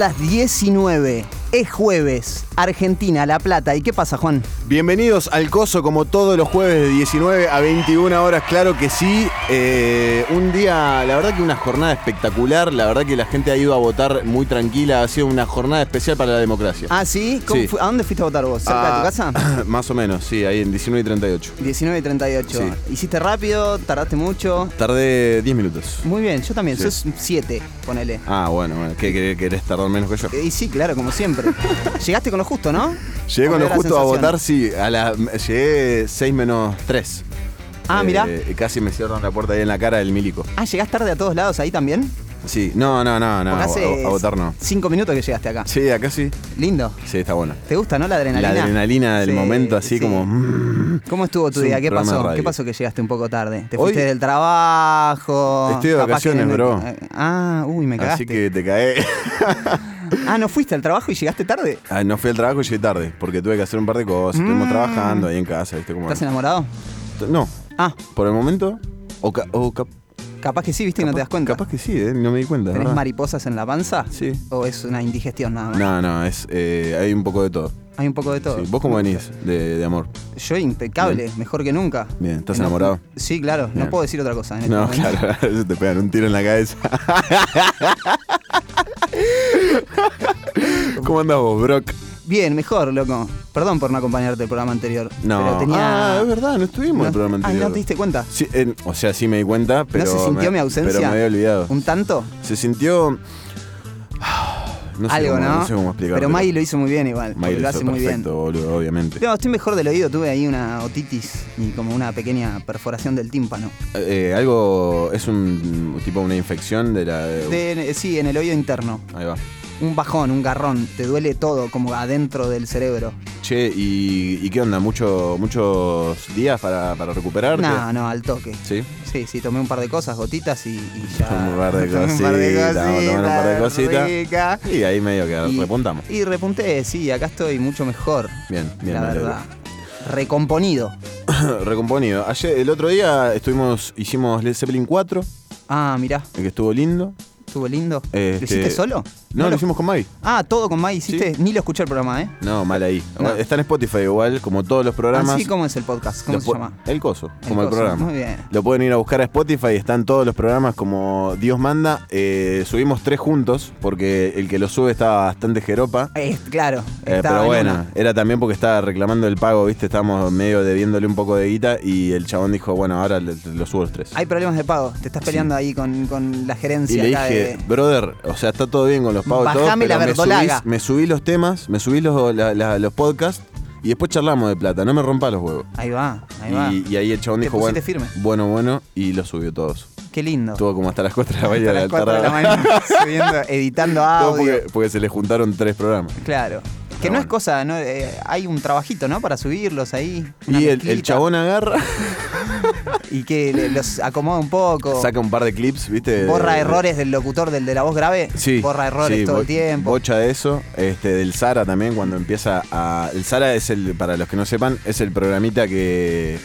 Las 19. Es jueves. Argentina, La Plata. ¿Y qué pasa, Juan? Bienvenidos al Coso como todos los jueves de 19 a 21 horas, claro que sí. Eh, un día, la verdad que una jornada espectacular, la verdad que la gente ha ido a votar muy tranquila, ha sido una jornada especial para la democracia. Ah, ¿sí? ¿Cómo Sí. fu- ¿A dónde fuiste a votar vos? ¿Cerca de tu Ah, casa? Más o menos, sí, ahí en 19 y 38. 19 y 38. Sí. ¿Hiciste rápido? ¿Tardaste mucho? Tardé 10 minutos. Muy bien, yo también. Sí. Sos 7, ponele. Ah, bueno, bueno, ¿qué querés, tardar menos que yo? Eh, Y sí, claro, como siempre. Llegaste con lo justo, ¿no? Llegué ¿O con lo justo a votar, sí, a la, llegué 6 menos 3. Ah, mirá. Casi me cierran la puerta ahí en la cara del milico. Ah, ¿llegás tarde a todos lados ahí también? Sí, no, no, no, no, a, hace a votar no. 5 minutos que llegaste acá. Sí, acá sí. Lindo. Sí, está bueno. ¿Te gusta, no? La adrenalina. La adrenalina del Sí, momento, así sí. como. mm. ¿Cómo estuvo tu día? ¿Qué pasó? ¿Qué pasó que llegaste un poco tarde? ¿Te Hoy- fuiste del trabajo? Estoy de que vacaciones, me- bro. Ah, uy, me cagaste. Así que te cae. Ah, ¿no fuiste al trabajo y llegaste tarde? Ah, no fui al trabajo y llegué tarde, porque tuve que hacer un par de cosas. Estuvimos Mm. trabajando ahí en casa. ¿Estás enamorado? No, Ah, por el momento. O, ca- o cap- capaz que sí, viste y no te das cuenta. Capaz que sí, ¿eh? No me di cuenta. ¿Tenés ¿verdad? mariposas en la panza? Sí. ¿O es una indigestión nada más? No, no, es, eh, hay un poco de todo. Hay un poco de todo. Sí. ¿Vos cómo venís de, de amor? Yo impecable, Bien. mejor que nunca. Bien, ¿estás enamorado? Sí, claro, no puedo decir otra cosa. En este No, momento. claro, te pegan un tiro en la cabeza. ¿Cómo andás vos, Brock? Bien, mejor, loco. Perdón por no acompañarte el programa anterior. No, Pero tenía. ah, es verdad, no estuvimos en el programa Ah, anterior. ¿no te diste cuenta? Sí, o sea, sí me di cuenta, pero. ¿No se sintió me- mi ausencia? Pero me había olvidado. ¿Un tanto? Se sintió. No sé Algo, cómo, ¿no? No sé cómo explicarlo. Pero Maggie lo hizo muy bien igual. Maggie lo lo hace muy bien. boludo, obviamente. No, estoy mejor del oído, tuve ahí una otitis y como una pequeña perforación del tímpano. Eh, algo. Es un. tipo una infección de la. De- sí, en el oído interno. Ahí va. Un bajón, un garrón, te duele todo como adentro del cerebro. Che, ¿y, y qué onda? ¿Mucho, ¿Muchos días para, para recuperarte? No, no, al toque. ¿Sí? Sí, sí, tomé un par de cosas, gotitas y, y ya. Un par de Tomé un par de cositas, un par de cositas. Y ahí medio que Y- repuntamos. Y repunté, sí, acá estoy mucho mejor. Bien, bien, la verdad. Recomponido. Recomponido. Ayer, el otro día estuvimos, hicimos Led Zeppelin 4, Ah, mirá, el que estuvo lindo. estuvo lindo. Este- ¿Lo hiciste solo? No, lo- lo hicimos con Maggie. Ah, todo con Mai hiciste. Ni lo escuché el programa, ¿eh? No, mal ahí. No. Está en Spotify igual, como todos los programas. Así como es el podcast, ¿cómo Lo se llama? El coso, El como el, programa. muy bien. Lo pueden ir a buscar a Spotify, están todos los programas como Dios manda. Eh, subimos tres juntos, porque el que lo sube estaba bastante jeropa. Eh, claro. Eh, pero en bueno, una. era también porque estaba reclamando el pago, ¿viste? Estábamos medio debiéndole un poco de guita y el chabón dijo, bueno, ahora le- lo subo los tres. Hay problemas de pago. Te estás peleando ahí con, con la Y gerencia le dije, de- brother, o sea, está todo bien con los y todo, Bajame la pero me verdolaga. subís- me subí los temas, me subí los, la- la- los podcasts y después charlamos de plata, no me rompa los huevos. Ahí va, ahí va. Y, y ahí el chabón Te dijo, bueno, firme. bueno, bueno, y lo subió todos. Qué lindo. Estuvo como hasta las 4 de la Hasta mañana. las 4 de la mañana subiendo, editando Todo audio. porque, porque se le juntaron tres programas. Claro. Que no es cosa, no, eh, hay un trabajito, ¿no? Para subirlos ahí. Y el, chabón agarra, Y que le- los acomoda un poco. saca un par de clips, ¿viste? Borra de- errores del locutor, del de la voz grave. Sí. Borra errores sí, todo el tiempo. Bocha de eso. Este, del Sara también, cuando empieza a. El Sara es el, para los que no sepan, es el programita que.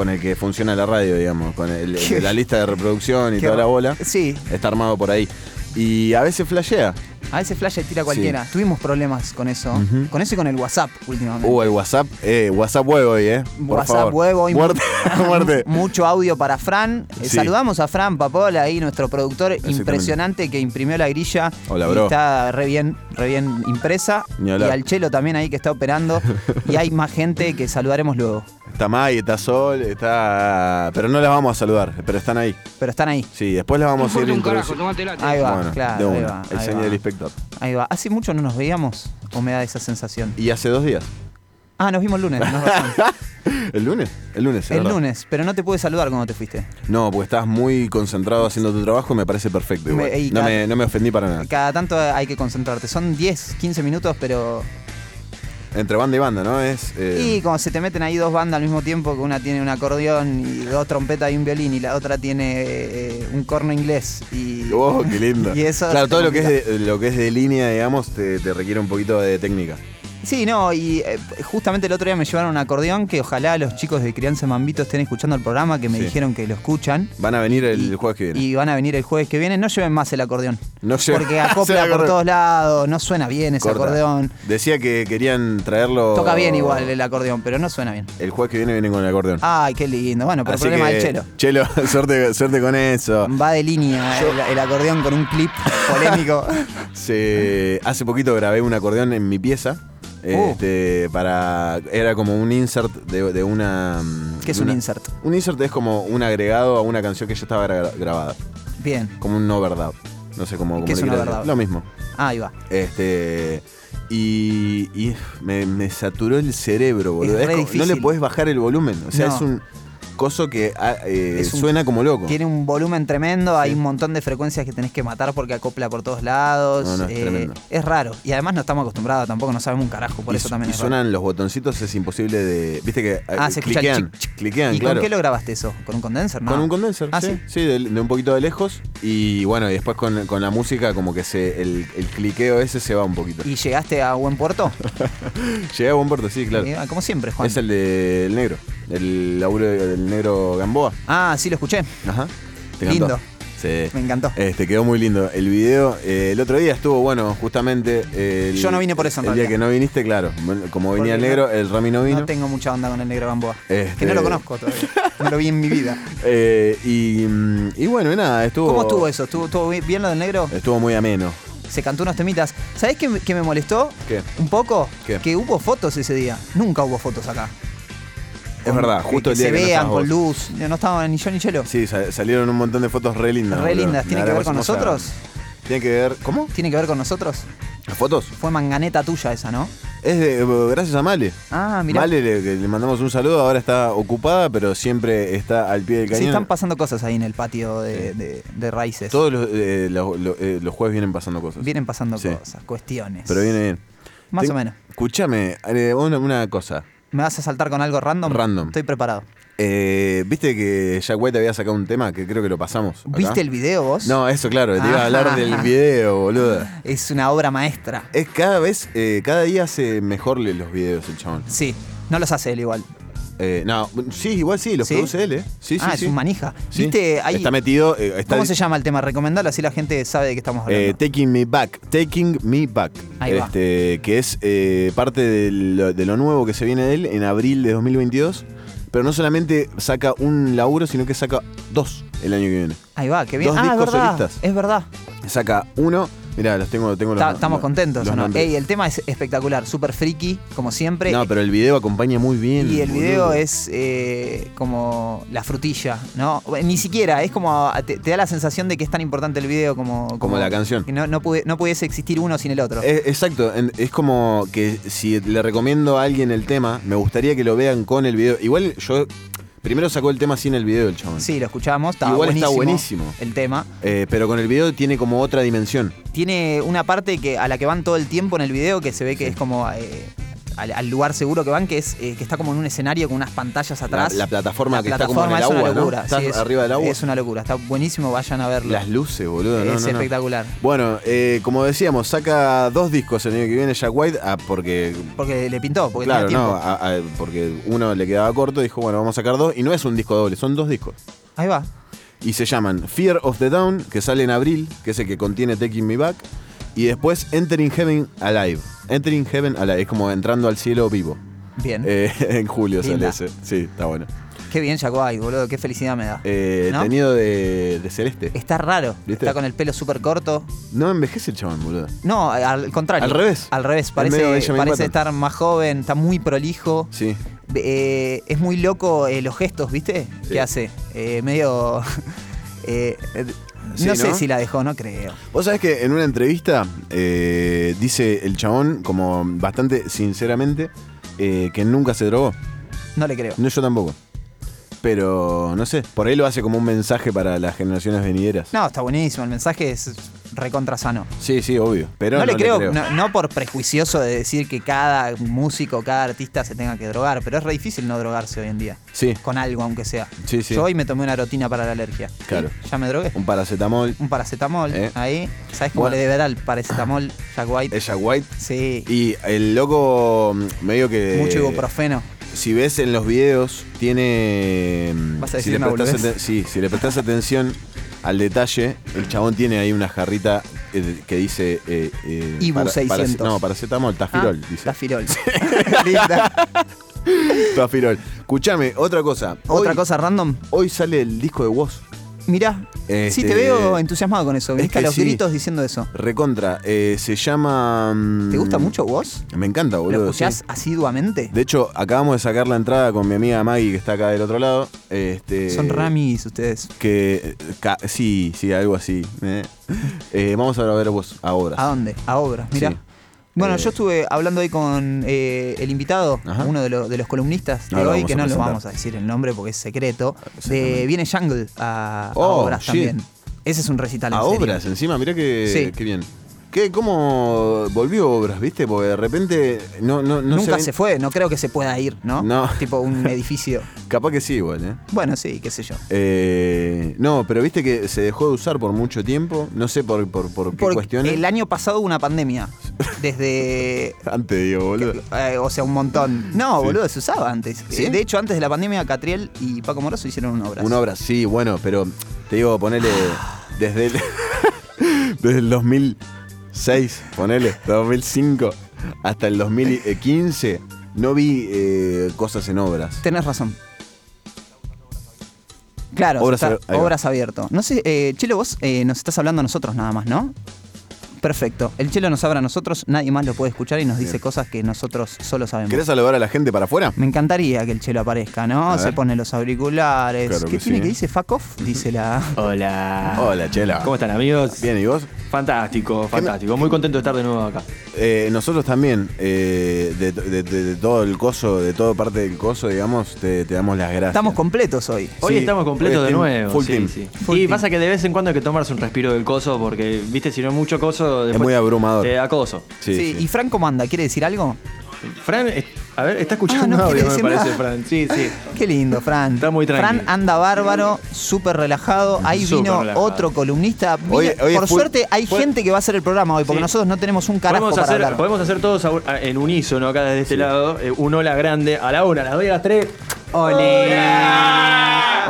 Con el que funciona la radio, digamos. Con el, el de la lista de reproducción y toda la bola. Sí, Está armado por ahí. Y a veces flashea. a veces flash y tira cualquiera. Tuvimos problemas con eso. Con eso y con el WhatsApp últimamente. Uh, el WhatsApp. Eh, WhatsApp huevo hoy, eh. Por WhatsApp favor. huevo y Muerte. muerte. mucho audio para Fran. Eh, Sí. Saludamos a Fran Papola, ahí nuestro productor impresionante que imprimió la grilla. Hola, y bro. está re bien, re bien impresa. Y al Chelo también ahí que está operando. y hay más gente que saludaremos luego. Está May, está Sol, está. Pero no las vamos a saludar, pero están ahí. Pero están ahí. Sí, después las vamos a ir introduciendo. Ahí va, Bueno, claro. de ahí va, el ahí señor va. del inspector. Ahí va. Hace mucho no nos veíamos o me da esa sensación. Y hace dos días. Ah, nos vimos el lunes. ¿El lunes? El lunes, es el verdad. lunes, pero no te pude saludar cuando te fuiste. No, porque estabas muy concentrado haciendo tu trabajo y me parece perfecto. igual. Me- no, cada- me, no me ofendí para nada. Cada tanto hay que concentrarte. Son 10, 15 minutos, pero Entre banda y banda, ¿no? Es. eh, Y como se te meten ahí dos bandas al mismo tiempo, que una tiene un acordeón y dos trompetas y un violín, y la otra tiene eh, un corno inglés. Y, Oh, qué lindo. Y eso claro, todo lo que, es de, lo que es de línea, digamos, te, te requiere un poquito de técnica. Sí, no, y eh, justamente el otro día me llevaron un acordeón que ojalá los chicos de Crianza Mambito estén escuchando el programa, que me Sí. dijeron que lo escuchan. Van a venir el Y- jueves que viene. Y van a venir el jueves que viene. No lleven más el acordeón. No lleven Porque acopla por todos lados, no suena bien ese Corta. acordeón. Decía que querían traerlo. Toca bien igual el acordeón, pero no suena bien. El jueves que viene vienen con el acordeón. Ay, qué lindo. Bueno, pero el problema que, del chelo. Chelo, suerte, suerte con eso. Va de línea el, el acordeón con un clip polémico. Se- hace poquito grabé un acordeón en mi pieza. Uh. Este, para. Era como un insert de, de una. mm, ¿Qué es un insert? Un insert es como un agregado a una canción que ya estaba gra- grabada. Bien. Como un overdub. No sé cómo. ¿Qué es un overdub? Lo mismo. Ah, ahí va. Este. Y, y me, me saturó el cerebro, boludo. Es Es no le podés bajar el volumen. O sea, No. es un que ah, eh, Es un- suena como loco. Tiene un volumen tremendo, hay un montón de frecuencias que tenés que matar porque acopla por todos lados. No, no, es eh, es raro. Y además no estamos acostumbrados, tampoco no sabemos un carajo, por y, eso también y es raro. suenan los botoncitos, es imposible de. Viste que eh, Ah, se cliquean. chic, chic. cliquean, ¿Y claro. con qué lo grabaste eso? ¿Con un condenser? No. Con un condenser, Ah, sí. sí. Sí, de, de un poquito de lejos. Y bueno, y después con, con la música, como que se, el, el cliqueo ese se va un poquito. ¿Y llegaste a buen puerto? Llegué a buen puerto, sí, claro. Eh, como siempre, Juan. Es el del negro. El laburo del negro Gamboa. Ah, sí, lo escuché. Ajá. ¿Te Lindo. encantó? Sí. Me encantó. Este, quedó muy lindo. El video, eh, el otro día estuvo, bueno, justamente. el- Yo no vine por eso, en El día que no viniste, claro. Como venía el negro, el Rami no vino. No tengo mucha onda con el negro Gamboa. Este- Que no lo conozco todavía. No lo vi en mi vida. Eh, y, mm, y bueno, y nada, estuvo. ¿Cómo estuvo eso? ¿Estuvo, estuvo bien lo del negro? Estuvo muy ameno. Se cantó unos temitas. ¿Sabés qué, me- qué me molestó? ¿Qué? Un poco. ¿Qué? Que hubo fotos ese día. Nunca hubo fotos acá. Es verdad, justo que el día se que vean con luz. No estaba ni yo ni Chelo. Sí, sa- salieron un montón de fotos re lindas. Re boludo. lindas. ¿Tiene La que ver con hermosa. nosotros? Tiene que ver. ¿Cómo? ¿Tiene que ver con nosotros? ¿Las fotos? Fue manganeta tuya esa, ¿no? Es de, eh, gracias a Male. Ah, mirá. Male, le, que le mandamos un saludo. Ahora está ocupada, pero siempre está al pie del Sí, cañón. están pasando cosas ahí en el patio de, de- de raíces. Todos los, eh, los, los- eh, los jueves vienen pasando cosas. Vienen pasando Sí. cosas, cuestiones. Pero viene bien. Más Ten- o menos. Escúchame, eh, una, una cosa. ¿Me vas a saltar con algo random? Random. Estoy preparado. Eh, ¿Viste que Jack White había sacado un tema que creo que lo pasamos? acá? ¿Viste el video vos? No, eso claro, te iba a hablar Ah. del video, boludo. Es una obra maestra. Es cada vez, eh, cada día hace mejor los videos el chabón. Sí, no los hace él igual. Eh, no, sí, igual sí, los ¿Sí? produce él, ¿eh? Sí, sí, ah, sí. es un manija. ¿Viste? Ahí, Está metido. eh, está ¿Cómo se llama el tema? Recomendalo así la gente sabe de qué estamos hablando. Eh, Taking Me Back. Taking Me Back. Ahí va. este, Que es parte de lo, de lo nuevo que se viene de él en abril de 2022. Pero no solamente saca un laburo, sino que saca dos el año que viene. Ahí va, qué bien. dos ah, es discos verdad. solistas. Es verdad. Saca uno. Mirá, los tengo, tengo los estamos los- contentos, los ¿o no? nombres. Ey, el tema es espectacular, súper friki, como siempre. No, pero el video acompaña muy bien. y el video es eh, como la frutilla, ¿no? Ni siquiera, es como. Te, te da la sensación de que es tan importante el video como. Como la canción. Que no, no, pude- no pudiese existir uno sin el otro. Exacto, es como que si le recomiendo a alguien el tema, me gustaría que lo vean con el video. Igual yo primero sacó el tema sin el video el chabón. sí, lo escuchamos, está Igual está buenísimo. buenísimo. El tema. Eh, pero con el video tiene como otra dimensión. Tiene una parte que a la que van todo el tiempo en el video que se ve que Sí. es como. eh, al, al lugar seguro que van, que es eh, que está como en un escenario con unas pantallas La, atrás. la plataforma La que está como en el es agua, una ¿no? locura. Está sí, es- arriba del agua. Es una locura, está buenísimo, vayan a verlo. Las luces, boludo. no, es no, espectacular. Bueno, eh, como decíamos, saca dos discos el año que viene Jack White, ah, porque Porque le pintó, porque claro, tenía no, tiempo. a- a- porque uno le quedaba corto, dijo, bueno, vamos a sacar dos, y no es un disco doble, son dos discos. Ahí va. Y se llaman Fear of the Down, que sale en abril, que es el que contiene Taking Me Back, y después Entering Heaven Alive. Entering Heaven Alive, es como entrando al cielo vivo. Bien. Eh, en julio Linda. sale ese. Sí, está bueno. Qué bien White, boludo, qué felicidad me da. Eh, ¿No? Tenido de, de celeste. Está raro. ¿Viste? Está con el pelo súper corto. No envejece el chabón, boludo. No, al contrario. Al revés. Al revés. Parece, parece estar más joven, está muy prolijo. Sí. Eh, es muy loco eh, los gestos, ¿viste? Sí. ¿Qué hace? Medio. Sí, no sé si la dejó, no creo. Vos sabés que en una entrevista eh, dice el chabón, como bastante sinceramente, eh, que nunca se drogó. No le creo. No, yo tampoco. Pero no sé, por ahí lo hace como un mensaje para las generaciones venideras. No, está buenísimo. El mensaje es recontra sano. Sí, sí, obvio. Pero no, no, le creo, No, no por prejuicioso de decir que cada músico, cada artista se tenga que drogar, pero es re difícil no drogarse hoy en día. Sí, Con algo, aunque sea. Sí, sí. Yo hoy me tomé una rotina para la alergia. Claro. Ya me drogué. un paracetamol, Un paracetamol Eh. ahí. ¿Sabes cómo Bueno. le deberá el paracetamol Jack White? ella white. Sí. Y el loco, mm, medio que. Mucho ibuprofeno. Si ves en los videos, tiene. ¿Vas a si decir le una prestás Sí, si le prestás atención al detalle, el chabón tiene ahí una jarrita eh, que dice. Eh, eh, Ibu para- 600. parace- no, paracetamol, tafirol, Ah, dice. Tafirol. Linda. Tafirol. Escuchame, otra cosa. Otra Hoy- cosa random. Hoy sale el disco de Woz. Mirá. Sí, Este, te veo entusiasmado con eso. es Viniste a los sí. gritos diciendo eso. Recontra. eh, se llama. mm, ¿Te gusta mucho vos? Me encanta, ¿Lo boludo. escuchás sí. asiduamente? De hecho, acabamos de sacar la entrada con mi amiga Maggie, que está acá del otro lado. Este, Son ramis ustedes. Que. ca- sí, sí, algo así. eh. Eh, vamos a ver vos a obras. ¿A dónde? A obras, mira. Sí. Bueno, Eh, yo estuve hablando ahí con eh, el invitado, Ajá. uno de, los- de los columnistas de No lo hoy, que no lo vamos a decir el nombre porque es secreto. De Exactamente. Viene Jungle a, a Oh, obras shit. también. Ese es un recital en A serio. obras encima, mira que, Sí. qué bien. ¿Qué, ¿Cómo volvió obras, viste? Porque de repente no, no, no Nunca se fue, no creo que se pueda ir, ¿no? No. Tipo un edificio. Capaz que sí, igual, ¿eh? Bueno, sí, qué sé yo. Eh, no, pero viste que se dejó de usar por mucho tiempo. No sé por, por, por qué cuestiones. el año pasado hubo una pandemia. Desde. Antes digo, boludo. eh, o sea, un montón. No, Sí. boludo, se usaba antes. ¿Sí? Eh, De hecho, antes de la pandemia, Catriel y Paco Moroso hicieron una obra. Una obra, sí, bueno, pero te digo, ponele desde el, desde el 2006, ponele, 2005 hasta el 2015, no vi eh, cosas en obras. Tenés razón. Claro, Obras está- ab- ahí va. obras abierto. No sé, eh, Chelo, vos eh, nos estás hablando a nosotros nada más, ¿no? Perfecto. El Chelo nos habla a nosotros, nadie más lo puede escuchar y nos dice Bien. cosas que nosotros solo sabemos. ¿Querés saludar a la gente para afuera? Me encantaría que el Chelo aparezca, ¿no? A Se ver. pone los auriculares. Claro ¿Qué que tiene sí. que dice? ¿Fuck off? Dice la. Hola. Hola, Chela. ¿Cómo están amigos? Bien, ¿y vos? Fantástico, fantástico. Muy contento de estar de nuevo acá. Eh, nosotros también, eh, de, de- de- de todo el coso, de toda parte del coso, digamos, te, te damos las gracias. Estamos completos hoy. Hoy Sí, estamos completos hoy de team- nuevo. full sí, team. sí. Full y team. pasa que de vez en cuando hay que tomarse un respiro del coso porque, viste, si no mucho coso, después muy abrumador. Te da coso. Sí, Sí, sí. ¿Y Fran cómo anda? ¿Quiere decir algo? Fran, a ver, está escuchando Ah, no audio, me parece, nada. Fran. Sí, sí. Qué lindo, Fran. Está muy tranqui. Fran anda bárbaro, súper relajado. Ahí vino relajado. otro columnista. Vino- Hoy- hoy es por suerte hay gente que va a hacer el programa hoy, porque Sí. nosotros no tenemos un carajo Podemos para hacer, hablar. podemos hacer todos en unísono acá desde este lado. eh, un hola grande a la una, a las dos y a las tres.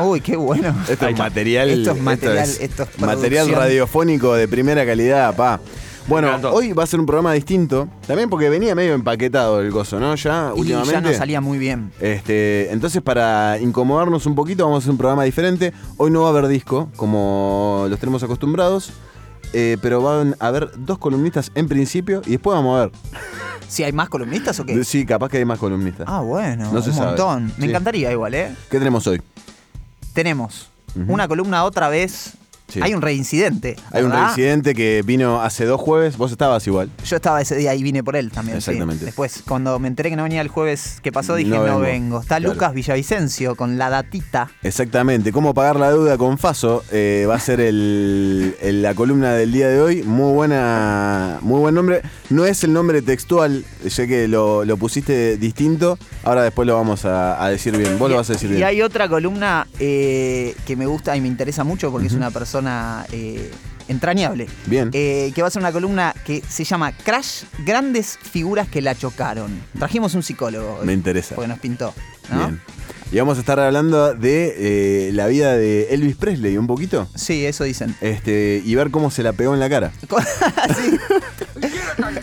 Uy, qué bueno. Esto es material, Esto es material, esto es material radiofónico de primera calidad, pa. Bueno, hoy va a ser un programa distinto, también porque venía medio empaquetado el coso, ¿no? Ya Y últimamente. ya no salía muy bien. Este, entonces para incomodarnos un poquito vamos a hacer un programa diferente. Hoy no va a haber disco, como los tenemos acostumbrados, eh, pero van a haber dos columnistas en principio y después vamos a ver. ¿Si hay más columnistas o qué? Sí, capaz que hay más columnistas. Ah, bueno, No se un sabe. montón. Me Sí. encantaría igual, ¿eh? ¿Qué tenemos hoy? Tenemos una columna otra vez. Sí. Hay un reincidente. Hay un residente que vino hace dos jueves, vos estabas igual. Yo estaba ese día y vine por él también. sí. Exactamente. Después, cuando me enteré que no venía el jueves que pasó, dije No no, vengo. Está Claro. Lucas Villavicencio con la datita. Exactamente, cómo pagar la deuda con Faso eh, va a ser el- el- la columna del día de hoy. Muy buena, muy buen nombre. No es el nombre textual, ya que lo, lo pusiste distinto. Ahora después lo vamos a, a decir bien. Vos y, lo vas a decir y bien. hay otra columna eh, que me gusta y me interesa mucho porque es una persona eh, entrañable. Bien. Eh, que va a ser una columna que se llama Crash, grandes figuras que la chocaron. Trajimos un psicólogo. hoy, Me interesa. Porque nos pintó. ¿no? Bien. Y vamos a estar hablando de eh, la vida de Elvis Presley un poquito. Sí, eso dicen. Este, y ver cómo se la pegó en la cara. Sí.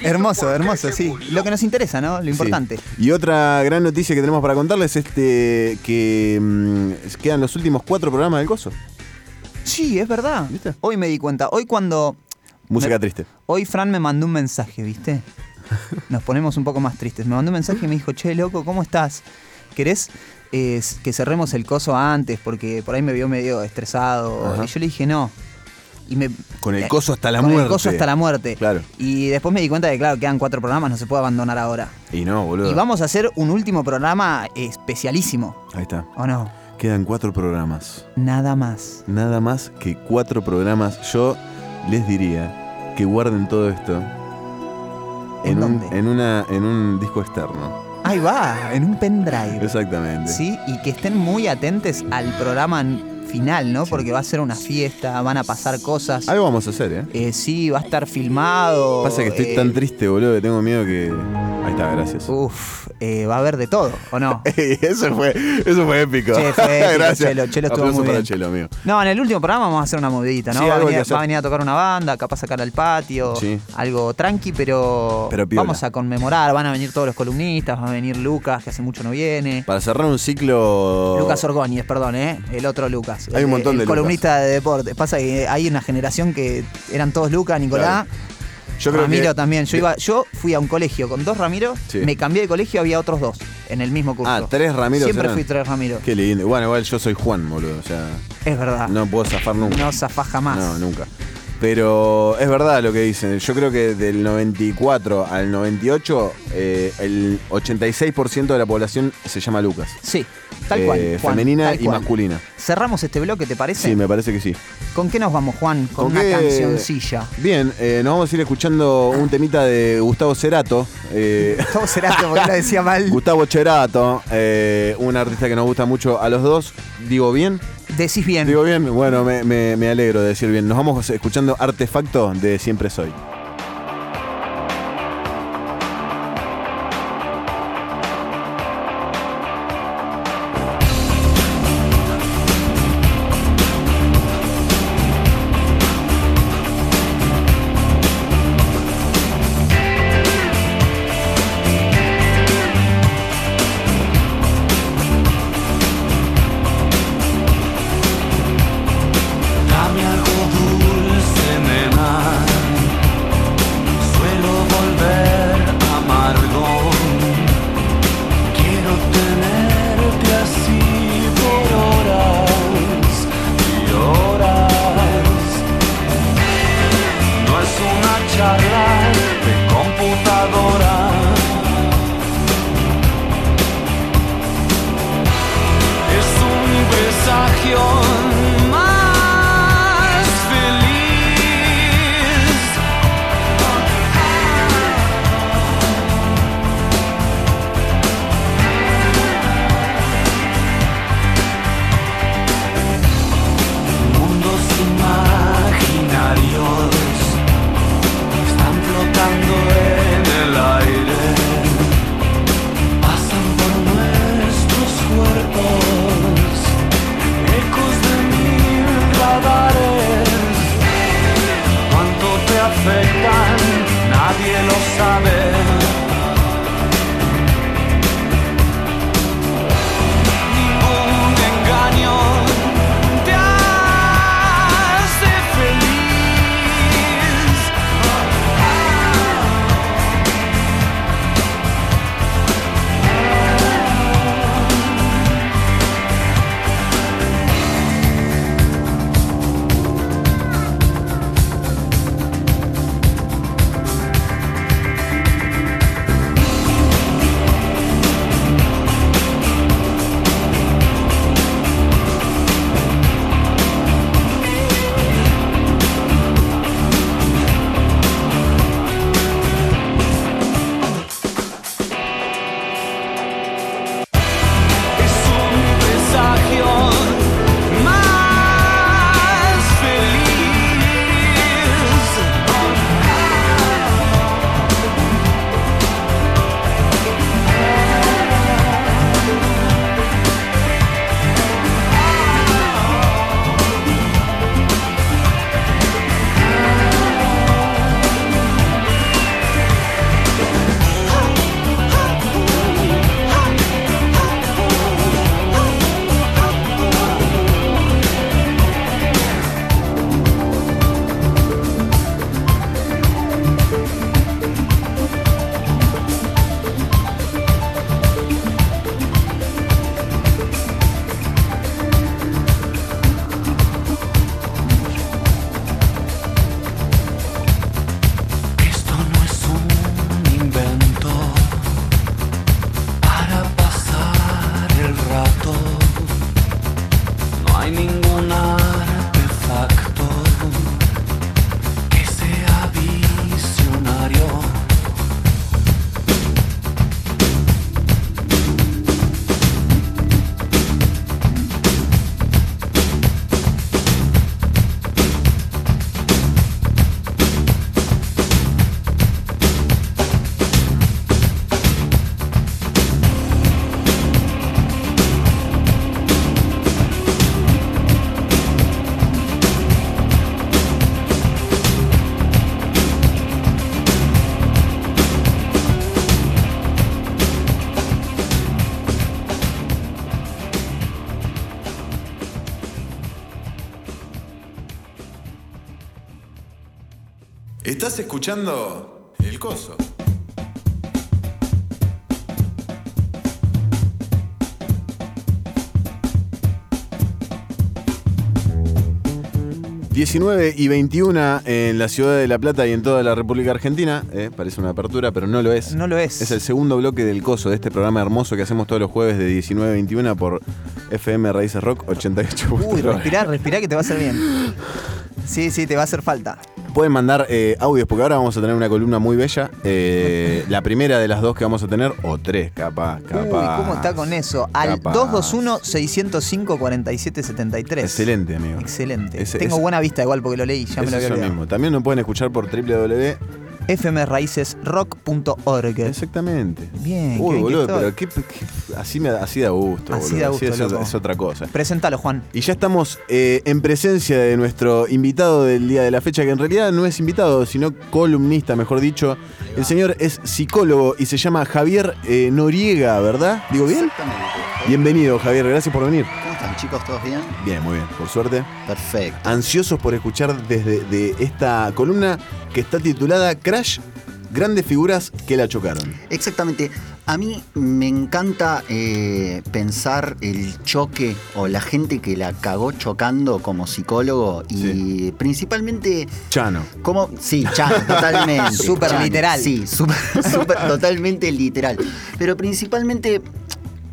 hermoso, hermoso, sí. Lo que nos interesa, ¿no? Lo importante. Sí. Y otra gran noticia que tenemos para contarles es este, que mm, quedan los últimos cuatro programas del Coso. Sí, es verdad. ¿Viste? Hoy me di cuenta. Hoy cuando. Música Me- triste. Hoy Fran me mandó un mensaje, ¿viste? Nos ponemos un poco más tristes. Me mandó un mensaje y me dijo, che, loco, ¿cómo estás? ¿Querés eh, que cerremos el coso antes? Porque por ahí me vio medio estresado. Ajá. Y yo le dije, no. Y me, Con el coso hasta la con muerte. el coso hasta la muerte. Claro. Y después me di cuenta de que, claro, quedan cuatro programas, no se puede abandonar ahora. Y no, boludo. Y vamos a hacer un último programa especialísimo, Ahí está. ¿o no? Quedan cuatro programas. Nada más. Nada más que cuatro programas. Yo les diría que guarden todo esto ¿En un, en, una, en un disco externo. Ahí va, en un pendrive. Exactamente. Sí, y que estén muy atentos al programa final, ¿no? Porque va a ser una fiesta, van a pasar cosas. Algo vamos a hacer, ¿eh? Eh, sí, va a estar filmado. Pasa que estoy eh, tan triste, boludo, que tengo miedo que. Ahí está, gracias. Uf, eh, va a haber de todo, ¿o no? eso, fue, eso fue épico. Che, fue épico, gracias. Chelo, Chelo estuvo muy bien. Chelo, amigo. No, en el último programa vamos a hacer una movidita, ¿no? Sí, va, a venir, va a venir a tocar una banda, capaz sacar al patio, Sí. algo tranqui, pero, Pero vamos a conmemorar, van a venir todos los columnistas, va a venir Lucas, que hace mucho no viene. Para cerrar un ciclo. Lucas Orgóñez, perdón, ¿eh? El otro Lucas. Hay un El- montón el de Lucas. columnista de deporte. Pasa que hay una generación que eran todos Lucas, Nicolás. Yo creo Ramiro que- también. Yo iba, yo fui a un colegio con dos Ramiro, Sí. me cambié de colegio, había otros dos en el mismo curso. Ah, tres Ramiros Siempre eran. fui tres Ramiro. Qué lindo. Bueno, igual yo soy Juan, boludo. O sea, Es verdad. no puedo zafar nunca. No zafás jamás. No, nunca. Pero es verdad lo que dicen. Yo creo que del 94 al 98, eh, el 86% de la población se llama Lucas. Sí, tal Eh, cual. Juan, femenina tal y cual. masculina. Cerramos este bloque, ¿te parece? Sí, me parece que sí. ¿Con qué nos vamos, Juan? Con, una qué? cancioncilla. Bien, eh, nos vamos a ir escuchando un temita de Gustavo Cerato. eh, ¿Cómo será esto? Porque lo decía mal. Gustavo Cerato, eh, un artista que nos gusta mucho a los dos. ¿Digo bien? Decís bien. Digo bien, bueno, me, me- me alegro de decir bien. Nos vamos escuchando Artefacto de Siempre Soy. Estás escuchando El Coso. ...19 y 21 en la ciudad de La Plata y en toda la República Argentina. eh, parece una apertura, pero no lo es. No lo es. Es el segundo bloque del Coso, de este programa hermoso que hacemos todos los jueves de 19 a 21 por FM Raíces Rock 88. Uy, respirá, respirá que te va a hacer bien. Sí, sí, te va a hacer falta. Pueden mandar eh, audios porque ahora vamos a tener una columna muy bella. Eh, la primera de las dos que vamos a tener, o tres, capaz, capaz. Uy, ¿cómo está con eso? Al Capaz. 221-605-4773. Excelente, amigo. Excelente. Ese- Tengo ese- buena vista igual porque lo leí, ya me lo había olvidado. mismo. También nos pueden escuchar por www. fmraicesrock.org. Exactamente. Bien, Uy, qué boludo, pero qué, qué- así, me, así da gusto. Así boludo. da gusto, es, loco. es otra cosa. Preséntalo, Juan. Y ya estamos eh, en presencia de nuestro invitado del día de la fecha, que en realidad no es invitado, sino columnista, mejor dicho. El señor es psicólogo y se llama Javier eh, Noriega, ¿verdad? ¿Digo bien? Exactamente. Bienvenido, Javier, gracias por venir. ¿Cómo están chicos? ¿Todos bien? Bien, muy bien, por suerte. Perfecto. Ansiosos por escuchar desde de esta columna que está titulada Crash, grandes figuras que la chocaron. Exactamente. A mí me encanta eh, pensar el choque o la gente que la cagó chocando como psicólogo y principalmente Chano. cómo... Sí, Chano, totalmente. Súper literal. Sí, súper, totalmente literal. Pero principalmente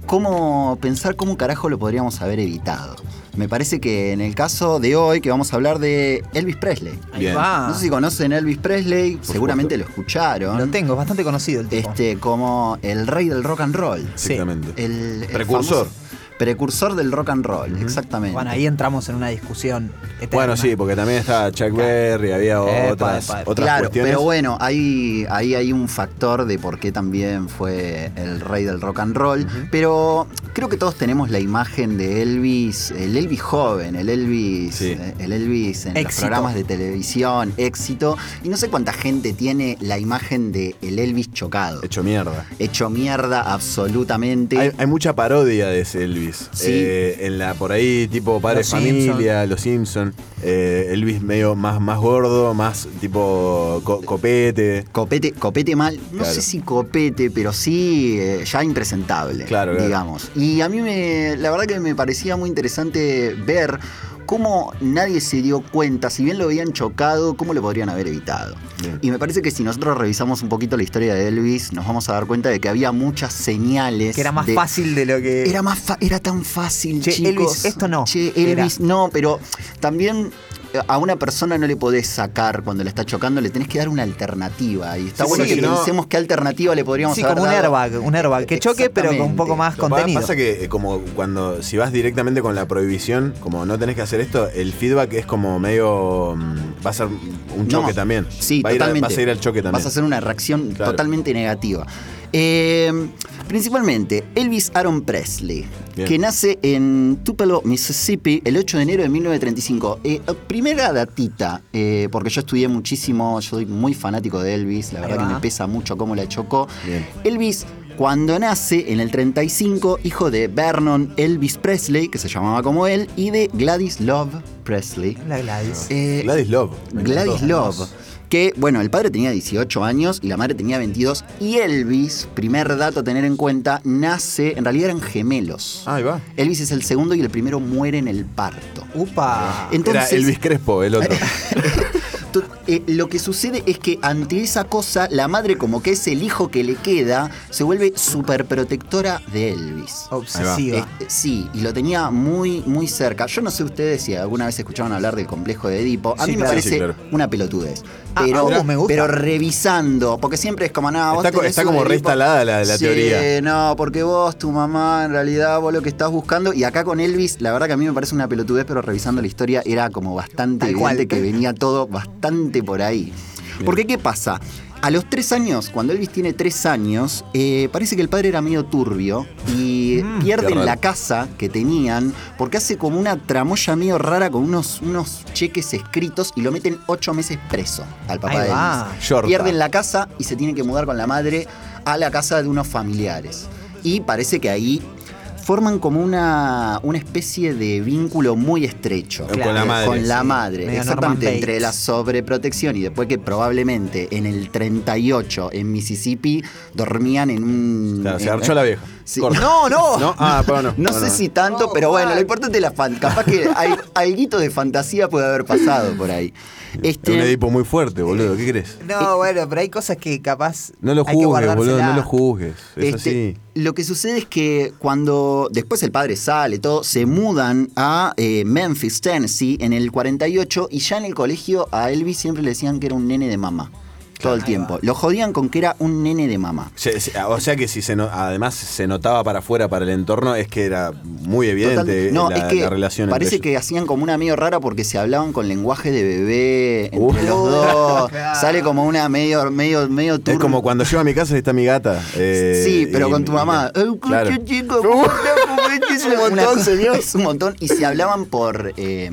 cómo pensar cómo carajo lo podríamos haber evitado. Me parece que en el caso de hoy que vamos a hablar de Elvis Presley. Ahí Bien. va. No sé si conocen a Elvis Presley, seguramente lo escucharon. Lo tengo, bastante conocido el tipo. Este, como el rey del rock and roll. Exactamente. El, el Precursor. famoso- precursor del rock and roll, exactamente. Bueno, ahí entramos en una discusión eterna. Bueno, sí, porque también está Chuck Berry, había Epa, otras, epa, epa. otras Claro, cuestiones. pero bueno, ahí, ahí hay un factor de por qué también fue el rey del rock and roll. Pero creo que todos tenemos la imagen de Elvis, el Elvis joven, el Elvis, Sí. eh, el Elvis en los programas de televisión, éxito. Y no sé cuánta gente tiene la imagen de el Elvis chocado. Hecho mierda. Hecho mierda absolutamente. Hay, hay mucha parodia de ese Elvis. Sí. Eh, en la, por ahí, tipo Padre Los Familia, Los Simpson. Eh, Elvis medio más, más gordo, más tipo co- copete. Copete, copete mal, no Claro. sé si copete, pero sí eh, ya impresentable, Claro, claro. digamos. Y a mí me, la verdad que me parecía muy interesante ver cómo nadie se dio cuenta, si bien lo habían chocado, cómo lo podrían haber evitado. Bien. Y me parece que si nosotros revisamos un poquito la historia de Elvis, nos vamos a dar cuenta de que había muchas señales. Que era más de- fácil de lo que. Era más fa- era tan fácil, Che, chicos. Elvis, esto no. Che, Era. Elvis no, pero también a una persona no le podés sacar cuando le está chocando, le tenés que dar una alternativa. Y está Sí, bueno sí, que no. pensemos qué alternativa le podríamos Sí, haber como un airbag, un airbag que choque, pero con un poco más Lo que contenido. Pasa que eh, como cuando si vas directamente con la prohibición, como no tenés que hacer esto, el feedback es como medio mm, va a ser un choque No, también. Sí, Va a ir a- totalmente. vas a ir al choque también. Vas a hacer una reacción Claro. totalmente negativa. Eh, principalmente Elvis Aaron Presley, Bien. que nace en Tupelo, Mississippi, el 8 de enero de 1935. Eh, primera datita, eh, porque yo estudié muchísimo, yo soy muy fanático de Elvis, la Ahí verdad que me pesa mucho cómo la chocó. Bien. Elvis, cuando nace en el 35, hijo de Vernon Elvis Presley, que se llamaba como él, y de Gladys Love Presley. La Gladys. Eh, Gladys Love. Gladys. Love. Que, bueno, el padre tenía 18 años y la madre tenía 22. Y Elvis, primer dato a tener en cuenta, nace, en realidad eran gemelos. Ah, ahí va. Elvis es el segundo y el primero muere en el parto. Upa. Entonces, Era Elvis Crespo, el otro. eh, lo que sucede es que ante esa cosa, la madre, como que es el hijo que le queda, se vuelve súper protectora de Elvis. Obsesiva. Este, sí, y lo tenía muy, muy cerca. Yo no sé ustedes si alguna vez escucharon hablar del complejo de Edipo. A Sí, mí me claro. parece Sí, claro. una pelotudez. Ah, Pero, ah, me gusta. pero revisando, porque siempre es como, no, vos Está tenés está como reinstalada la- la Sí, teoría. no, porque vos, tu mamá, en realidad, vos lo que estás buscando. Y acá con Elvis, la verdad que a mí me parece una pelotudez, pero revisando la historia era como bastante cual. evidente que venía todo bastante por ahí. Porque, ¿qué pasa? A los tres años, cuando Elvis tiene tres años, eh, parece que el padre era medio turbio y Mm, pierden la casa que tenían porque hace como una tramoya medio rara con unos, unos cheques escritos y lo meten ocho meses preso al papá Ahí de va. Elvis. Yorta. Pierden la casa y se tienen que mudar con la madre a la casa de unos familiares. Y parece que ahí forman como una, una especie de vínculo muy estrecho. Con la madre. Con la Sí, madre. Exactamente, entre la sobreprotección y después que probablemente en el 38 en Mississippi dormían en un... Claro, se archó la vieja. Sí. No, no. ¿No? Ah, perdón. No Bueno. sé si tanto, pero bueno, lo importante es la fan. Capaz que hay algo de fantasía puede haber pasado por ahí. Es Este, un Edipo muy fuerte, boludo. ¿Qué crees? No, bueno, pero hay cosas que capaz. No lo juzgues, boludo. No lo juzgues. Es Este, así. Lo que sucede es que cuando después el padre sale, todo, se mudan a eh, Memphis, Tennessee, en el 48, y ya en el colegio a Elvis siempre le decían que era un nene de mamá. Todo el tiempo. Lo jodían con que era un nene de mamá. Se- se- O sea que si se no- además se notaba para afuera, para el entorno, es que era muy evidente no, la, es que la relación parece entre que hacían como una medio rara porque se hablaban con lenguaje de bebé entre Uh. los dos. Sale como una medio, medio, medio. Es como cuando llego a mi casa y está mi gata. eh, Sí, pero y- con tu y- mamá. "Eh, Claro. coche, chico, es un montón, señor. Es un montón. Y se hablaban por, eh,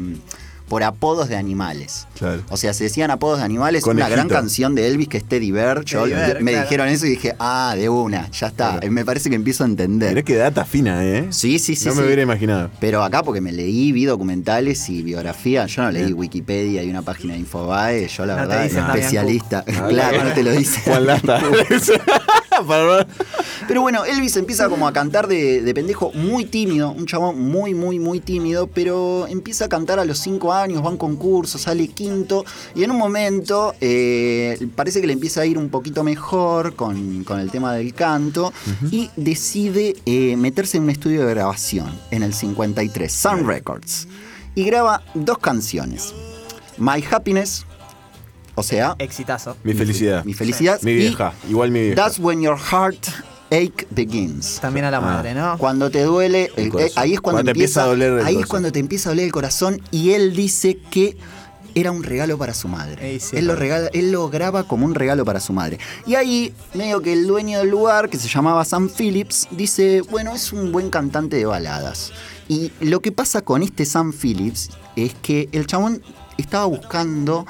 por apodos de animales. Claro. O sea, se decían apodos de animales. Una gran canción de Elvis que es Teddy Bear. Yo- Teddy Bear, me claro. dijeron eso y dije, ah, de una, ya está. Claro. Me parece que empiezo a entender. Mirá qué data fina, ¿eh? Sí, sí, sí. no sí. me hubiera imaginado. Pero acá porque me leí, vi documentales y biografía, yo no leí Bien. Wikipedia y una página de Infobae, yo la No verdad, dicen Damián especialista. Ah, claro, no te lo dice. Juan. Para- Pero bueno, Elvis empieza como a cantar de, de pendejo muy tímido, un chabón muy, muy, muy tímido, pero empieza a cantar a los 5 años, va a un concurso, sale quinto, y en un momento eh, parece que le empieza a ir un poquito mejor con, con el tema del canto, y decide eh, meterse en un estudio de grabación en el 53, Sun Records, y graba dos canciones, My Happiness, o sea, Exitazo. Mi felicidad. mi felicidad, Mi y vieja. Igual mi vieja. That's When Your Heart Ache Begins. También a la Ah. madre, ¿no? Cuando te duele, El eh, ahí es cuando, Cuando te empieza a doler el ahí es cuando te empieza a doler el corazón y él dice que era un regalo para su madre. Sí, él, lo regala, él lo graba como un regalo para su madre. Y ahí, medio que el dueño del lugar, que se llamaba Sam Phillips, dice, bueno, es un buen cantante de baladas. Y lo que pasa con este Sam Phillips es que el chabón estaba buscando...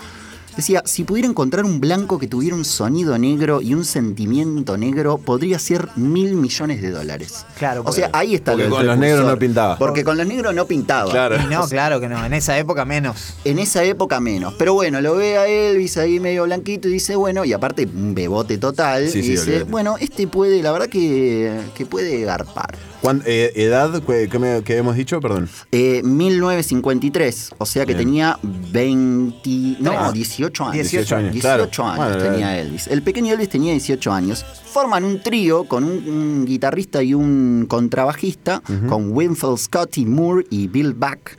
Decía, si pudiera encontrar un blanco que tuviera un sonido negro y un sentimiento negro, podría ser mil millones de dólares. Claro, O sea, ahí está porque con los negros no pintaba. Porque con los negros no pintaba. Claro. Y no, claro que no. En esa época menos. En esa época menos. Pero bueno, lo ve a Elvis ahí medio blanquito y dice, bueno, y aparte un bebote total. Sí, y sí, dice, bueno, este puede, la verdad que, que puede garpar. ¿Cuán- eh, ¿Edad? ¿Qué, qué hemos dicho? Perdón. Eh, 1953, o sea que Bien. tenía 20. No, Ah, 18 años. 18 años, 18 claro. años Bueno, tenía. Elvis. El pequeño Elvis tenía 18 años. Forman un trío con un, un guitarrista y un contrabajista, con Winfield Scotty Moore y Bill Buck.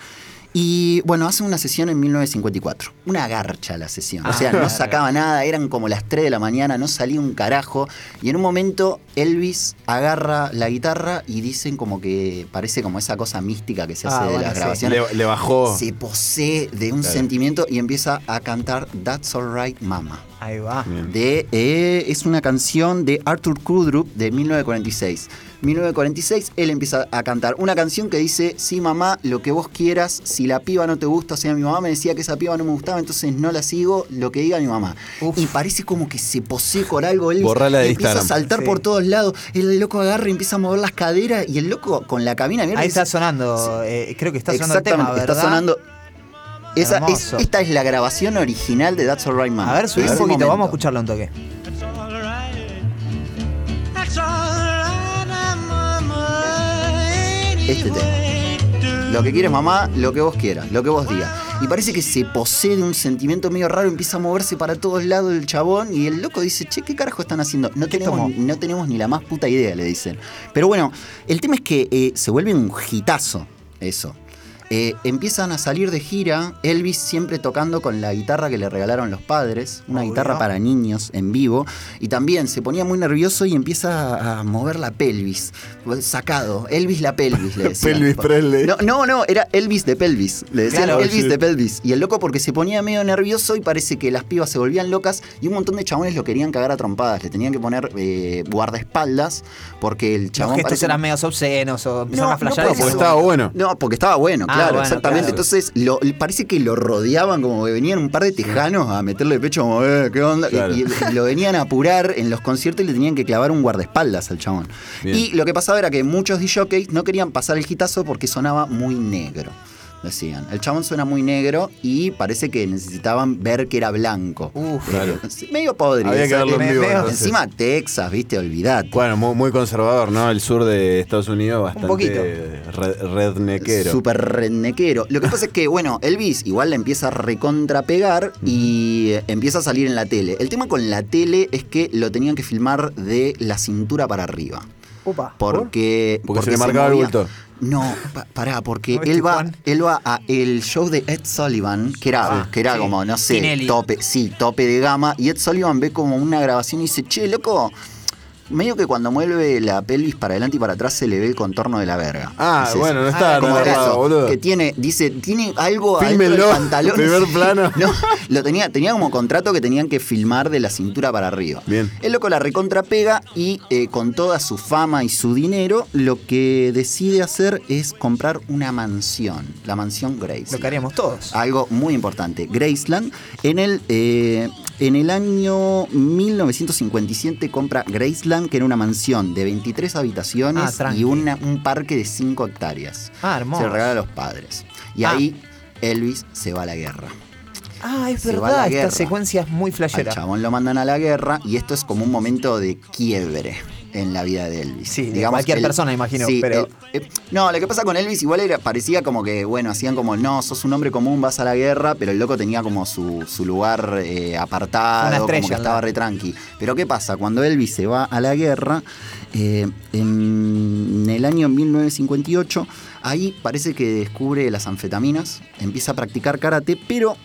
Y bueno, hacen una sesión en 1954. Una garcha la sesión. O sea, Ah. no sacaba nada, eran como las 3 de la mañana, no salía un carajo. Y en un momento Elvis agarra la guitarra y dicen como que parece como esa cosa mística que se hace Ah, de bueno, las sí. grabaciones Le, le bajó. se posee de un Claro. sentimiento y empieza a cantar That's Alright Mama. Ahí va. De, eh, es una canción de Arthur Kudrup de 1946. 1946 él empieza a cantar una canción que dice, sí mamá, lo que vos quieras, si la piba no te gusta, o sea, mi mamá me decía que esa piba no me gustaba, entonces no la sigo, lo que diga mi mamá. Uf. Y parece como que se posee con algo, él Borrala de empieza a saltar Sí. por todos lados, el loco agarra y empieza a mover las caderas y el loco con la cabina abierta Ahí dice, está sonando. eh, creo que está sonando el tema, Exactamente, ¿verdad? está sonando. Esa, es- Hermoso. esta es la grabación original de That's Alright Man. A ver, subí un poquito, vamos a escucharlo un toque. Este tema. Lo que quieres mamá, lo que vos quieras, lo que vos digas. y parece que se posee de un sentimiento medio raro, empieza a moverse para todos lados el chabón y el loco dice, che, ¿qué carajo están haciendo? No tenemos, tomó? no tenemos ni la más puta idea, le dicen. Pero bueno, el tema es que eh, se vuelve un hitazo eso. Eh, empiezan a salir de gira, Elvis siempre tocando con la guitarra que le regalaron los padres, una guitarra para niños en vivo, y también se ponía muy nervioso y empieza a mover la pelvis, sacado, Elvis la pelvis, le decían. Pelvis Presley. No, no, no, era Elvis de pelvis, le decían Claro, Elvis sí. de pelvis. Y el loco porque se ponía medio nervioso y parece que las pibas se volvían locas y un montón de chabones lo querían cagar a trompadas, le tenían que poner eh, guardaespaldas porque el Los chabón... gestos eran medio obscenos o empezaron No, a flashear. no, porque estaba bueno. no, porque estaba bueno, Ah, claro, bueno, exactamente. claro. Entonces, lo- parece que lo rodeaban como que venían un par de tejanos a meterle el pecho como, eh, ¿qué onda? Y- Claro. Y, y lo venían a apurar en los conciertos y le tenían que clavar un guardaespaldas al chabón. Bien. Y lo que pasaba era que muchos DJs no querían pasar el hitazo porque sonaba muy negro. Decían, el chabón suena muy negro y parece que necesitaban ver que era blanco. Uf. Claro. Sí, Medio podrido. Había que verlo en vivo. Encima Texas, viste, olvidate. Bueno, muy, muy conservador, ¿no? El sur de Estados Unidos bastante poquito. red- rednequero. Súper rednequero. Lo que pasa es que, bueno, Elvis igual la empieza a recontrapegar y eh, empieza a salir en la tele. El tema con la tele es que lo tenían que filmar de la cintura para arriba. Upa. Porque, Porque se le marcaba el movía- bulto. No, pa- pará, porque ¿No viste, él va, Juan? él va a el show de Ed Sullivan, que era, Ah, que era sí. como, no sé, Tinelli. tope, sí, tope de gama, y Ed Sullivan ve como una grabación y dice, che, loco, medio que cuando mueve la pelvis para adelante y para atrás se le ve el contorno de la verga. Ah, bueno, no Ah, estaba como eso, boludo. que tiene, dice, tiene algo Fílmenlo, del pantalón. primer plano. No, lo tenía, tenía como contrato que tenían que filmar de la cintura para arriba. Bien. El loco la recontrapega y eh, con toda su fama y su dinero, lo que decide hacer es comprar una mansión, la mansión Grace. Lo que haríamos todos. Algo muy importante. Graceland, en el, eh, en el año 1957 compra Graceland, que era una mansión de 23 Ah, habitaciones tranqui. y una- un parque de 5 hectáreas. Ah, hermoso. Se lo regala a los padres. Y Ah. ahí Elvis se va a la guerra. Ah, es Se verdad. Esta secuencia es muy Al flashera. chabón lo mandan a la guerra y esto es como un momento de quiebre en la vida de Elvis. Sí, de cualquier persona, imagino, sí, pero- el- eh, no, lo que pasa con Elvis igual era, parecía como que, bueno, hacían como, no, sos un hombre común, vas a la guerra, pero el loco tenía como su, su lugar eh, apartado, estrella, como que estaba re tranqui. Pero ¿qué pasa? Cuando Elvis se va a la guerra, eh, en el año 1958, ahí parece que descubre las anfetaminas, empieza a practicar karate, pero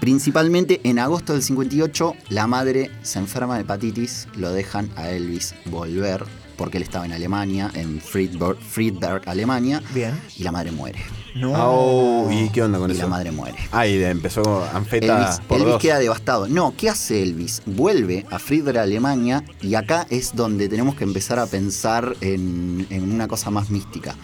Principalmente en agosto del 58, la madre se enferma de hepatitis, lo dejan a Elvis volver, porque él estaba en Alemania, en Friedberg, Friedberg Alemania, Bien. y la madre muere. No. ¿Y qué onda con Y eso? la madre muere. Ah, y empezó anfeta Elvis, por Elvis dos. queda devastado. No, ¿qué hace Elvis? Vuelve a Friedberg, Alemania, y acá es donde tenemos que empezar a pensar en, en una cosa más mística.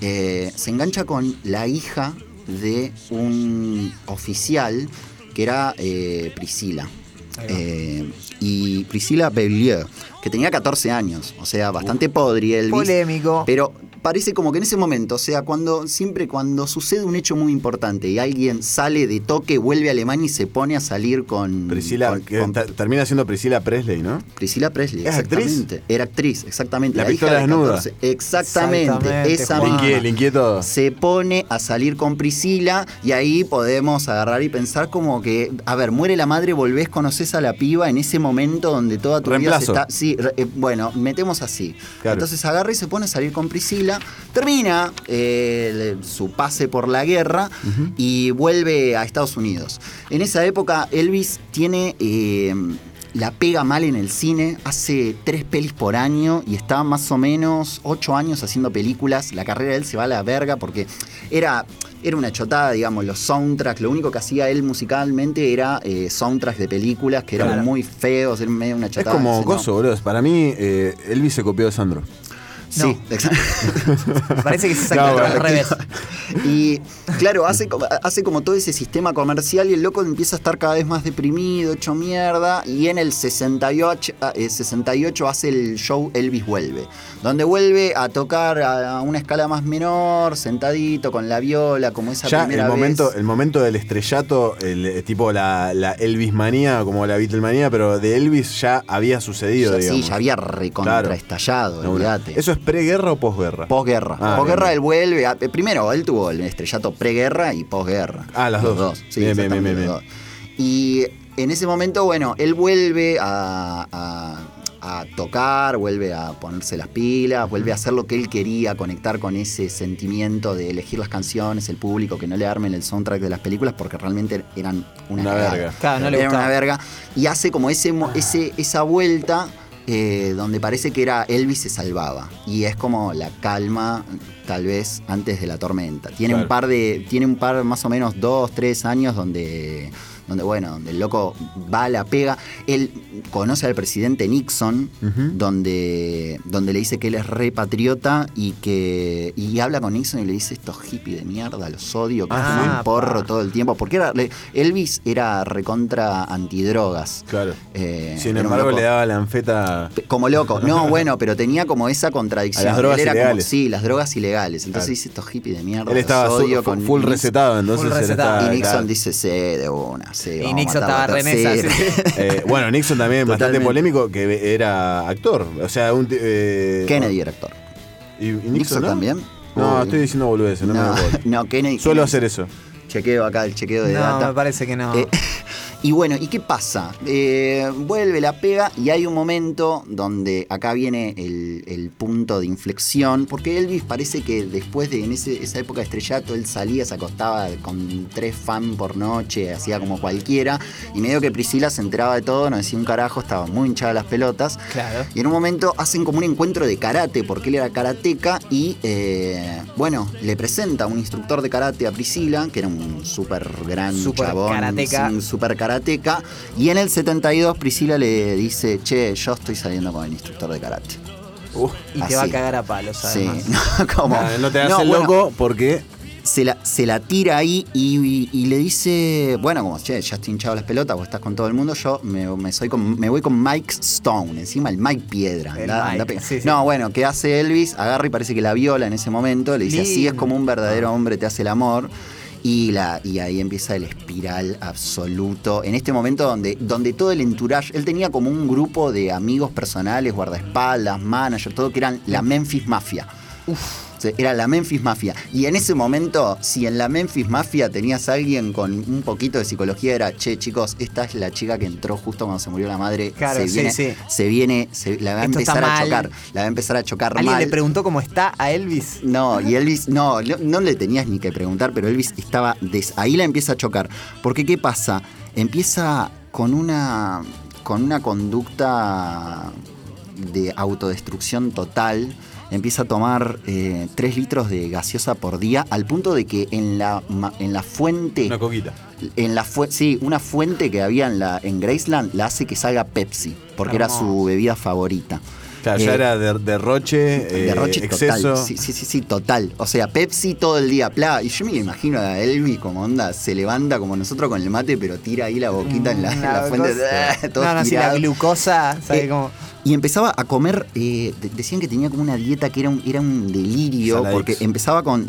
Eh, se engancha con la hija de un oficial que era eh, Priscila. Eh, y Priscila Bellier, que tenía 14 años, o sea, bastante podri Elvis. Polémico. Pero parece como que en ese momento, o sea, cuando siempre cuando sucede un hecho muy importante y alguien sale de toque, vuelve a Alemania y se pone a salir con Priscila, con- que con ta- termina siendo Priscila Presley, ¿no? Priscila Presley, ¿Es actriz? exactamente. Era actriz, exactamente. La hija pistola de desnuda. 14. Exactamente, Exactamente, esa misma. Linqué todo. Se pone a salir con Priscila y ahí podemos agarrar y pensar como que, a ver, muere la madre, volvés, conoces a la piba en ese momento donde toda tu vida se está. Sí, re- eh, bueno, metemos así. Claro. Entonces agarra y se pone a salir con Priscila, termina eh, su pase por la guerra y vuelve a Estados Unidos. En esa época, Elvis tiene. eh, la pega mal en el cine, hace tres pelis por año y está más o menos ocho años haciendo películas. La carrera de él se va a la verga porque era, era una chotada, digamos, los soundtracks. Lo único que hacía él musicalmente era eh, soundtracks de películas que eran Claro. muy feos, era medio una Es chotada. como Dice, no. Gozo, boludo. Para mí, eh, Elvis se copió de Sandro. Sí, exacto. Parece que se No, saca bueno. al revés. Y claro, hace, como- hace como todo ese sistema comercial y el loco empieza a estar cada vez más deprimido, hecho mierda. Y en el 68, ah, eh, 68 hace el show Elvis Vuelve, donde vuelve a tocar a una escala más menor, sentadito, con la viola, como esa Ya el primera momento, vez. el momento del estrellato, el, eh, tipo la, la Elvis manía, como la Beatlemanía, pero de Elvis ya había sucedido, Ya- sí, digamos. ya había recontra Claro. No, olvídate. ¿Eso es preguerra o posguerra? Posguerra. Ah, Posguerra bien, él vuelve. a- primero, él tuvo el estrellato preguerra y posguerra. Ah, las Los dos. Sí, Bien, bien, bien, exactamente, bien, los dos. Y en ese momento, bueno, él vuelve a, a- a tocar, vuelve a ponerse las pilas, vuelve a hacer lo que él quería, conectar con ese sentimiento de elegir las canciones, el público, que no le armen el soundtrack de las películas porque realmente eran una, Una verga. Claro, no le Era gustaba. una verga. Y hace como ese, mo- ese, esa vuelta eh, donde parece que era Elvis se salvaba. Y es como la calma, tal vez, antes de la tormenta. Tiene Claro. un par de. Tiene un par, más o menos, dos, tres años donde. Donde, bueno, donde el loco va, la pega. Él conoce al presidente Nixon, donde, donde le dice que él es re patriota y que. Y habla con Nixon y le dice estos hippies de mierda, los odio, que Ah, fuman porro todo el tiempo. Porque era, Elvis era recontra antidrogas. Claro. Eh, Sin embargo, le daba la anfeta. Como loco. No, bueno, pero tenía como esa contradicción. A las drogas Él era como- ilegales. sí, las drogas ilegales. Entonces Claro. dice estos hippies de mierda. Él estaba los su- odio fu- con full recetado, entonces Full recetado. estaba- Y Nixon claro. dice, sí, de una, sí. Y Nixon estaba re en esa, tercera". sí, sí. Eh, bueno, Nixon también bastante Totalmente. polémico, que era actor. O sea, un. eh, Kennedy era actor. ¿Y, y Nixon, Nixon no? también. No, Uy. estoy diciendo boludeces, no, me No, acuerdo. no, Kennedy. Suelo Kennedy. hacer eso. Chequeo acá, el chequeo de No, data. me parece que no. Eh, y bueno, ¿y qué pasa? Eh, vuelve la pega y hay un momento donde acá viene el, el punto de inflexión, porque Elvis parece que después de en ese- esa época de estrellato, él salía, se acostaba con tres fans por noche, hacía como cualquiera, y medio que Priscila se enteraba de todo, no decía un carajo, estaba muy hinchada las pelotas. Claro. Y en un momento hacen como un encuentro de karate, porque él era karateca y, eh, bueno, le presenta a un instructor de karate a Priscila, que era un súper gran Súper chabón, karateca. súper karateca. Y en el 72 Priscila le dice, che, yo estoy saliendo con el instructor de karate. Y te va a cagar a palos, Sí, además. no, como... Ah, no te hagas No, el bueno, loco porque. se la, se la tira ahí y, y- y le dice, bueno, como, che, ya estoy hinchado las pelotas, vos estás con todo el mundo, yo me, me soy con- me voy con Mike Stone, encima el Mike Piedra. El Mike, sí, sí. No, bueno, ¿qué hace Elvis? Agarra y parece que la viola en ese momento, le dice, así es Lindo. como un verdadero hombre te hace el amor. Y, la, y ahí empieza el espiral absoluto. En este momento donde, donde todo el entourage, él tenía como un grupo de amigos personales, guardaespaldas, manager, todo que eran la Memphis Mafia. Sea, Era la Memphis Mafia. Y en ese momento, si en la Memphis Mafia tenías a alguien con un poquito de psicología, era, che, chicos, esta es la chica que entró justo cuando se murió la madre. Claro, se sí, viene, sí. se viene, se- la va a Esto empezar a chocar. La va a empezar a chocar ¿Alguien mal. le preguntó cómo está a Elvis? No, y Elvis, no, no, no le tenías ni que preguntar, pero Elvis estaba. des- ahí la empieza a chocar. Porque, ¿qué pasa? Empieza con una. con una conducta de autodestrucción total. Empieza a tomar 3 litros de gaseosa por día, al punto de que en la, en la fuente. Una coquita. En la fu- sí, una fuente que había en, la, en Graceland la hace que salga Pepsi, porque era su bebida favorita. Claro, ya Eh, era de- derroche, eh, Derroche exceso. total. Sí, sí, sí, sí, total. O sea, Pepsi todo el día, pla. Y yo me lo imagino a Elvis como onda, se levanta como nosotros con el mate, pero tira ahí la boquita en la, Una fuente. todo no, no, sí, la glucosa, ¿sabes Eh, cómo? Y empezaba a comer, eh, de- decían que tenía como una dieta que era un, era un delirio, Saladix. porque empezaba con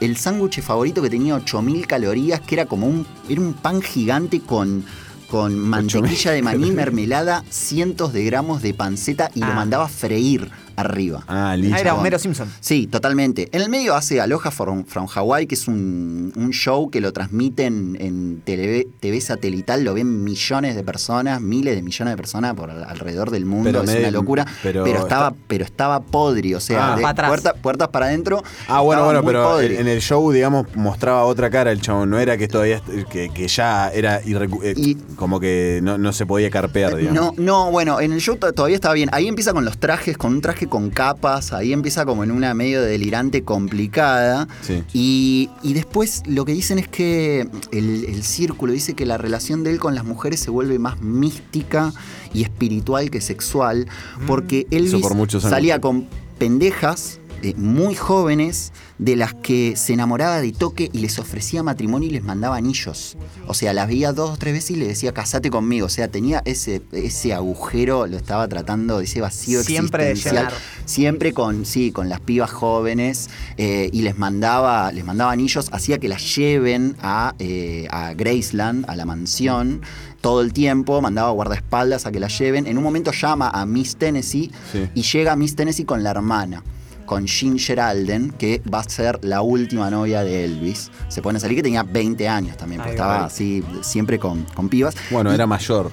el sándwich favorito que tenía 8000 calorías, que era como un, era un pan gigante con, con mantequilla de maní, mermelada, cientos de gramos de panceta y lo Ah. mandaba a freír arriba. Ah, listo. Ah, era. Homero Simpson. Sí, totalmente. En el medio hace Aloha from, from Hawaii, que es un, un show que lo transmiten en TV, TV satelital, lo ven millones de personas, miles de millones de personas por al- alrededor del mundo, Pero es me- una locura. pero Pero, estaba, está- pero estaba podri, o sea, Ah. de puerta- puertas para adentro. Ah, bueno, bueno, pero podri. en el show, digamos, mostraba otra cara el chabón. No era que todavía, que, que ya era eh, Y- como que no, no se podía carpear, digamos. No, no, bueno, en el show to- todavía estaba bien. Ahí empieza con los trajes, con un traje con capas, ahí empieza como en una medio delirante complicada. Sí. Y, y después lo que dicen es que el, el círculo dice que la relación de él con las mujeres se vuelve más mística y espiritual que sexual, porque Mm. por muchos años. salía con pendejas eh, muy jóvenes de las que se enamoraba de toque y les ofrecía matrimonio y les mandaba anillos. O sea, las veía dos o tres veces y le decía, casate conmigo. O sea, tenía ese, ese agujero, lo estaba tratando de ese vacío Siempre de existencial. llenar. Siempre con, sí, con las pibas jóvenes eh, y les mandaba, les mandaba anillos, hacía que las lleven a, eh, a Graceland, a la mansión, todo el tiempo, mandaba guardaespaldas a que la lleven. En un momento llama a Miss Tennessee Sí. y llega Miss Tennessee con la hermana. Con Ginger Alden, que va a ser la última novia de Elvis. Se pone a salir que tenía 20 años también, porque Ay, estaba así siempre con, con pibas. Bueno, era mayor.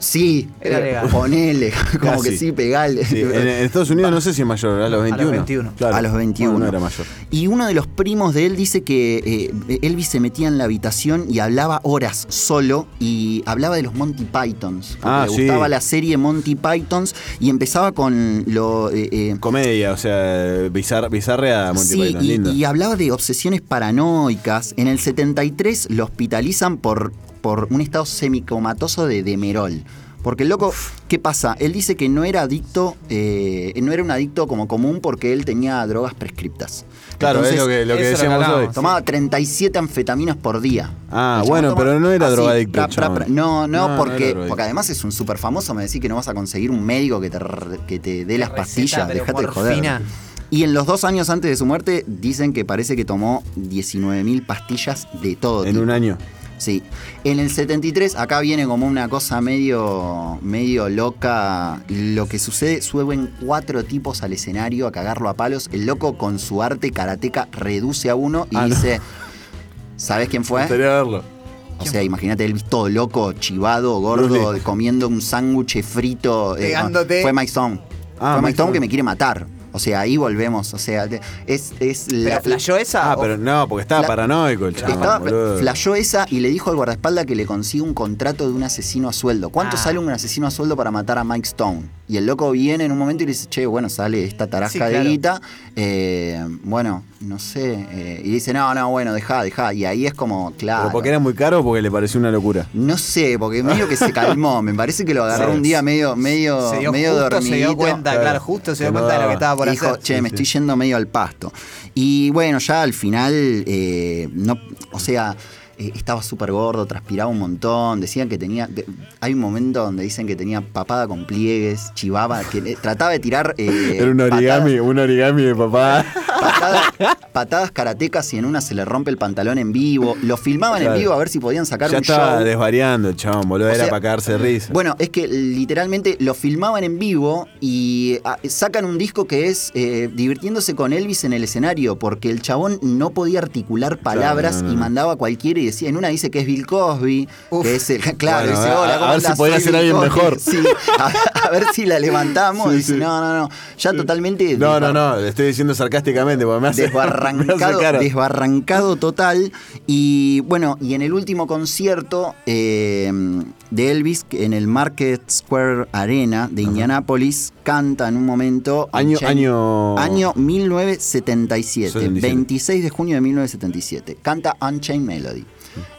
Sí, Era eh, legal. ponele, como Casi. que sí, pegale. Sí, en, en Estados Unidos no sé si es mayor, a los 21. 21. Claro. A los 21. Bueno, no era mayor. Y uno de los primos de él dice que eh, Elvis se metía en la habitación y hablaba horas solo y hablaba de los Monty Pythons. Ah, le sí. gustaba la serie Monty Pythons y empezaba con lo. eh, eh, Comedia, o sea, bizar, bizarrea Monty Sí, Python, y, lindo. y hablaba de obsesiones paranoicas. En el 73 lo hospitalizan por, por un estado semicomatoso de demerol. Porque el loco, ¿qué pasa? Él dice que no era adicto, eh, no era un adicto como común porque él tenía drogas prescriptas. Claro, Entonces, es lo que, lo que lo decíamos hoy. Tomaba 37 anfetaminas por día. Ah, bueno, pero no era así, drogadicto pra, el pra, chabón. pra. No, no, porque, porque además es un súper famoso. Me decís que no vas a conseguir un médico que te, que te dé las receta, pastillas. Dejate de joder. Y en los dos años antes de su muerte, dicen que parece que tomó 19.000 pastillas de todo En tipo. un año. Sí. En el 73, acá viene como una cosa medio, medio loca. Lo que sucede, suben cuatro tipos al escenario a cagarlo a palos. El loco con su arte karateca reduce a uno y Ah, no. dice, ¿sabes quién fue? O sea, imagínate Elvis todo loco, chivado, gordo, comiendo un sándwich frito. eh, Pegándote. fue Mike Stone. Ah, fue Mike Stone. que me quiere matar. O sea, ahí volvemos. O sea, es, es la, ¿Pero flashó esa? Ah, o- pero no, porque estaba La- paranoico el boludo. flashó esa y le dijo al guardaespaldas que le consiga un contrato de un asesino a sueldo. ¿Cuánto Ah. sale un asesino a sueldo para matar a Mike Stone? Y el loco viene en un momento y le dice, che, bueno, sale esta tarasca Sí, de guita. eh, bueno, no sé. eh, y dice, no, no, bueno, dejá, dejá. Y ahí es como, claro. ¿Pero porque era muy caro o porque le pareció una locura? No sé, porque medio que se calmó. Me parece que lo agarró Sí. un día medio, medio, se dio medio justo, se dio dormidito. cuenta, Claro. claro, justo se dio cuenta de lo que estaba por dijo, hacer. che, Sí, me sí. estoy yendo medio al pasto. Y bueno, ya al final, eh, no, o sea, eh, estaba súper gordo, transpiraba un montón, decían que tenía, de- hay un momento donde dicen que tenía papada con pliegues, chivaba, que le- trataba de tirar... eh, Era un origami, patadas- un origami de papá. Patadas, patadas karatecas y en una se le rompe el pantalón en vivo. Lo filmaban Claro. en vivo a ver si podían sacar ya un estaba show. desvariando el chabón, boludo. O Era sea, para cagarse risa. Bueno, es que literalmente lo filmaban en vivo y ah, sacan un disco que es eh, divirtiéndose con Elvis en el escenario, porque el chabón no podía articular palabras no, no, y mandaba a cualquiera y decía, en una dice que es Bill Cosby, Uf. que es el, claro, Bueno, dice, a- hola, a ¿cómo ver si Soy ser alguien Cosby". mejor. Sí, a, a ver si la levantamos. Sí, dice, sí. no, no, no, ya totalmente no, no, no, le estoy diciendo sarcásticamente porque me hace. me desbarrancado, hace desbarrancado total. Y bueno, y en el último concierto eh, de Elvis, en el Market Square Arena de Indianápolis, canta en un momento. Año- año- año 1977, 77. 26 de junio de 1977. Canta Unchained Melody.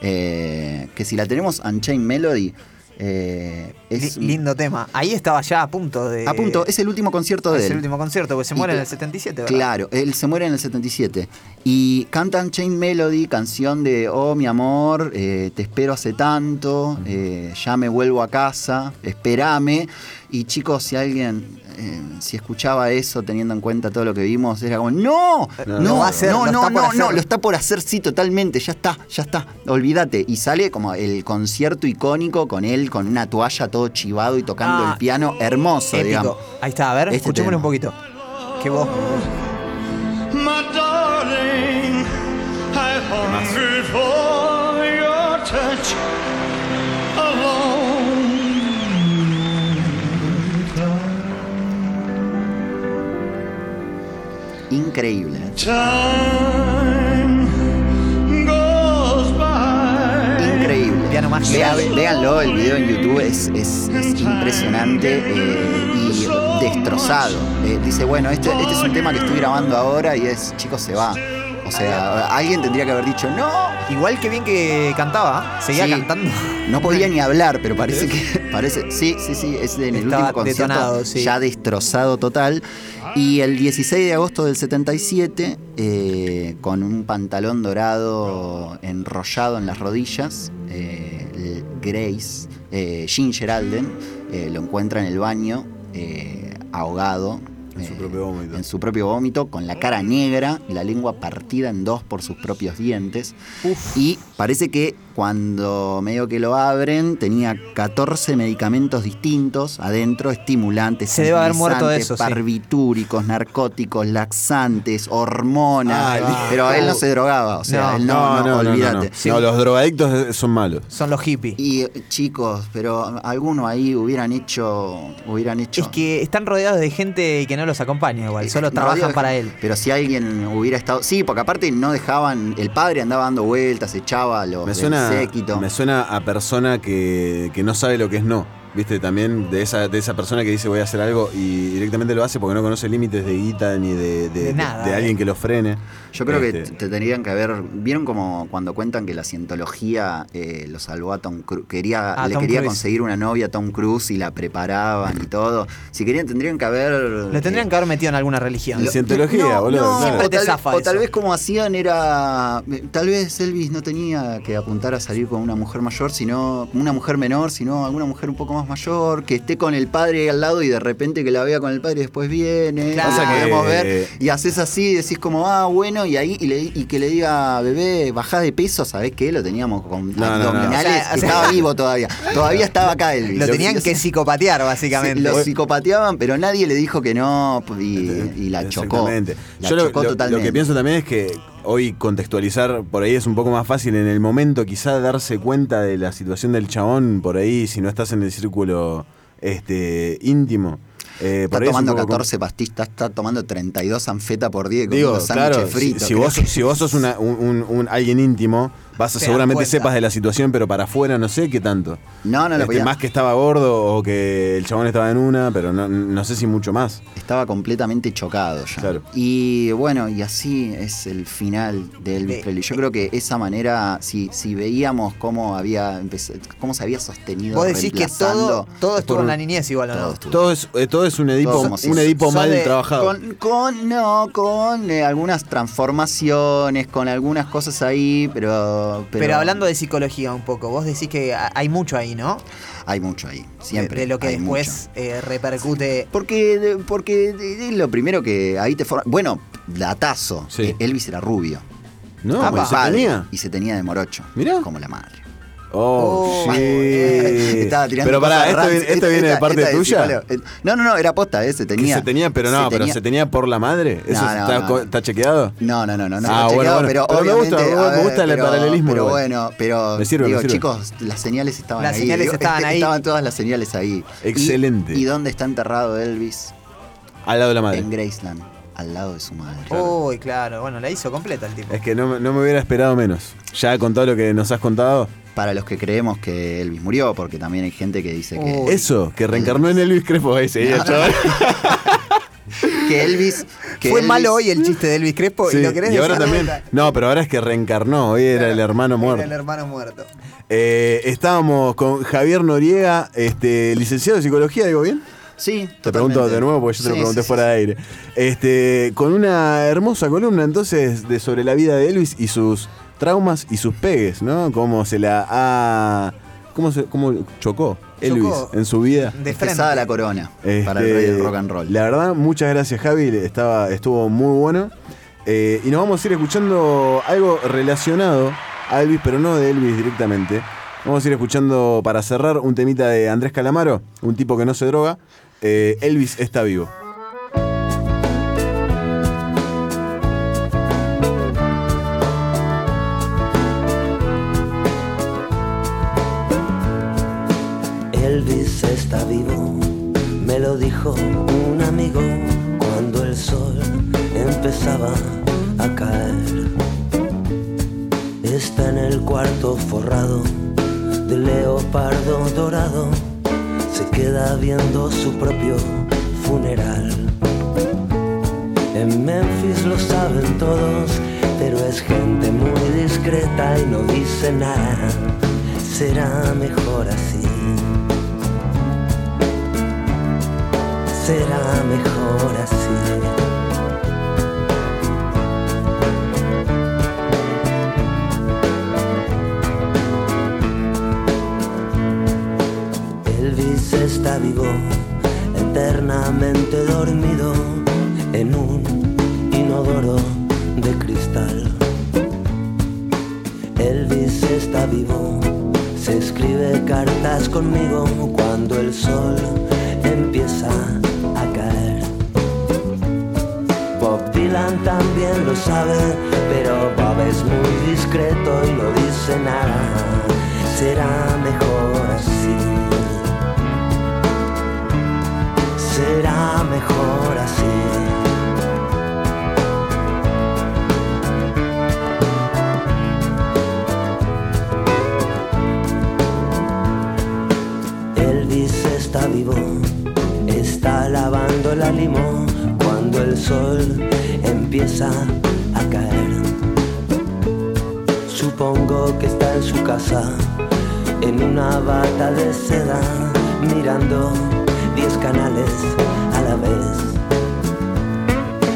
Eh, que si la tenemos Unchained Melody. eh, es Li- lindo tema. Ahí estaba ya a punto de. a punto, es el último concierto de es él. el último concierto, porque se Y muere en el 77, ¿verdad? Claro, él se muere en el 77. Y cantan Chain Melody, canción de Oh, mi amor, eh, te espero hace tanto, eh, ya me vuelvo a casa, espérame. Y chicos, si alguien, eh, si escuchaba eso teniendo en cuenta todo lo que vimos, era como, no, no, No, hacer, no, no, está por no, hacer". no, lo está por hacer, sí, totalmente, ya está, ya está, olvídate. Y sale como el concierto icónico con él, con una toalla todo chivado y tocando Ah, el piano, hermoso, Épico. digamos. Ahí está, a ver, Este escuchémoslo un poquito. Qué voz. My darling, I Increíble. ¿eh? Increíble. Piano más véanlo, el video en YouTube es, es- es impresionante eh, y destrozado. Eh, dice, bueno, este, este es un tema que estoy grabando ahora y es, chicos, se va. O sea, alguien tendría que haber dicho, no, Igual que bien que cantaba, seguía Sí. cantando. no podía ni hablar, pero parece que, parece, sí, sí, sí, es en el Estaba último concierto detonado, sí. ya destrozado total. Y el 16 de agosto del 77, eh, con un pantalón dorado enrollado en las rodillas, eh, Grace, eh, Ginger Alden, eh, lo encuentra en el baño, ahogado. En su propio vómito. en su propio vómito, con la cara negra, la lengua partida en dos por sus propios dientes. Y parece que cuando medio que lo abren, tenía 14 medicamentos distintos adentro, estimulantes, Se debe haber muerto de tranquilizantes, eso, sí. barbitúricos, narcóticos, laxantes, hormonas. Listo. pero él no se drogaba, o sea, No. él no, no, olvídate. No, los drogadictos son malos. Son los hippies. Y eh, chicos, pero algunos ahí hubieran hecho, hubieran hecho. Es que están rodeados de gente que no los acompaña igual, solo trabajan para él. Pero si alguien hubiera estado. Sí, porque aparte no dejaban. El padre andaba dando vueltas, echaba a los Me del séquito. me suena a persona que, que no sabe lo que es no. Viste, también de esa, de esa persona que dice voy a hacer algo y directamente lo hace porque no conoce límites de guita ni de, de- De nada, de eh. alguien que lo frene. Yo creo que Este, te tendrían que haber. ¿Vieron como cuando cuentan que la cientología eh, lo salvó a Tom Cruise? Quería, A le Tom quería Cruise. conseguir una novia a Tom Cruise y la preparaban y todo. Si querían, tendrían que haber. Lo tendrían eh, que haber metido en alguna religión. Lo- Cientología, boludo, claro. Siempre o te tal, zafa o tal vez como hacían era. Tal vez Elvis no tenía que apuntar a salir con una mujer mayor, sino. Una mujer menor, sino alguna mujer un poco más mayor, que esté con el padre ahí al lado y de repente que la vea con el padre y después viene. Claro. y Pasa que- podemos ver. Y haces así, decís como, ah, bueno, y ahí y, le- y que le diga, bebé, bajá de peso, ¿sabés qué? Lo teníamos con No, no, no. abdominales. O sea, o sea- estaba vivo todavía. Todavía estaba acá Elvis. Lo tenían que psicopatear, básicamente. Lo psicopateaban, pero nadie le dijo que no y, y la chocó. Exactamente. La Yo chocó lo- lo totalmente. que pienso también es que hoy contextualizar por ahí es un poco más fácil en el momento, quizá darse cuenta de la situación del chabón por ahí, si no estás en el círculo este íntimo. Eh, Está es tomando com- 14 pastillas, está tomando 32 anfeta por día y Digo, claro, si, fritos. si vos, si vos sos una- un, un- un alguien íntimo, vas a seguramente cuenta. sepas de la situación, pero para afuera no sé qué tanto. No, no lo Este, podía. Más que estaba gordo o que el chabón estaba en una, pero no, no sé si mucho más. Estaba completamente chocado ya. Claro. Y bueno, y así es el final de Elvis Presley. Yo creo que esa manera, si, si veíamos cómo había empezado- cómo se había sostenido Vos decís que todo, todo estuvo por en la niñez igual, ¿o todo no? estuvo. Todo es, eh, todo es un Edipo, un eso. Edipo mal de- trabajado. Con, con- no, con eh, algunas transformaciones, con algunas cosas ahí, pero, pero. Pero hablando de psicología un poco, vos decís que ha- hay mucho ahí, ¿no? Hay mucho ahí, siempre. De, de lo que hay después eh, repercute. Porque, porque es lo primero que ahí te forma. Bueno, datazo. Sí. Elvis era rubio. No, pues se tenía. Y se tenía de morocho. Mirá. Como la madre. Oh, Oh, shit. Estaba tirando Pero pará, ¿esto, viene, esto Esta- viene de parte esta tuya? Eh, No, no, no, era posta, eh, se Que tenía. se tenía, pero no, se pero tenía- se tenía por la madre. ¿Eso No, no, está, no, chequeado? No, no, no, no, no Ah, está bueno, chequeado, bueno. pero, Pero me gusta, me- me el paralelismo Pero bueno, pero. Me sirve, me digo, sirve. chicos, las señales estaban Las ahí. señales digo, estaban ahí. Estaban todas las señales ahí. Y- Excelente. ¿Y, dónde está enterrado Elvis? Al lado de la madre. En Graceland, al lado de su madre. Uy, claro, bueno, la hizo completa el tipo. Es que no, me- no me hubiera esperado menos. Ya con todo lo que nos has contado. Para los que creemos que Elvis murió, porque también hay gente que dice que. Uy. Eso, que reencarnó en Elvis Crespo ese. el chaval. que Elvis. que Fue Elvis- malo hoy el chiste de Elvis Crespo Sí, y lo querés y ahora también. vuelta. No, pero ahora es que reencarnó. Hoy era el hermano Era muerto. El hermano muerto. Eh, estábamos con Javier Noriega, este, licenciado en psicología, ¿digo bien? Sí, Te pregunto de nuevo porque yo te lo pregunté sí, fuera sí, de aire. Este, con una hermosa columna entonces de sobre la vida de Elvis y sus traumas y sus pegues, ¿no? Cómo se la ha. ¿Cómo, se, cómo chocó Elvis Chocó. en su vida? De Pesada frente. la corona Este, para el rey del rock and roll. La verdad, muchas gracias Javi, estaba, estuvo muy bueno. Eh, y nos vamos a ir escuchando algo relacionado a Elvis, pero no de Elvis directamente. Vamos a ir escuchando para cerrar un temita de Andrés Calamaro, un tipo que no se droga. Eh, Elvis está vivo. Elvis está vivo, me lo dijo un amigo cuando el sol empezaba a caer. Está en el cuarto forrado de leopardo dorado, se queda viendo su propio funeral. En Memphis lo saben todos, pero es gente muy discreta y no dice nada. Será mejor así. Será mejor así. está vivo, eternamente dormido en un inodoro de cristal. Elvis está vivo, se escribe cartas conmigo cuando el sol empieza a caer. Bob Dylan también lo sabe, pero Bob es muy discreto y no dice nada. Será mejor será mejor así. está vivo, está lavando la limón cuando el sol empieza a caer. Supongo que está en su casa, en una bata de seda, mirando canales a la vez.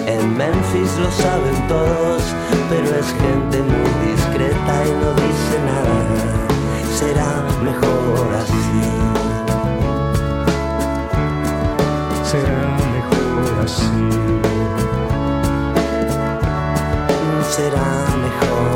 En Memphis lo saben todos, pero es gente muy discreta y no dice nada. Será mejor así. Será mejor así. Será mejor.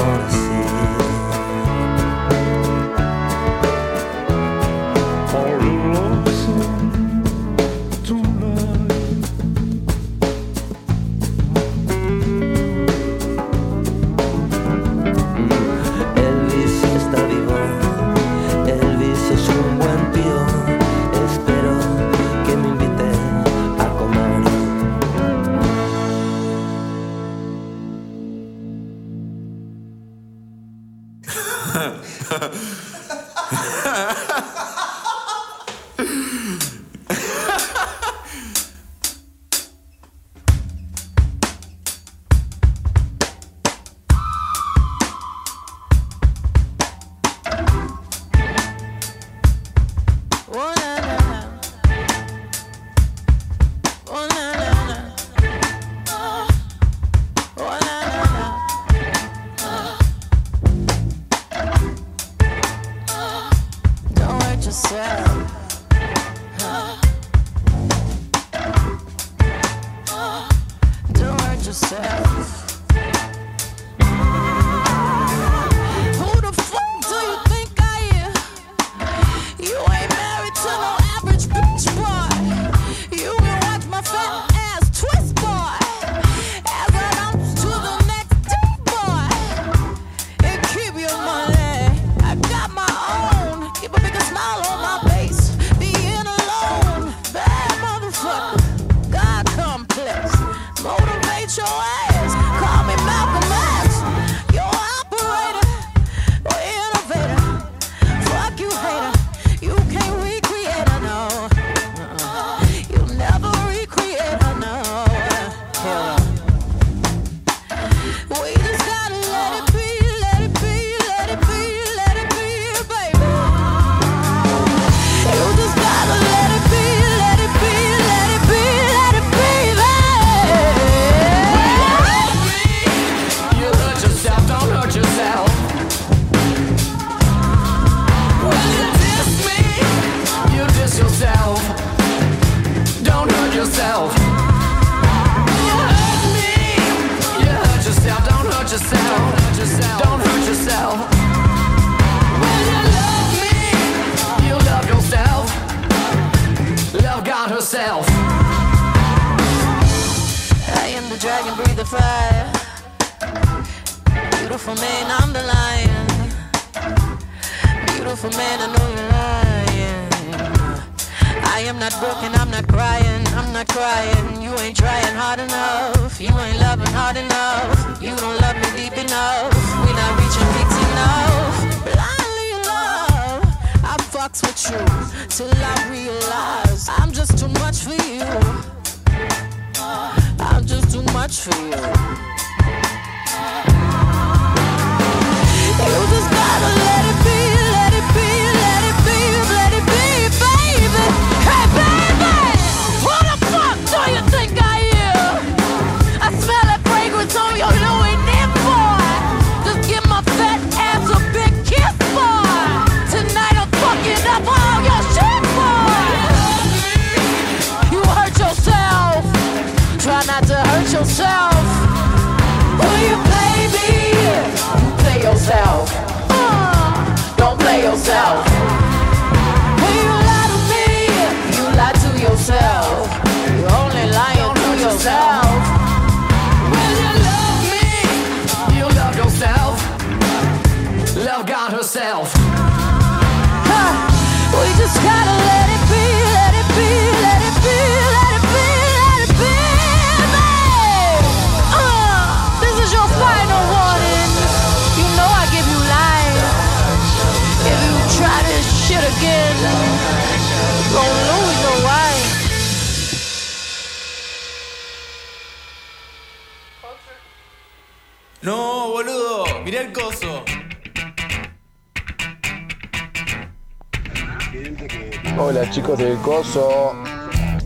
Hola chicos del Coso.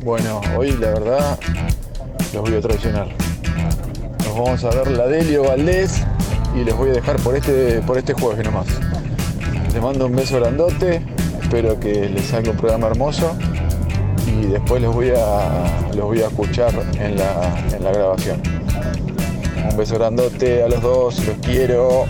Bueno, hoy la verdad los voy a traicionar. Nos vamos a ver la Delio Valdés y les voy a dejar por este, por este jueves nomás. Les mando un beso grandote, espero que les salga un programa hermoso y después los voy a, los voy a escuchar en la, en la grabación. Un beso grandote a los dos, los quiero.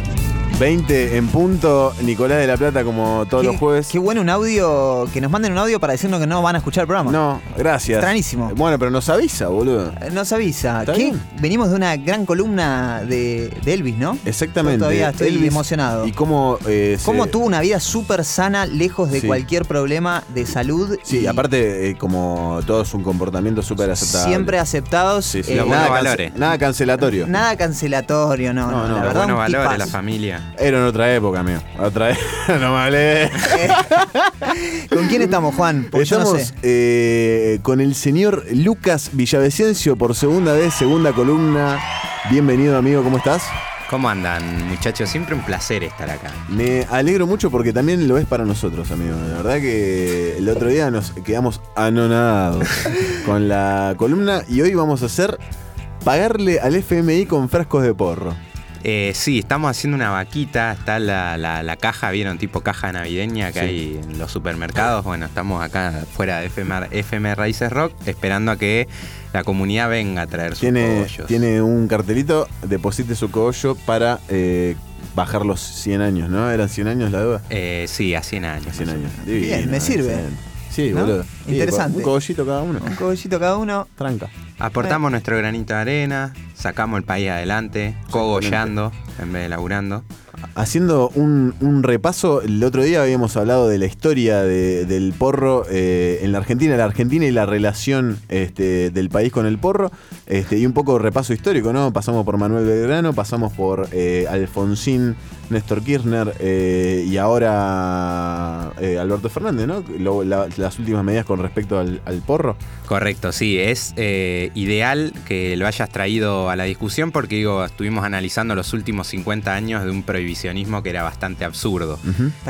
20 en punto, Nicolás de la Plata como todos los jueves. Qué bueno un audio, que nos manden un audio para decirnos que no van a escuchar el programa. No, gracias. Extrañísimo. Bueno, pero nos avisa, boludo. Eh, Nos avisa. ¿Está ¿Qué? bien? Venimos de una gran columna de, de Elvis, ¿no? Exactamente. Yo todavía estoy Elvis emocionado. Y cómo, eh, se- Cómo tuvo una vida súper sana, lejos de Sí. cualquier problema de salud. Sí, y aparte, eh, como todo es un comportamiento súper aceptable. Siempre aceptados. Sí, sí. eh, nada, valores. nada cancelatorio. Nada cancelatorio, no. No, no, no, la los verdad, valores, la familia. Era en otra época, amigo. Otra vez. no me hablé. ¿Con quién estamos, Juan? Porque yo no Estamos sé. eh, con el señor Lucas Villavicencio por segunda vez, segunda columna. Bienvenido, amigo, ¿cómo estás? ¿Cómo andan, muchachos? Siempre un placer estar acá. Me alegro mucho porque también lo es para nosotros, amigo. La verdad que el otro día nos quedamos anonadados con la columna y hoy vamos a hacer pagarle al FMI con frascos de porro. Eh, sí, estamos haciendo una vaquita. Está la, la- la caja, ¿vieron? Tipo caja navideña que Sí. hay en los supermercados. Bueno, estamos acá fuera de FM, FM Raíces Rock esperando a que la comunidad venga a traer sus Tiene, cogollos. tiene un cartelito, deposite su cogollo para eh, bajar los 100 años, ¿no? ¿Eran 100 años la deuda? Eh, sí, a 100 años. 100 más o años. menos. Divino, Bien, me sirve. excelente. Sí, ¿No? boludo. Sí, Interesante. Un cogollito cada uno. Un cogollito cada uno. Tranca. Aportamos nuestro granito de arena, sacamos el país adelante, cogollando en vez de laburando. Haciendo un, un repaso, el otro día habíamos hablado de la historia de- del porro eh, en la Argentina, la Argentina y la relación este, del país con el porro, este, y un poco de repaso histórico, ¿no? Pasamos por Manuel Belgrano, pasamos por eh, Alfonsín, Néstor Kirchner eh, y ahora eh, Alberto Fernández, ¿no? Lo- la- las últimas medidas con respecto al, al porro. Correcto, sí, es eh, ideal que lo hayas traído a la discusión porque digo, estuvimos analizando los últimos 50 años de un prohibicionismo que era bastante absurdo.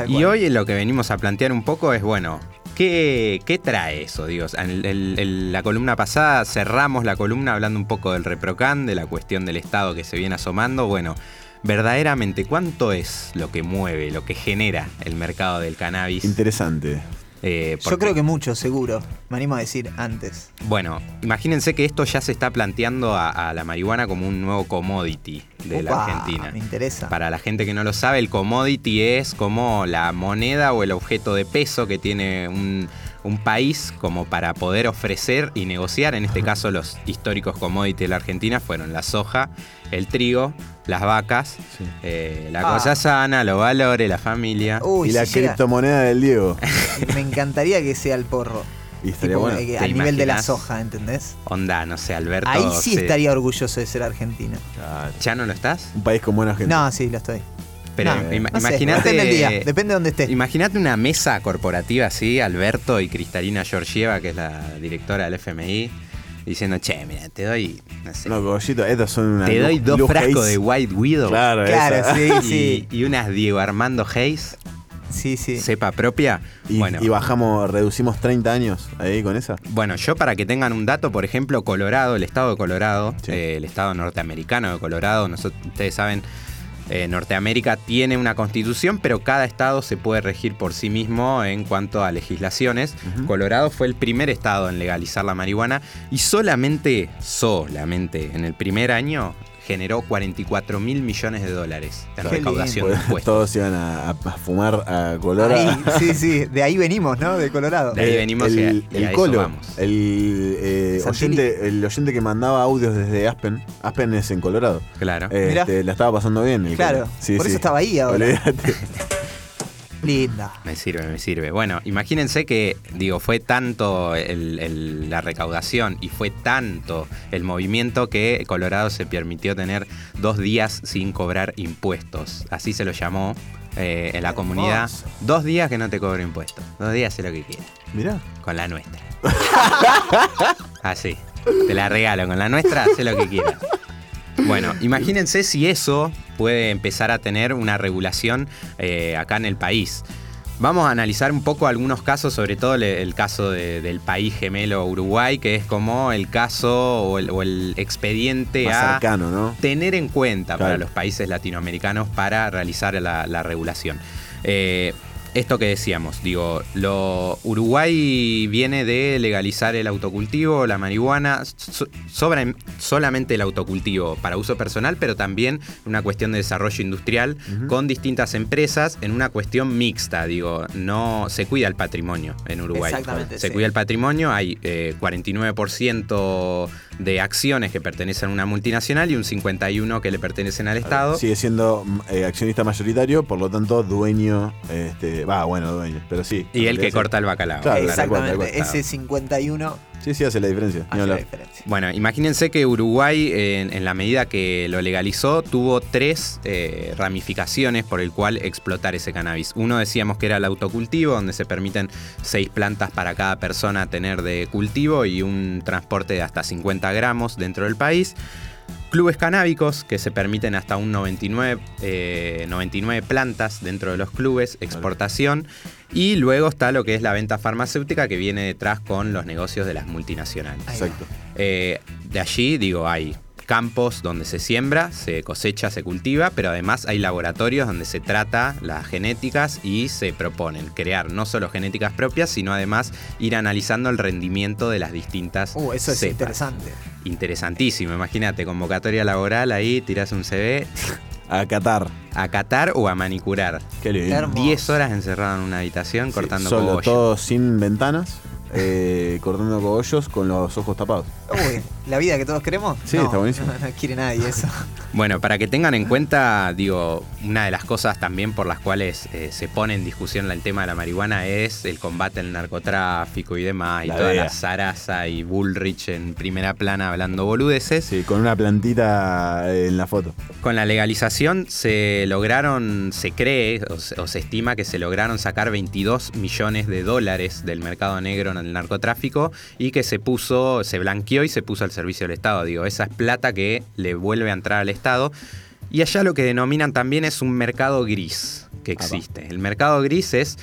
Y hoy lo que venimos a plantear un poco es, bueno, ¿qué, qué trae eso? Digo, en la columna pasada cerramos la columna hablando un poco del reprocan, de la cuestión del Estado que se viene asomando. Bueno, verdaderamente, ¿cuánto es lo que mueve, lo que genera el mercado del cannabis? Interesante. Eh, Yo creo que mucho, seguro. Me animo a decir antes. Bueno, imagínense que esto ya se está planteando a, a la marihuana como un nuevo commodity de la Argentina. Me interesa. Para la gente que no lo sabe, el commodity es como la moneda o el objeto de peso que tiene un, un país como para poder ofrecer y negociar. En este caso, los históricos commodities de la Argentina fueron la soja, el trigo, las vacas, eh, la Ah. cosa sana, los valores, la familia. Uy, y la llega- criptomoneda del Diego. me encantaría que sea el porro. Y estaría Tipo, bueno. eh, ¿Te al nivel de la soja, ¿entendés? Onda, no sé, Alberto. Ahí sí se- estaría orgulloso de ser argentino. ¿Ya no lo estás? Un país con buena gente. No, sí, lo estoy. Pero No, imagínate. Depende del día, depende de dónde esté. Imagínate una mesa corporativa así, Alberto y Cristalina Georgieva, que es la directora del FMI, diciendo, che, mira, te doy, no sé, No, cogollito, estas son una. te doy dos frascos de White Widow Claro, Claro, esa. sí, y, sí. y unas Diego Armando Hayes, Sí, sí. cepa propia. Y, bueno, y bajamos, reducimos 30 años ahí con esa. Bueno, yo para que tengan un dato, por ejemplo, Colorado, el estado de Colorado, Sí. eh, el estado norteamericano de Colorado, nosotros, ustedes saben, eh, Norteamérica tiene una constitución, pero cada estado se puede regir por sí mismo en cuanto a legislaciones. Colorado fue el primer estado en legalizar la marihuana y solamente, solamente en el primer año generó 44 mil millones de dólares en Qué recaudación de impuestos. Todos iban a, a fumar a color. Ahí, sí, sí, de ahí venimos, ¿no? De Colorado. De ahí venimos el, y a- el y a eso Colo, vamos. el, eh, oyente, el oyente que mandaba audios desde Aspen. Aspen es en Colorado. Claro. Este, la estaba pasando bien. el Claro. Sí, por sí. eso estaba ahí ahora. Olvídate. Linda. Me sirve, me sirve. Bueno, imagínense que, digo, fue tanto el- el- la recaudación y fue tanto el movimiento que Colorado se permitió tener dos días sin cobrar impuestos. Así se lo llamó eh, en la comunidad. Dos días que no te cobro impuestos. Dos días sé lo que quieras. Mirá. Con la nuestra. Así. Te la regalo. Con la nuestra, sé lo que quieras. Bueno, imagínense si eso puede empezar a tener una regulación eh, acá en el país. Vamos a analizar un poco algunos casos, sobre todo el, el caso de- del país gemelo Uruguay, que es como el caso o el, o el expediente Más a cercano, ¿no? tener en cuenta para los países latinoamericanos para realizar la, la regulación. Eh, esto que decíamos, digo, lo, Uruguay viene de legalizar el autocultivo, la marihuana, so- sobra- solamente el autocultivo para uso personal, pero también una cuestión de desarrollo industrial con distintas empresas en una cuestión mixta, digo, no se cuida el patrimonio en Uruguay. Exactamente, Se sí. cuida el patrimonio, hay eh, 49% de acciones que pertenecen a una multinacional y un 51% que le pertenecen al Estado. Sigue siendo mm, eh, accionista mayoritario, por lo tanto, dueño. Este, va, bueno, dueño, pero sí. Y el que corta el bacalao. Claro. Exactamente. Ese 51 Sí, sí, hace la diferencia. ni hace la hablar. diferencia. Bueno, imagínense que Uruguay, en, en la medida que lo legalizó, tuvo tres eh, ramificaciones por el cual explotar ese cannabis. Uno decíamos que era el autocultivo, donde se permiten seis plantas para cada persona tener de cultivo y un transporte de hasta 50 gramos dentro del país. Clubes canábicos que se permiten hasta un 99, eh, 99 plantas dentro de los clubes, exportación. Y luego está lo que es la venta farmacéutica que viene detrás con los negocios de las multinacionales. Exacto. Eh, de allí, digo, hay campos donde se siembra, se cosecha, se cultiva, pero además hay laboratorios donde se trata las genéticas y se proponen crear no solo genéticas propias, sino además ir analizando el rendimiento de las distintas Uh, eso es cepas. interesante. Interesantísimo, imagínate, convocatoria laboral ahí, tirás un CV. A Qatar. A catar o a manicurar. Qué lindo. Hermoso. 10 horas encerrado en una habitación cortando Solo, cogollos. todo sin ventanas, eh, cortando cogollos con los ojos tapados. Uy, la vida que todos queremos. Sí, No, está buenísimo. No, no quiere nadie eso. Bueno, para que tengan en cuenta, digo, una de las cosas también por las cuales eh, se pone en discusión el tema de la marihuana es el combate al narcotráfico y demás, y La toda la zaraza y Bullrich en primera plana hablando boludeces. Sí, con una plantita en la foto. Con la legalización se lograron, se cree o se, o se estima que se lograron sacar 22 millones de dólares del mercado negro el narcotráfico y que se puso, se blanqueó y se puso al servicio del Estado. Digo, esa es plata que le vuelve a entrar al Estado. Y allá lo que denominan también es un mercado gris que existe. El mercado gris es,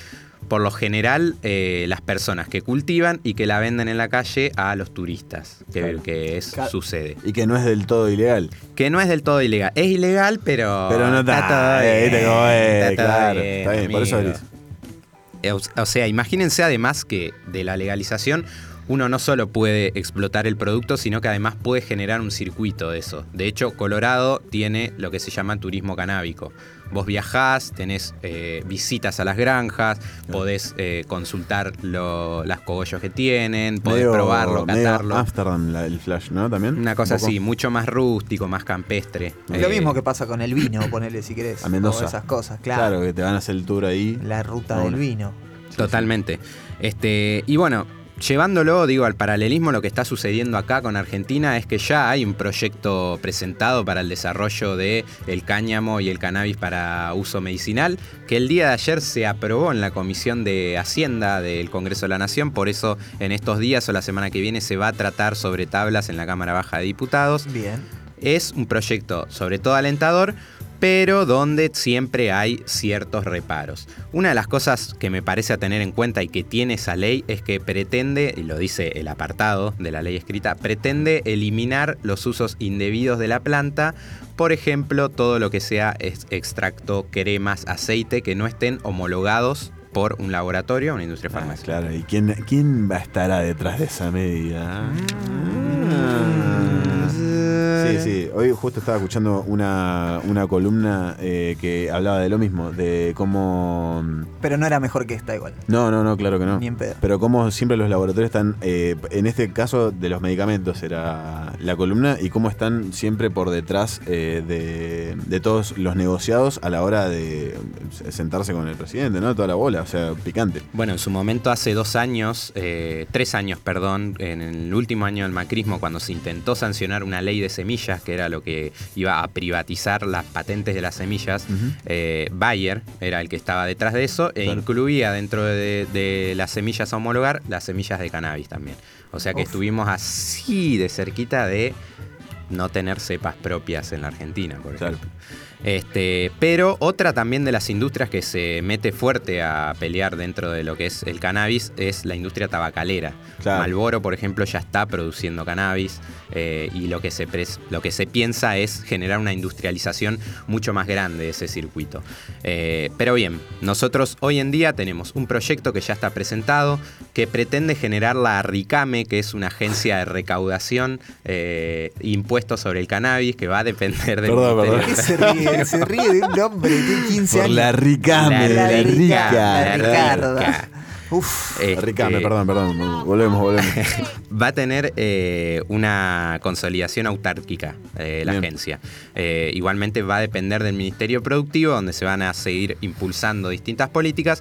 por lo general, eh, las personas que cultivan y que la venden en la calle a los turistas, que, Claro. que es, Claro. sucede. Y que no es del todo ilegal. Que no es del todo ilegal. Es ilegal, pero. Pero no está. todo bien, está todo claro, bien, está bien, por eso amigo. gris. Eh, O o sea, imagínense además que de la legalización uno no solo puede explotar el producto, sino que además puede generar un circuito de eso. De hecho, Colorado tiene lo que se llama turismo canábico. Vos viajás, tenés eh, visitas a las granjas, podés eh, consultar lo- las cogollos que tienen, podés Medio- probarlo, medio catarlo. Amsterdam, la- el flash, ¿no? También. Una cosa Un así, mucho más rústico, más campestre. Es lo Eh, mismo que pasa con el vino, ponele si querés. A Mendoza. O esas cosas, claro. que te van a hacer el tour ahí. La ruta No, del no. vino. Totalmente. Este, y bueno, llevándolo, digo, al paralelismo, lo que está sucediendo acá con Argentina es que ya hay un proyecto presentado para el desarrollo de el cáñamo y el cannabis para uso medicinal, que el día de ayer se aprobó en la Comisión de Hacienda del Congreso de la Nación, por eso en estos días o la semana que viene se va a tratar sobre tablas en la Cámara Baja de Diputados. Bien. Es un proyecto sobre todo alentador, pero donde siempre hay ciertos reparos. Una de las cosas que me parece a tener en cuenta y que tiene esa ley es que pretende, y lo dice el apartado de la ley escrita, pretende eliminar los usos indebidos de la planta, por ejemplo, todo lo que sea extracto, cremas, aceite que no estén homologados por un laboratorio o una industria Ah, farmacéutica. claro, ¿y quién, quién va a estar detrás de esa medida? Ah. Sí, Sí, sí. Hoy justo estaba escuchando una, una columna eh, que hablaba de lo mismo, de cómo... Pero no era mejor que esta igual. No, no, no, claro que no. Ni en pedo. Pero cómo siempre los laboratorios están, eh, en este caso de los medicamentos era la columna, y cómo están siempre por detrás eh, de, de todos los negociados a la hora de sentarse con el presidente, ¿no? Toda la bola, o sea, picante. Bueno, en su momento hace dos años, eh, tres años, perdón, en el último año del macrismo, cuando se intentó sancionar una ley de semillas, que era lo que iba a privatizar las patentes de las semillas, eh, Bayer era el que estaba detrás de eso e incluía dentro de, de las semillas a homologar las semillas de cannabis también. O sea que Uf. estuvimos así de cerquita de no tener cepas propias en la Argentina, por ejemplo. Este, pero otra también de las industrias que se mete fuerte a pelear dentro de lo que es el cannabis es la industria tabacalera. Claro. Malboro, por ejemplo, ya está produciendo cannabis eh, y lo que, se pres- lo que se piensa es generar una industrialización mucho más grande de ese circuito. Eh, pero bien, nosotros hoy en día tenemos un proyecto que ya está presentado que pretende generar la RICAME, que es una agencia de recaudación eh, impuestos sobre el cannabis que va a depender del Perdón, perdón. ¿Qué se ríe? Se ríe de un hombre de 15 Por años. la ricame, La la, rica, rica. la Ricarda. rica. Uf. Este, Ricame, perdón, perdón. Volvemos, volvemos. va a tener eh, una consolidación autárquica eh, la Bien. agencia. Eh, igualmente va a depender del Ministerio Productivo, donde se van a seguir impulsando distintas políticas.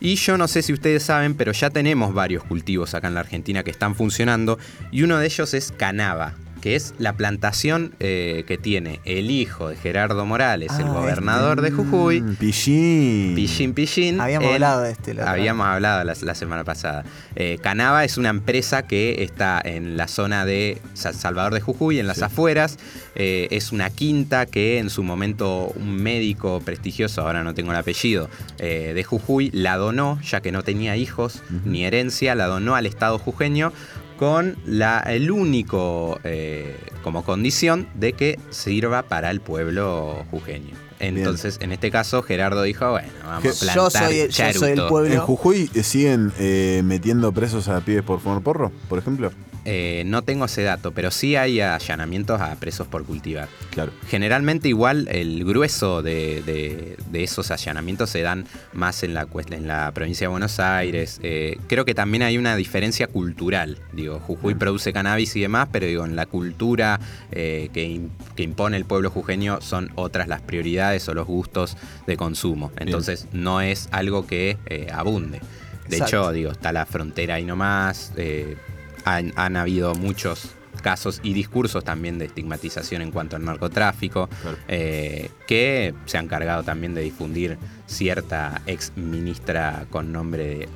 Y yo no sé si ustedes saben, pero ya tenemos varios cultivos acá en la Argentina que están funcionando. Y uno de ellos es Canava, que es la plantación eh, que tiene el hijo de Gerardo Morales, el Ah, gobernador de Jujuy. Mm, Pillín. Pillín Pillín. Habíamos en- hablado de este. la Habíamos hablado la, la semana pasada. Eh, Canava es una empresa que está en la zona de Sa- Salvador de Jujuy, en las afueras. Eh, es una quinta que en su momento un médico prestigioso, ahora no tengo el apellido, eh, de Jujuy la donó, ya que no tenía hijos ni herencia, la donó al Estado jujeño con la, el único eh, como condición de que sirva para el pueblo jujeño. Entonces, en este caso, Gerardo dijo, bueno, vamos a Yo plantar soy el- yo soy el pueblo. ¿En Jujuy siguen eh, metiendo presos a pibes por fumar porro, por ejemplo? Eh, no tengo ese dato, pero sí hay allanamientos a presos por cultivar. Claro. Generalmente igual el grueso de, de- de esos allanamientos se dan más en la, en la provincia de Buenos Aires. Eh, creo que también hay una diferencia cultural. Digo, Jujuy produce cannabis y demás, pero digo, en la cultura eh, que, que impone el pueblo jujeño son otras las prioridades o los gustos de consumo. Entonces no es algo que abunde. De Exacto. hecho, digo, está la frontera ahí nomás. eh, han, han habido muchos casos y discursos también de estigmatización en cuanto al narcotráfico, eh, que se han cargado también de difundir cierta ex ministra con nombre de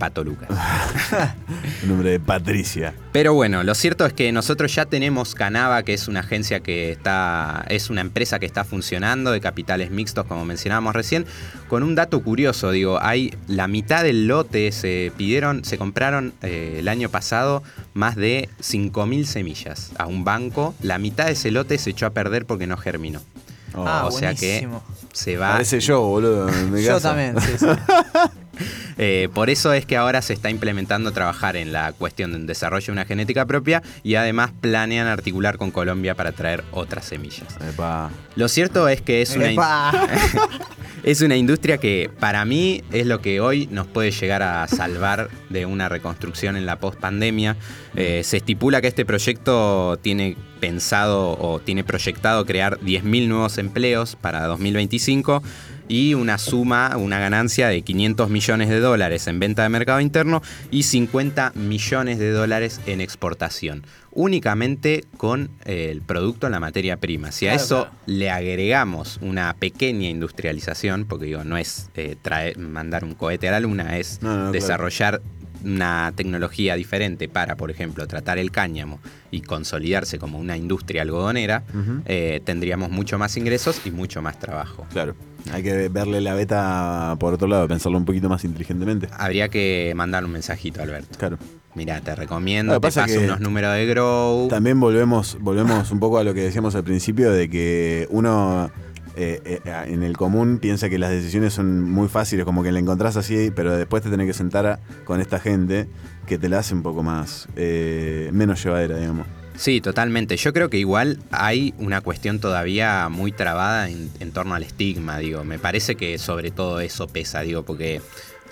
Pato Lucas. El nombre de Patricia. Pero bueno, lo cierto es que nosotros ya tenemos Canava, que es una agencia que está, es una empresa que está funcionando de capitales mixtos, como mencionábamos recién, con un dato curioso, digo, hay la mitad del lote se pidieron, se compraron eh, el año pasado más de 5.000 semillas a un banco, la mitad de ese lote se echó a perder porque no germinó. Oh. Ah, o sea que se va Parece yo, boludo. en mi Yo casa. también, sí, sí. Eh, por eso es que ahora se está implementando trabajar en la cuestión de un desarrollo de una genética propia y además planean articular con Colombia para traer otras semillas. Epa. Lo cierto es que es una, es una industria que para mí es lo que hoy nos puede llegar a salvar de una reconstrucción en la post-pandemia. Eh, se estipula que este proyecto tiene pensado o tiene proyectado crear 10.000 nuevos empleos para 2025 y una suma, una ganancia de 500 millones de dólares en venta de mercado interno y 50 millones de dólares en exportación, únicamente con eh, el producto en la materia prima. Si a Claro, eso claro. le agregamos una pequeña industrialización, porque digo, no es eh, traer, mandar un cohete a la luna, es No, no, claro. Una tecnología diferente para, por ejemplo, tratar el cáñamo y consolidarse como una industria algodonera, eh, tendríamos mucho más ingresos y mucho más trabajo. Claro. Hay que verle la beta por otro lado, pensarlo un poquito más inteligentemente. Habría que mandar un mensajito, Alberto. Claro. Mira, te recomiendo, que te pasa paso unos números de Grow. También volvemos, volvemos un poco a lo que decíamos al principio de que uno eh, eh, en el común piensa que las decisiones son muy fáciles, como que la encontrás así, pero después te tenés que sentar a- con esta gente que te la hace un poco más, eh, menos llevadera, digamos. Sí, totalmente. Yo creo que igual hay una cuestión todavía muy trabada en, en torno al estigma, digo. Me parece que sobre todo eso pesa, digo, porque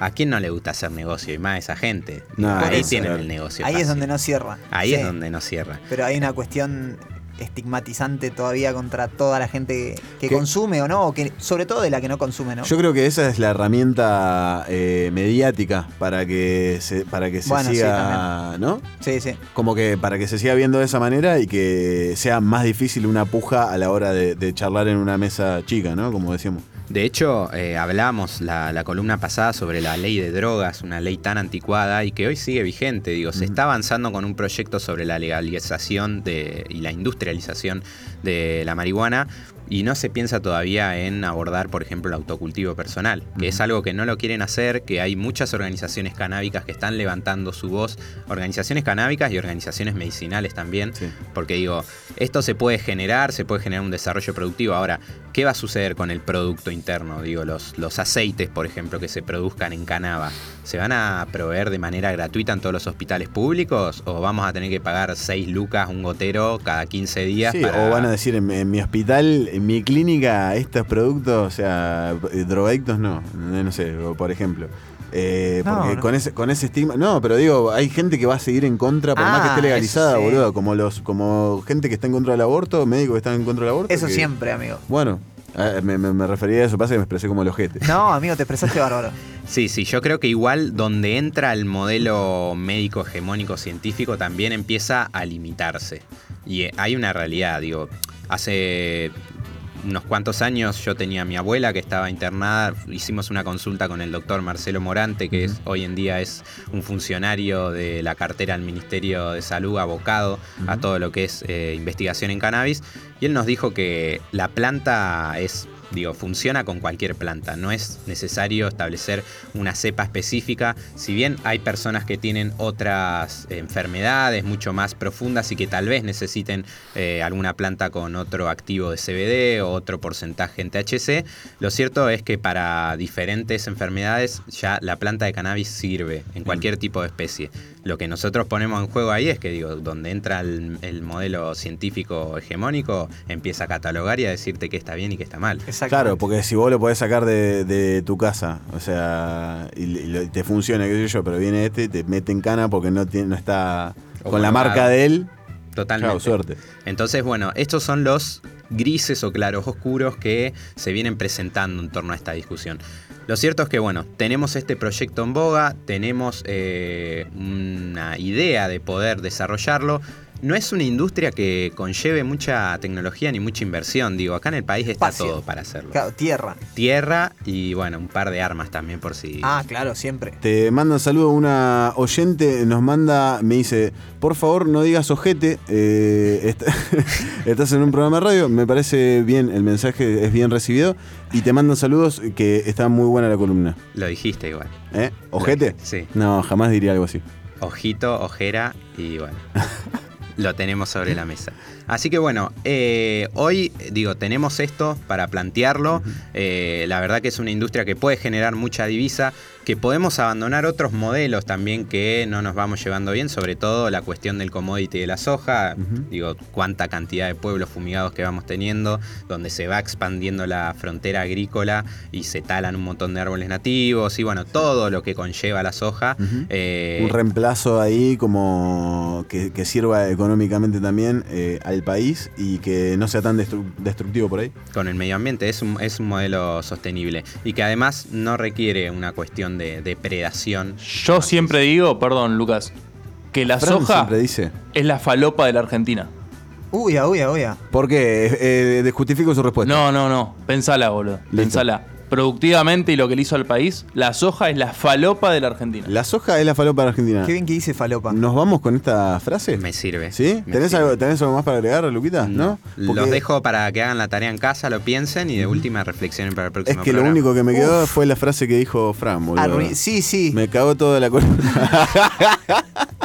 ¿a quién no le gusta hacer negocio? Y más a esa gente. No, Ahí eso. tienen el negocio. Ahí es donde no cierra. Ahí Sí. es donde no cierra. Pero hay una cuestión estigmatizante todavía contra toda la gente que consume o no, o que, sobre todo de la que no consume, ¿no? Yo creo que esa es la herramienta eh, mediática para que se, para que se Bueno, sí, siga, ¿no? Sí, sí. Como que para que se siga viendo de esa manera y que sea más difícil una puja a la hora de, de charlar en una mesa chica, ¿no? Como decíamos. De hecho, eh, hablamos la, la columna pasada sobre la ley de drogas, una ley tan anticuada y que hoy sigue vigente. Digo, se está avanzando con un proyecto sobre la legalización de, y la industrialización de la marihuana y no se piensa todavía en abordar, por ejemplo, el autocultivo personal, que es algo que no lo quieren hacer, que hay muchas organizaciones canábicas que están levantando su voz, organizaciones canábicas y organizaciones medicinales también, porque digo, esto se puede generar, se puede generar un desarrollo productivo. Ahora, ¿qué va a suceder con el producto interno? Digo, los, los aceites, por ejemplo, que se produzcan en Canaba, ¿se van a proveer de manera gratuita en todos los hospitales públicos o vamos a tener que pagar 6 lucas un gotero cada 15 días? Sí, para- o van a decir en, en mi hospital, en mi clínica, estos productos, o sea, eh, drogadictos no, no no sé, por ejemplo. Eh, No, porque no. Con, ese, con ese estigma. No, pero digo, hay gente que va a seguir en contra, por más que Ah, esté legalizada, sí. boludo. Como los, como gente que está en contra del aborto, médicos que están en contra del aborto. Eso que- siempre, amigo. Bueno, eh, me, me- me refería a eso, pasa que me expresé como el ojete. No, amigo, te expresaste bárbaro. Sí, sí, yo creo que igual donde entra el modelo médico hegemónico científico también empieza a limitarse. Y hay una realidad, digo, hace unos cuantos años yo tenía a mi abuela que estaba internada, hicimos una consulta con el doctor Marcelo Morante, que es, hoy en día es un funcionario de la cartera del Ministerio de Salud, abocado a todo lo que es eh, investigación en cannabis, y él nos dijo que la planta es Digo, funciona con cualquier planta, no es necesario establecer una cepa específica, si bien hay personas que tienen otras enfermedades mucho más profundas y que tal vez necesiten eh, alguna planta con otro activo de CBD o otro porcentaje en THC, lo cierto es que para diferentes enfermedades ya la planta de cannabis sirve en cualquier tipo de especie. Lo que nosotros ponemos en juego ahí es que, digo, donde entra el, el modelo científico hegemónico, empieza a catalogar y a decirte qué está bien y qué está mal. Claro, porque si vos lo podés sacar de, de tu casa, o sea, y, te funciona, qué sé yo, pero viene este y te mete en cana porque no, tiene, no está con la marca de él. Totalmente. Chao, suerte. Entonces, bueno, estos son los grises o claros oscuros que se vienen presentando en torno a esta discusión. Lo cierto es que, bueno, tenemos este proyecto en boga, tenemos eh, una idea de poder desarrollarlo. No es una industria que conlleve mucha tecnología ni mucha inversión. Digo, acá en el país está Espacio. todo para hacerlo. Claro, tierra. Tierra y, bueno, un par de armas también por si... Ah, claro, siempre. Te manda un saludo una oyente, nos manda, me dice, por favor no digas ojete, eh, est- estás en un programa de radio, me parece bien, el mensaje es bien recibido, y te mandan saludos que está muy buena la columna. Lo dijiste igual. ¿Eh? ¿Ojete? Sí. No, jamás diría algo así. Ojito, ojera y bueno. lo tenemos sobre la mesa. Así que bueno, eh, hoy digo, tenemos esto para plantearlo. Eh, la verdad que es una industria que puede generar mucha divisa, que podemos abandonar otros modelos también que no nos vamos llevando bien, sobre todo la cuestión del commodity de la soja. Digo, cuánta cantidad de pueblos fumigados que vamos teniendo, donde se va expandiendo la frontera agrícola y se talan un montón de árboles nativos y bueno, todo lo que conlleva la soja. Eh, Un reemplazo ahí como que, que sirva económicamente también eh, al país y que no sea tan destru- destructivo por ahí. con el medio ambiente. Es un, es un modelo sostenible y que además no requiere una cuestión de depredación. Yo siempre digo, perdón, Lucas, que la Fran soja dice. es la falopa de la Argentina. Uy, uy, uy. ¿Por qué? Eh, eh, justifico su respuesta. No, no, no. Pensala, boludo. Pensala. Productivamente y lo que le hizo al país, la soja es la falopa de la Argentina. La soja es la falopa de Argentina. Qué bien que dice falopa. ¿Nos vamos con esta frase? Me sirve. ¿Sí? Me ¿Tenés sirve. algo, ¿Tenés algo más para agregar, Luquita? ¿No? Porque Los dejo para que hagan la tarea en casa, lo piensen y de última reflexionen para el Es próximo que lo único que me quedó fue la frase que dijo Fran, boludo. Sí, sí. Me cagó toda la columna.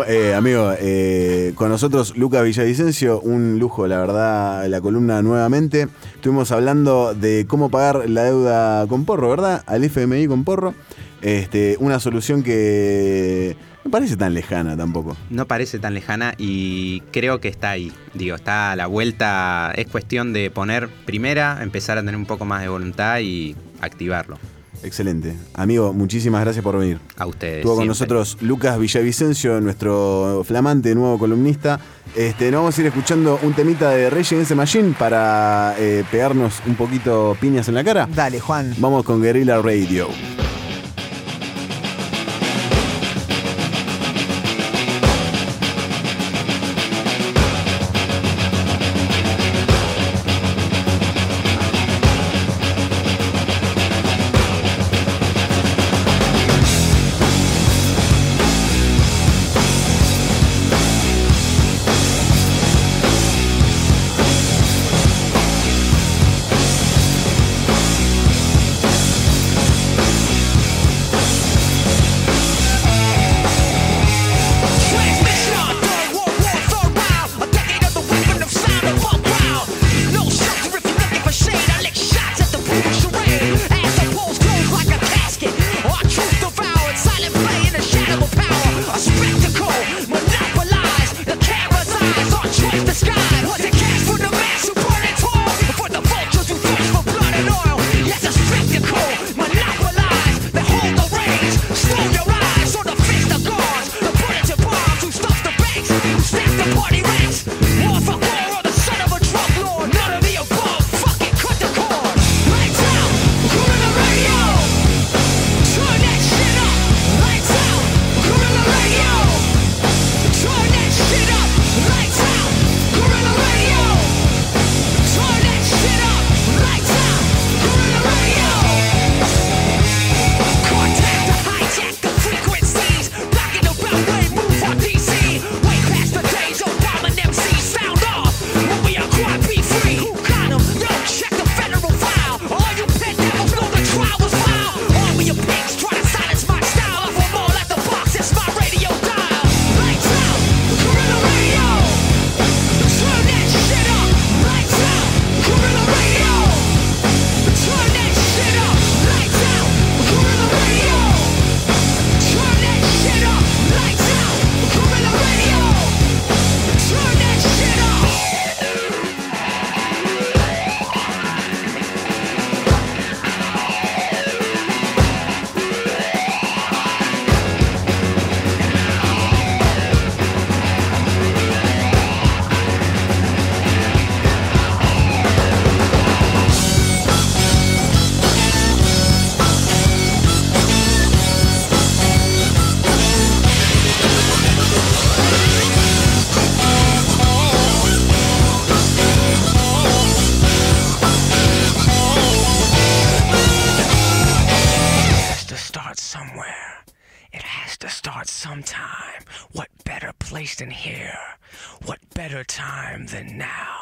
Eh, amigo, eh, con nosotros Luca Villavicencio, un lujo, la verdad, la columna nuevamente. Estuvimos hablando de cómo pagar la deuda con porro, ¿verdad? Al FMI con porro. Este, una solución que no parece tan lejana tampoco. No parece tan lejana y creo que está ahí. Digo, está a la vuelta. Es cuestión de poner primera, empezar a tener un poco más de voluntad y activarlo. Excelente. Amigo, muchísimas gracias por venir. A ustedes. Estuvo con nosotros Lucas Villavicencio, nuestro flamante nuevo columnista. Este, nos vamos a ir escuchando un temita de Rage Against the Machine para eh, pegarnos un poquito piñas en la cara. Dale, Juan. Vamos con Guerrilla Radio. time than now.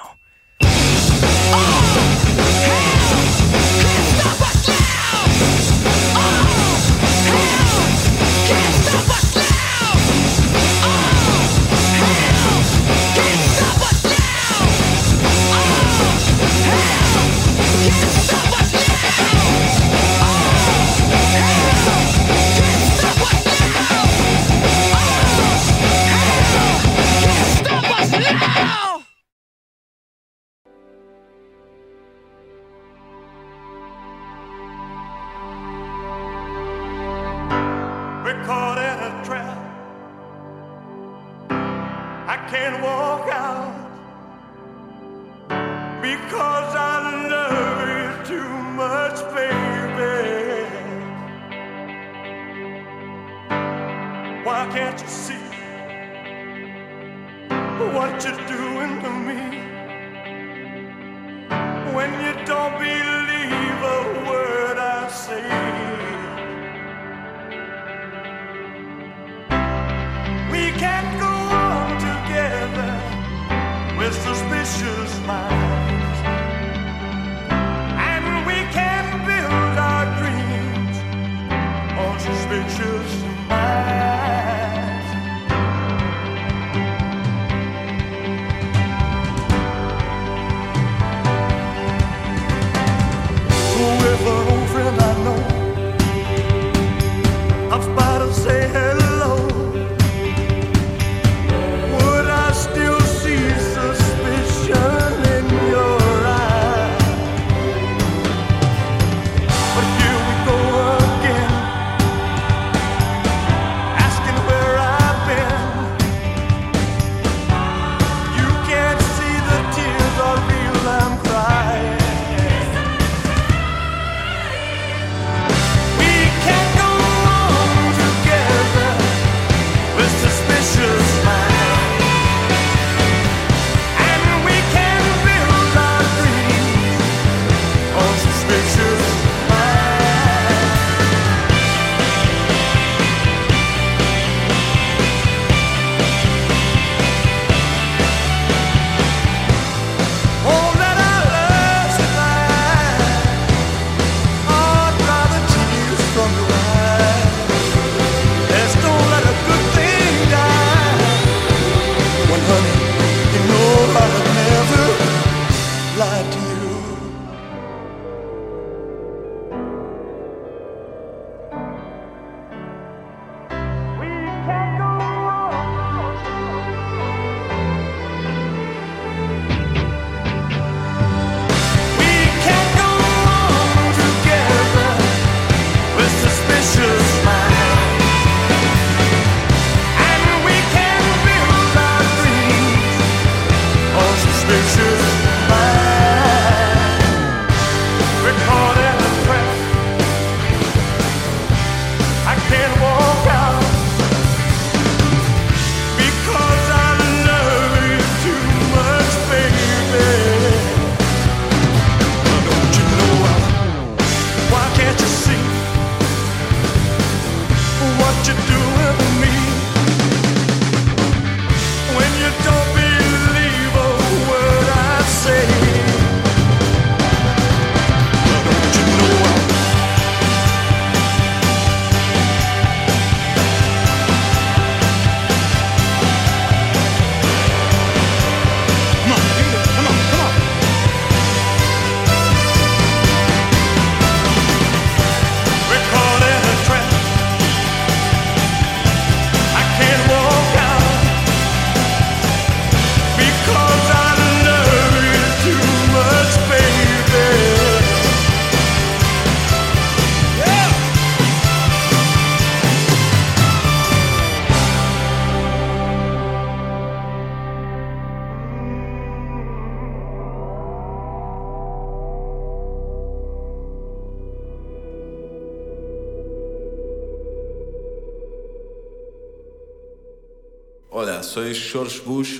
vos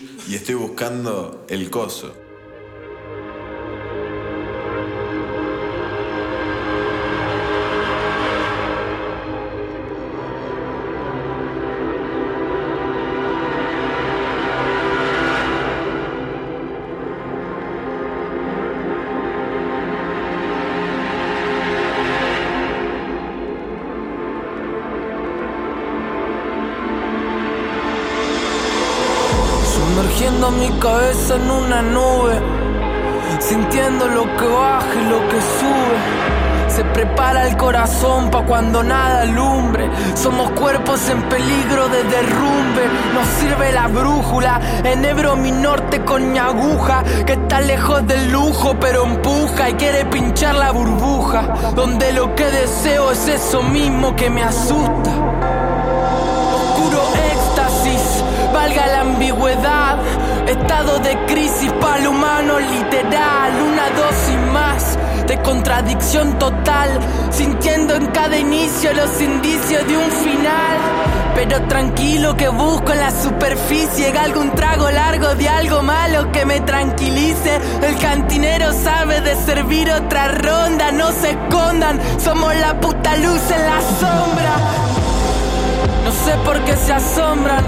que me asusta. contradicción total, sintiendo en cada inicio los indicios de un final. Pero tranquilo que busco en la superficie, algún trago largo de algo malo que me tranquilice. El cantinero sabe de servir otra ronda, no se escondan, somos la puta luz en la sombra. No sé por qué se asombran,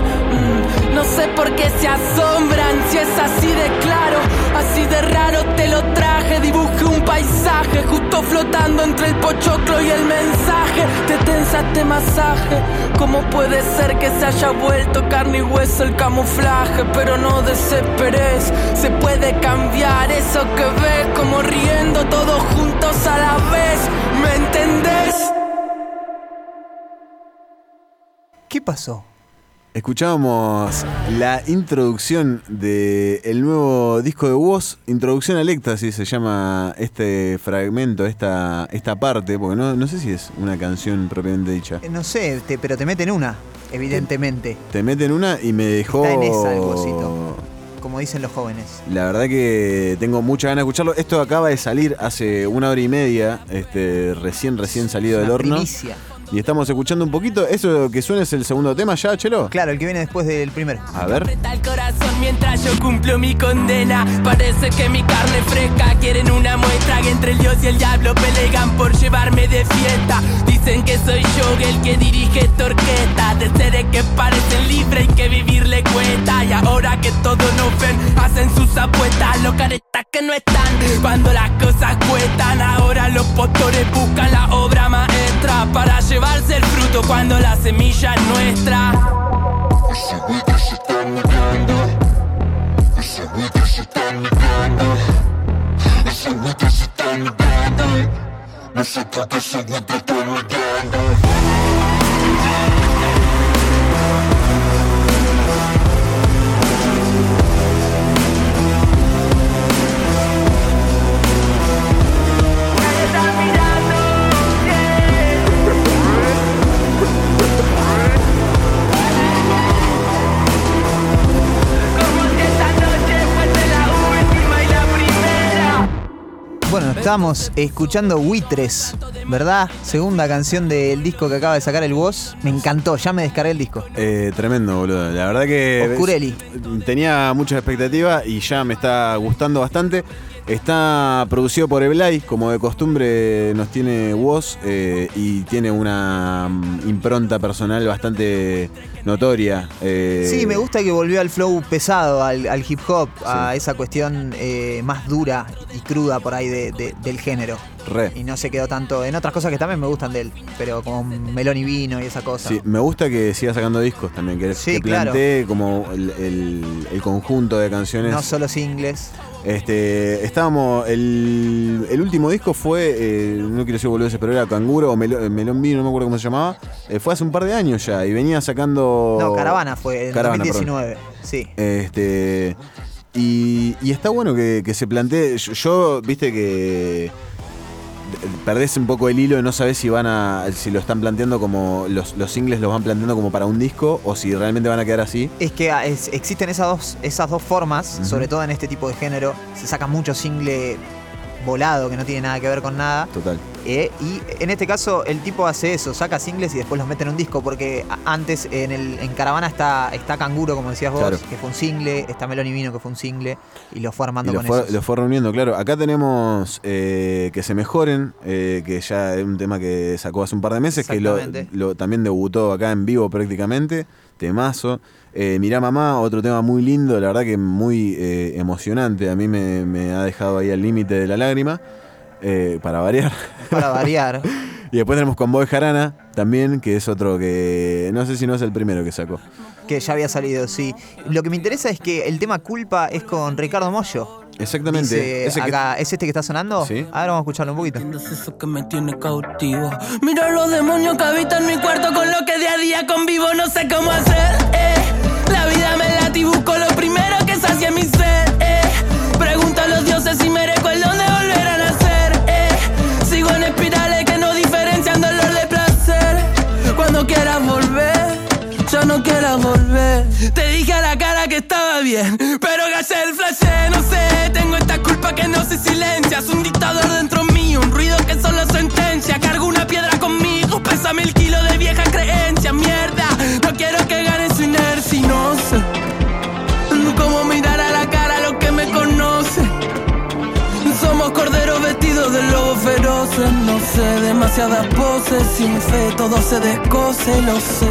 no sé por qué se asombran si es así de claro, así de raro te lo traje. Dibujé un paisaje justo flotando entre el pochoclo y el mensaje. Te tensaste masaje. ¿Cómo puede ser que se haya vuelto carne y hueso el camuflaje? Pero no desesperes, se puede cambiar eso que ves, como riendo todos juntos a la vez. ¿Me entendés? ¿Qué pasó? Escuchábamos la introducción del nuevo disco de Woz, Introducción al Éxtasis se llama este fragmento, esta, esta parte, porque no, no sé si es una canción propiamente dicha. Eh, No sé, te- pero te meten una, evidentemente. Te meten una y me dejó... Está en esa el Wozito. Como dicen los jóvenes. La verdad que tengo mucha ganas de escucharlo. Esto acaba de salir hace una hora y media, este, recién, recién salido Es del horno. primicia. Y estamos escuchando un poquito. ¿Eso que suena es el segundo tema ya, Chelo? Claro, el que viene después del primero. A ver. Aprieta el corazón mientras yo cumplo mi condena. Parece que mi carne fresca quieren una muestra que entre el Dios y el diablo pelean por llevarme de fiesta. Dicen que soy yo el que dirige esta orquesta. De seres que parecen libres y que vivir le cuesta. Y ahora que todos nos ven, hacen sus apuestas. Los caretas que no están cuando las cosas cuestan. Ahora los postores buscan la obra maestra para llevarse el fruto cuando la semilla es nuestra. Ese buitre se está negando. Ese buitre se está negando. Ese buitre se está negando. No sé por qué ese buitre está negando. Bueno, estamos escuchando Buitres, ¿verdad? Segunda canción del disco que acaba de sacar el Woz. Me encantó, ya me descargué el disco. Eh, tremendo, boludo. La verdad que. Oscureli. Tenía muchas expectativas y ya me está gustando bastante. Está producido por Eblay, como de costumbre nos tiene Woz, eh, y tiene una mm, impronta personal bastante notoria. eh, Sí, me gusta que volvió al flow pesado, al, al hip hop, a esa cuestión eh, más dura y cruda por ahí de- de- del género. Re. Y no se quedó tanto en otras cosas que también me gustan de él, pero como melón y vino y esa cosa. Sí, me gusta que siga sacando discos también, que, Sí, que claro. plantee como el, el- el conjunto de canciones. No solo singles. Este, estábamos, el, el último disco fue, eh, no quiero decir boludeces, pero era Canguro o Melo- Melón Vino, no me acuerdo cómo se llamaba. Eh, fue hace un par de años ya y venía sacando. No, Caravana fue en Caravana, 2019. Sí. Este, y, y está bueno que, que se plantee. Yo, yo, viste que perdés un poco el hilo y no sabés si van a. si lo están planteando como. Los, los singles los van planteando como para un disco o si realmente van a quedar así. Es que ah, es- existen esas dos, esas dos formas, sobre todo en este tipo de género. Se saca mucho single volado que no tiene nada que ver con nada. Total. Eh, y en este caso el tipo hace eso, saca singles y después los mete en un disco, porque antes en el en Caravana está, está Canguro, como decías vos, Claro. que fue un single, está Melón y Vino, que fue un single, y lo fue armando Y con eso. lo fue reuniendo, claro. Acá tenemos eh, Que se mejoren, eh, que ya es un tema que sacó hace un par de meses, que lo- también debutó acá en vivo prácticamente. Temazo. Eh, Mirá Mamá, otro tema muy lindo, la verdad que muy eh, emocionante. A mí me, me ha dejado ahí al límite de la lágrima, eh, para variar. Para variar. y después tenemos con Boy Jarana también, que es otro que no sé si no es el primero que sacó. Que ya había salido, sí. Lo que me interesa es que el tema Culpa es con Ricardo Mollo. Exactamente. Dice Ese que- acá, ¿Es este que está sonando? Sí. Ahora vamos a escucharlo un poquito. Es eso que me tiene cautivo. Mira los demonios que habitan mi cuarto con lo que día a día convivo, no sé cómo hacer. eh. La vida me late y busco lo primero que sacie mi sed. eh. Pregunto a los dioses si merezco el don de volver a nacer. eh. Sigo en espirales que no diferencian dolor de placer. Cuando quieras volver, ya no quieras volver. Te dije a la cara que estaba bien, pero gallé el flash, no sé. Tengo esta culpa que no se silencia. Demasiadas poses. Sin fe todo se descoce, lo sé.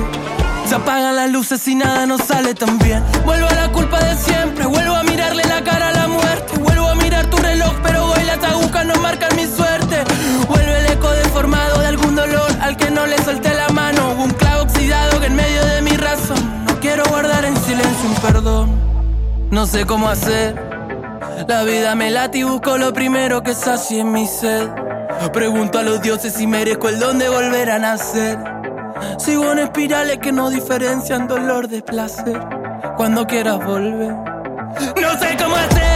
Se apagan las luces y nada nos sale tan bien. Vuelvo a la culpa de siempre. Vuelvo a mirarle la cara a la muerte. Vuelvo a mirar tu reloj, pero hoy las agujas no marcan mi suerte. Vuelve el eco deformado de algún dolor al que no le solté la mano. Un clavo oxidado que en medio de mi razón. No quiero guardar en silencio un perdón. No sé cómo hacer. La vida me late y busco lo primero que sacie mi sed. Pregunto a los dioses si merezco el don de volver a nacer. Sigo en espirales que no diferencian dolor de placer. Cuando quieras volver. No sé cómo hacer,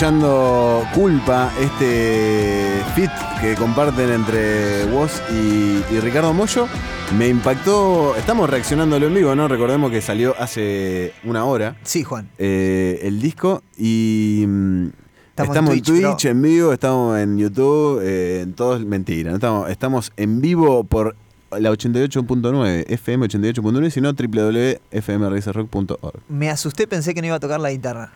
escuchando Culpa, este fit que comparten entre vos y, y Ricardo Mollo. Me impactó. Estamos reaccionándolo en vivo, ¿no? Recordemos que salió hace una hora. Sí, Juan. eh, el disco y. mm, Estamos Estamos, en Twitch, en vivo, estamos en YouTube, eh, en todos, mentira, estamos, estamos en vivo por la 88.9, FM 88.9, sino www.fmracerrock.org. Me asusté, pensé que no iba a tocar la guitarra.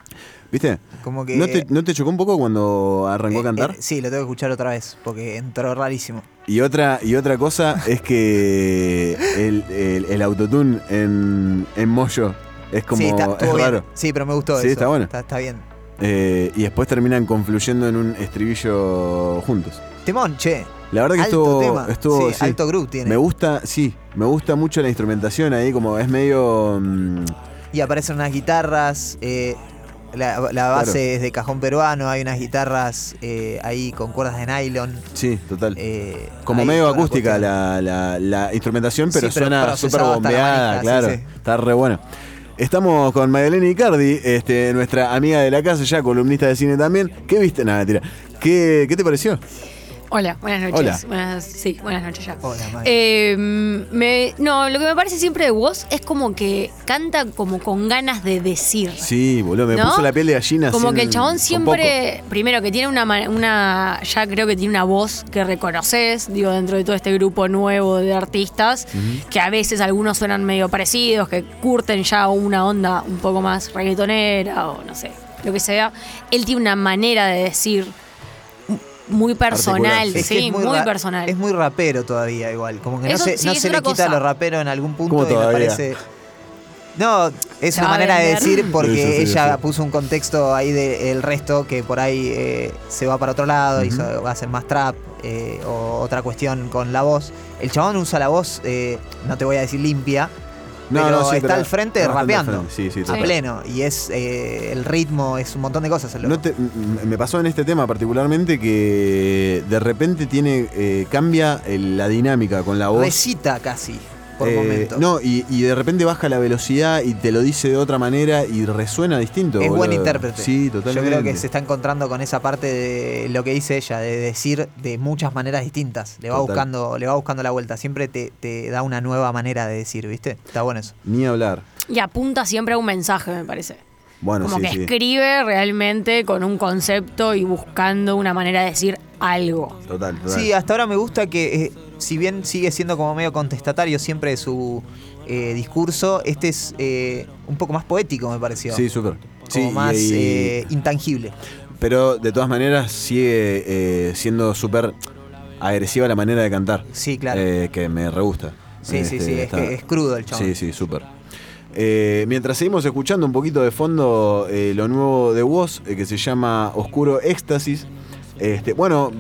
¿Viste? Como que. ¿No te, no te chocó un poco cuando arrancó a Eh, cantar? eh, sí, lo tengo que escuchar otra vez, porque entró rarísimo. Y otra, y otra cosa es que el, el, el autotune en, en Moyo es como sí, está, es bien. raro. Sí, pero me gustó Sí, eso. está bueno. Está, está bien. Eh, y después terminan confluyendo en un estribillo juntos. Temón, che. La verdad que Alto estuvo, tema. estuvo Sí, alto groove tiene. Me gusta, sí, me gusta mucho la instrumentación ahí, como es medio mm, Y aparecen unas guitarras. eh, la, la base Claro. es de cajón peruano. Hay unas guitarras eh, ahí con cuerdas de nylon. sí, total. eh, como medio acústica la, la- la instrumentación, pero Sí, pero suena súper bombeada, claro. sí, sí. Está re bueno. Estamos con Magdalena Icardi, este, nuestra amiga de la casa, ya columnista de cine también. ¿Qué viste? Nada, tira. ¿Qué, ¿Qué te pareció? Hola, buenas noches. Hola. Buenas, sí, buenas noches ya. Hola, Mike. Eh, me, no, lo que me parece siempre de vos es como que canta como con ganas de decir. Sí, boludo, me ¿No? puso la piel de gallina. Como sin- que el chabón con siempre, primero que tiene una, ma- una, ya creo que tiene una voz que reconoces, digo, dentro de todo este grupo nuevo de artistas, que a veces algunos suenan medio parecidos, que curten ya una onda un poco más reggaetonera o no sé, lo que sea. Él tiene una manera de decir muy personal, Es que sí, es muy, no Es muy rapero todavía, igual. Como que no se, sí, no se le quita cosa. lo rapero en algún punto ¿Cómo y me parece. No, es una a manera de decir porque Sí, sí, sí, ella sí. puso un contexto ahí del resto que por ahí eh, se va para otro lado y so- va a ser más trap eh, o otra cuestión con la voz. El chabón usa la voz, eh, no te voy a decir limpia, No, pero no, sí, está pero al frente al rapeando. frente, sí, sí, a pleno. Y es eh, el ritmo, es un montón de cosas. No te- me pasó en este tema particularmente que de repente tiene eh, cambia el- la dinámica con la voz. Recita casi, por Eh, momentos. No, y, y de repente baja la velocidad y te lo dice de otra manera y resuena distinto. Es buen intérprete. Sí, totalmente. Yo creo que se está encontrando con esa parte de lo que dice ella, de decir de muchas maneras distintas. Le va Total. buscando, le va buscando la vuelta. Siempre te, te da una nueva manera de decir, ¿viste? Está bueno eso. Ni hablar. Y apunta siempre a un mensaje, me parece. Bueno, como sí, que sí. escribe realmente con un concepto y buscando una manera de decir algo. Total, total. Sí, hasta ahora me gusta que, eh, si bien sigue siendo como medio contestatario siempre de su eh, discurso, este es eh, un poco más poético, me pareció. Sí, súper. Como Sí, más y- eh, intangible. Pero de todas maneras sigue siendo súper agresiva la manera de cantar. Sí, claro. Que me re gusta. Sí, sí, sí, es que es crudo el chabón. Sí, sí, súper. Eh, mientras seguimos escuchando un poquito de fondo eh, lo nuevo de Woz, eh, que se llama Oscuro Éxtasis, Este, bueno,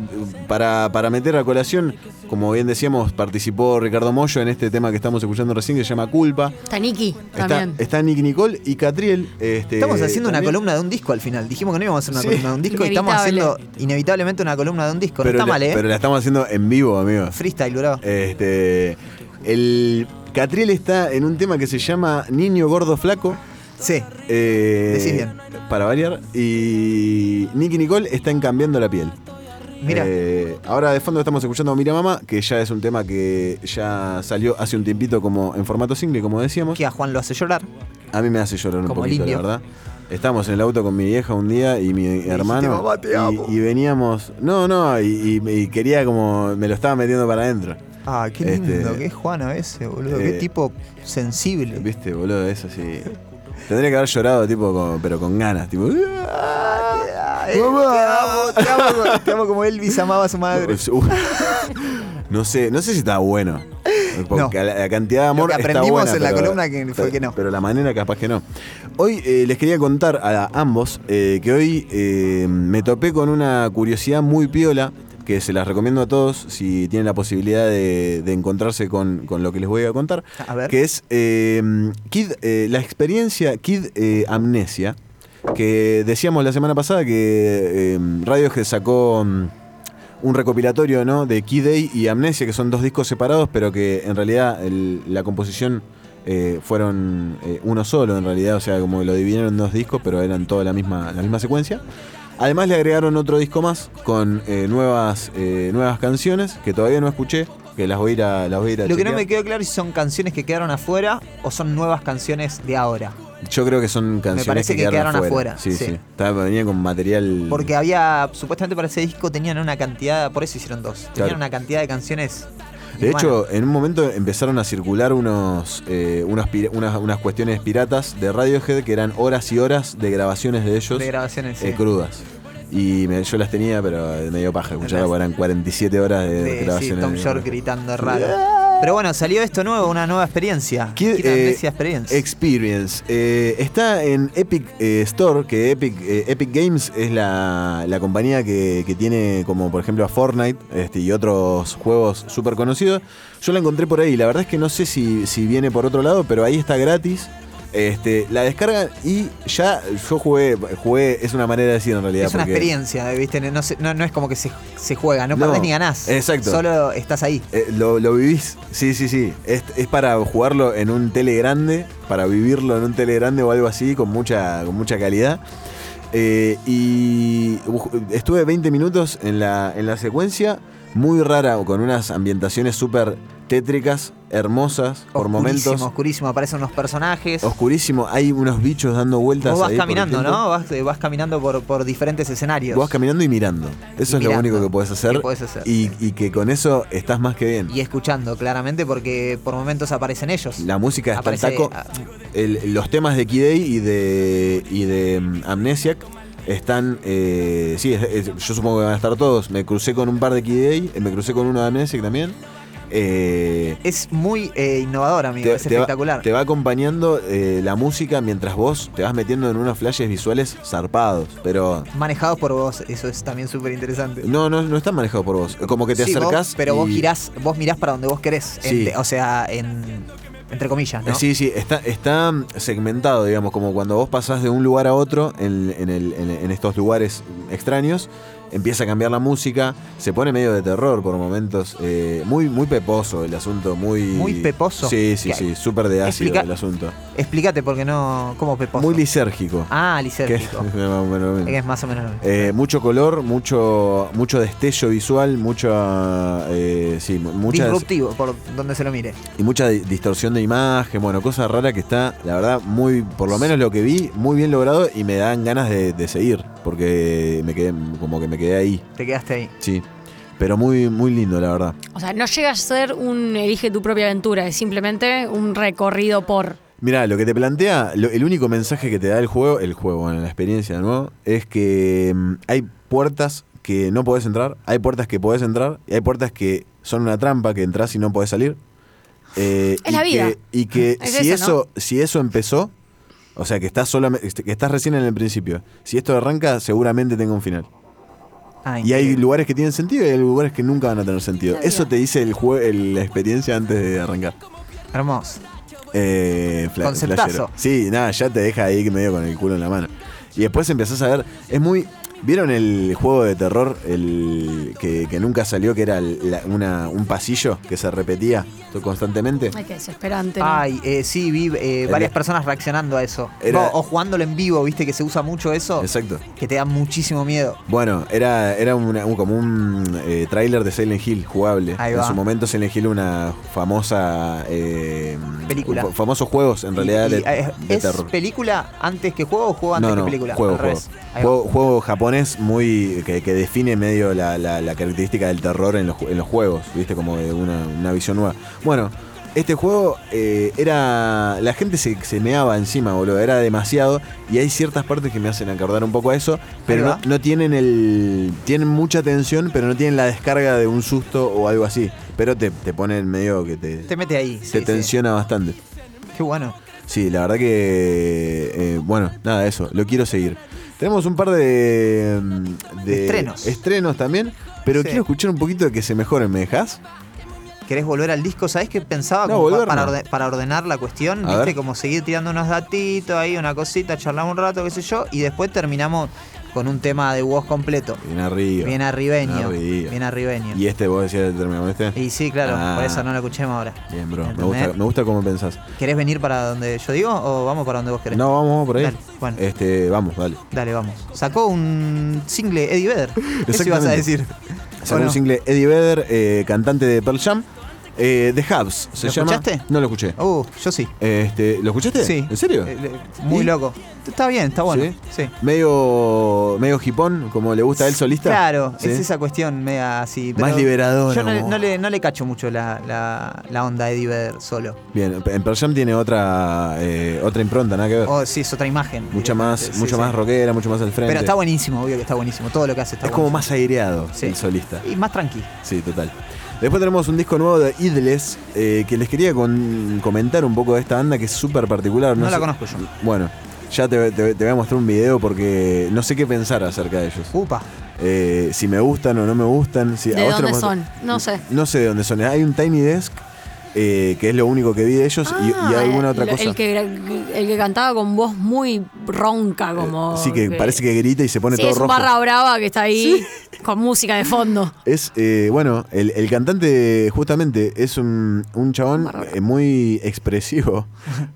para, para meter a colación, como bien decíamos, participó Ricardo Mollo en este tema que estamos escuchando recién que se llama Culpa. Está Nicky Está, también. está Nicky Nicole y Catriel. Este, Estamos haciendo una columna de un disco al final. Dijimos que no íbamos a hacer una Sí. columna de un disco y estamos haciendo inevitablemente una columna de un disco. No está la, mal, ¿eh? pero la estamos haciendo en vivo, amigo. Freestyle, bro. Este, el Catriel está en un tema que se llama Niño Gordo Flaco. Sí. Eh, Decís bien. Para variar. Y Nicky Nicole está en Cambiando la Piel. Mira. Eh, ahora de fondo estamos escuchando Mira Mamá, que ya es un tema que ya salió hace un tiempito como en formato single, como decíamos. Que a Juan lo hace llorar. A mí me hace llorar un Como poquito, la verdad. Estábamos en el auto con mi vieja un día y mi hermano. "Mamá, te amo". Y, veníamos. No, no, y, y- y quería como. Me lo estaba metiendo para adentro. Ah, qué lindo Este, que es Juan a veces, boludo. qué eh, tipo sensible. Viste, boludo, eso sí. Tendría que haber llorado, tipo, pero con ganas, tipo. Te amo, te amo, te amo como Elvis amaba a su madre. No sé, no sé si está bueno. Porque la, la cantidad de amor Lo que está aprendimos buena, en la pero- columna que fue que no. Pero la manera capaz que no. Hoy eh, les quería contar a ambos eh, que hoy eh, me topé con una curiosidad muy piola que se las recomiendo a todos si tienen la posibilidad de, de encontrarse con, con lo que les voy a contar. A ver. Que es eh, Kid, eh, la experiencia Kid eh, Amnesia. Que decíamos la semana pasada que eh, Radiohead sacó mm, un recopilatorio ¿no? de Kid Day y Amnesia, que son dos discos separados, pero que en realidad el- la composición eh, fueron eh, uno solo, en realidad, o sea, como que lo dividieron en dos discos, pero eran toda la misma, la misma secuencia. Además le agregaron otro disco más con eh, nuevas, eh, nuevas canciones que todavía no escuché, que las voy a ir a, las voy a, ir a Lo que no me quedó claro es si son canciones que quedaron afuera o son nuevas canciones de ahora. Yo creo que son canciones parece que quedaron afuera, Sí, sí. sí. Estaba- venía con material. Porque había, supuestamente para ese disco tenían una cantidad, por eso hicieron dos. Tenían Claro. una cantidad de canciones. De hecho, en un momento empezaron a circular unos, eh, unos unas, unas cuestiones piratas de Radiohead que eran horas y horas de grabaciones de ellos De grabaciones, sí. eh, crudas. Y me- yo las tenía, pero me dio paja escucharlas porque eran 47 horas de, de sí, grabaciones. Tom York gritando raro. Pero bueno, salió esto nuevo, una nueva experiencia. Kid eh, Experience. Experience. Eh, está en Epic eh, Store, que Epic, eh, Epic Games es la, la compañía que, que tiene como por ejemplo a Fortnite este, y otros juegos súper conocidos. Yo la encontré por ahí, la verdad es que no sé si, si viene por otro lado, pero ahí está gratis. Este, la descargan y ya yo jugué, jugué, es una manera de decir en realidad. es una experiencia, ¿viste? No, se- no- no es como que se, se juega, no, No, perdés ni ganás. exacto. Solo estás ahí. Eh, lo, lo vivís, sí, sí, sí. Es, es para jugarlo en un tele grande, para vivirlo en un tele grande o algo así, con mucha, con mucha calidad. Eh, y bu- estuve 20 minutos en la, en la secuencia, muy rara, con unas ambientaciones súper tétricas, hermosas, por Oscurísimo, momentos. oscurísimo. Aparecen unos personajes. Oscurísimo, hay unos bichos dando vueltas. Vos vas ahí caminando. ¿no? Vas, vas caminando por, por diferentes escenarios. Vos vas caminando y mirando. Eso Y es lo único que podés hacer. Que podés hacer. Y, y que con eso estás más que bien. Y escuchando, claramente, porque por momentos aparecen ellos. La música está Aparece- taco. El- los temas de Kid A y de, y de mm, Amnesiac están. eh, sí, es- es- yo supongo que van a estar todos. Me crucé con un par de Kid A, eh, me crucé con uno de Amnesiac también. Eh, Es muy eh, innovador, amigo. te, es te va, espectacular. te va acompañando eh, la música mientras vos te vas metiendo en unos flashes visuales zarpados. Pero Manejados por vos, eso es también súper interesante. no, no, no están manejados por vos. Como que te Sí, vos- acercás. pero vos girás, vos mirás para donde vos querés. Sí. en- o sea, en, entre comillas, ¿no? Eh, Sí, sí, está, está segmentado, digamos, como cuando vos pasás de un lugar a otro en, en el- en- en estos lugares extraños, empieza a cambiar la música, se pone medio de terror por momentos, eh, muy, muy peposo el asunto, muy... Muy peposo. Sí, sí, sí, súper de ácido Explica- el asunto. Explícate porque no. ¿Cómo peposo? Muy lisérgico. Ah, lisérgico. Es más o menos. eh, mucho color, mucho mucho destello visual, mucha eh, sí, mu- muchas Disruptivo, por donde se lo mire. y mucha di- distorsión de imagen, bueno, cosa rara que está, la verdad, muy, por lo menos lo que vi, muy bien logrado y me dan ganas de, de seguir, porque me quedé, como que me quedé ahí, Te quedaste ahí. sí. Pero muy, muy lindo, la verdad. O sea, no llega a ser un elige tu propia aventura, es simplemente un recorrido por. Mira, lo que te plantea, lo- el único mensaje que te da el juego, el juego, bueno, la experiencia nuevo, es que mm, hay puertas que no podés entrar, hay puertas que podés entrar y hay puertas que son una trampa que entras y no podés salir. Eh, Es y la vida. Que, y que Es si eso, eso, si eso empezó, o sea que estás solamente, que estás recién en el principio, si esto arranca, seguramente tenga un final. Ah, y hay lugares que tienen sentido y hay lugares que nunca van a tener sentido. Eso te dice el jue- la experiencia antes de arrancar. Hermoso. Eh, Conceptazo. flashero. Sí, nada, ya te deja ahí medio con el culo en la mano. Y después empezás a ver, es muy... ¿Vieron el juego de terror el que, que nunca salió, que era la- una- un pasillo que se repetía constantemente? Ay, qué desesperante. ¿no? Ay, eh, sí, vi eh, varias de- personas reaccionando a eso. Era- No, o jugándolo en vivo, viste que se usa mucho eso. Exacto. Que te da muchísimo miedo. Bueno, era, era una- un- como un eh, tráiler de Silent Hill jugable. Ahí en su momento Silent Hill una famosa... eh, Película. fa- famosos juegos en realidad Y- y, de, eh, de ¿Es terror. película antes que juego o juego antes no, que película? Juego, juego. Juego, juego japonés muy que, que define medio la, la- la característica del terror en los, en los juegos, viste, como de una, una visión nueva. Bueno, este juego eh, era. La gente se, se meaba encima, boludo. Era demasiado. Y hay ciertas partes que me hacen acordar un poco a eso. Pero no, tienen el. Tienen mucha tensión, pero no tienen la descarga de un susto o algo así. Pero te, te ponen medio que te. Te mete ahí. te sí, sí. tensiona bastante. Qué bueno. Sí, la verdad que. eh, bueno, nada, eso. Lo quiero seguir. Tenemos un par de. mm, de Estrenos. Estrenos también. Pero Sí. quiero escuchar un poquito de que se mejoren, ¿me dejas? ¿Querés volver al disco? ¿Sabés qué pensaba No, volver para, no. orde- para ordenar la cuestión? A ¿Viste? ver. Como seguir tirando unos datitos ahí, una cosita, charlamos un rato, qué sé yo, y después terminamos con un tema de voz completo. Bien arriba. Bien arribeño. Bien arribeño. ¿Y este vos decías el término este? Y sí, claro, Ah. por eso no lo escuchemos ahora. Bien, bro. Me gusta, me gusta cómo pensás. ¿Querés venir para donde yo digo o vamos para donde vos querés? No, vamos, por ahí. Dale, bueno. Este, vamos, dale. Dale, vamos. Sacó un single Eddie Vedder. Eso ibas a decir. Sacó un single Eddie Vedder, eh, cantante de Pearl Jam. Eh, The Hubs se ¿Lo llama. escuchaste? No lo escuché. Uh, yo sí. Este, ¿Lo escuchaste? Sí. ¿En serio? Eh, le- Muy ¿Y? loco. Está bien, está bueno. ¿Sí? Sí. Medio, medio hipón, como le gusta a él solista. Claro, ¿Sí? es esa cuestión media así. Más liberadora, Yo no, le- como- no le, no le cacho mucho la, la, la onda de Eddie Vedder solo. Bien, en Pearl Jam tiene otra, eh, otra impronta, nada que ver. Oh, sí, es otra imagen. mucha más, directamente, sí, mucho sí. más rockera, mucho más al frente. Pero está buenísimo, obvio que está buenísimo. Todo lo que hace está Es como buenísimo. más aireado Sí. el solista. Y más tranqui. Sí, total. Después tenemos un disco nuevo de Idles eh, que les quería con- comentar un poco de esta banda que es súper particular. No la sé- conozco yo. Bueno, ya te, te- te voy a mostrar un video porque no sé qué pensar acerca de ellos. Upa. Eh, si me gustan o no me gustan. Si, a ¿De vos dónde son? No sé. No sé de dónde son. Hay un Tiny Desk eh, que es lo único que vi de ellos y- y, Ah, alguna otra el, cosa. El que, el que cantaba con voz muy ronca, como. sí, que, parece que grita y se pone Sí, todo es rojo. barra brava que está ahí con música de fondo. Es, eh, bueno, el, el cantante justamente es un, un chabón eh, muy expresivo,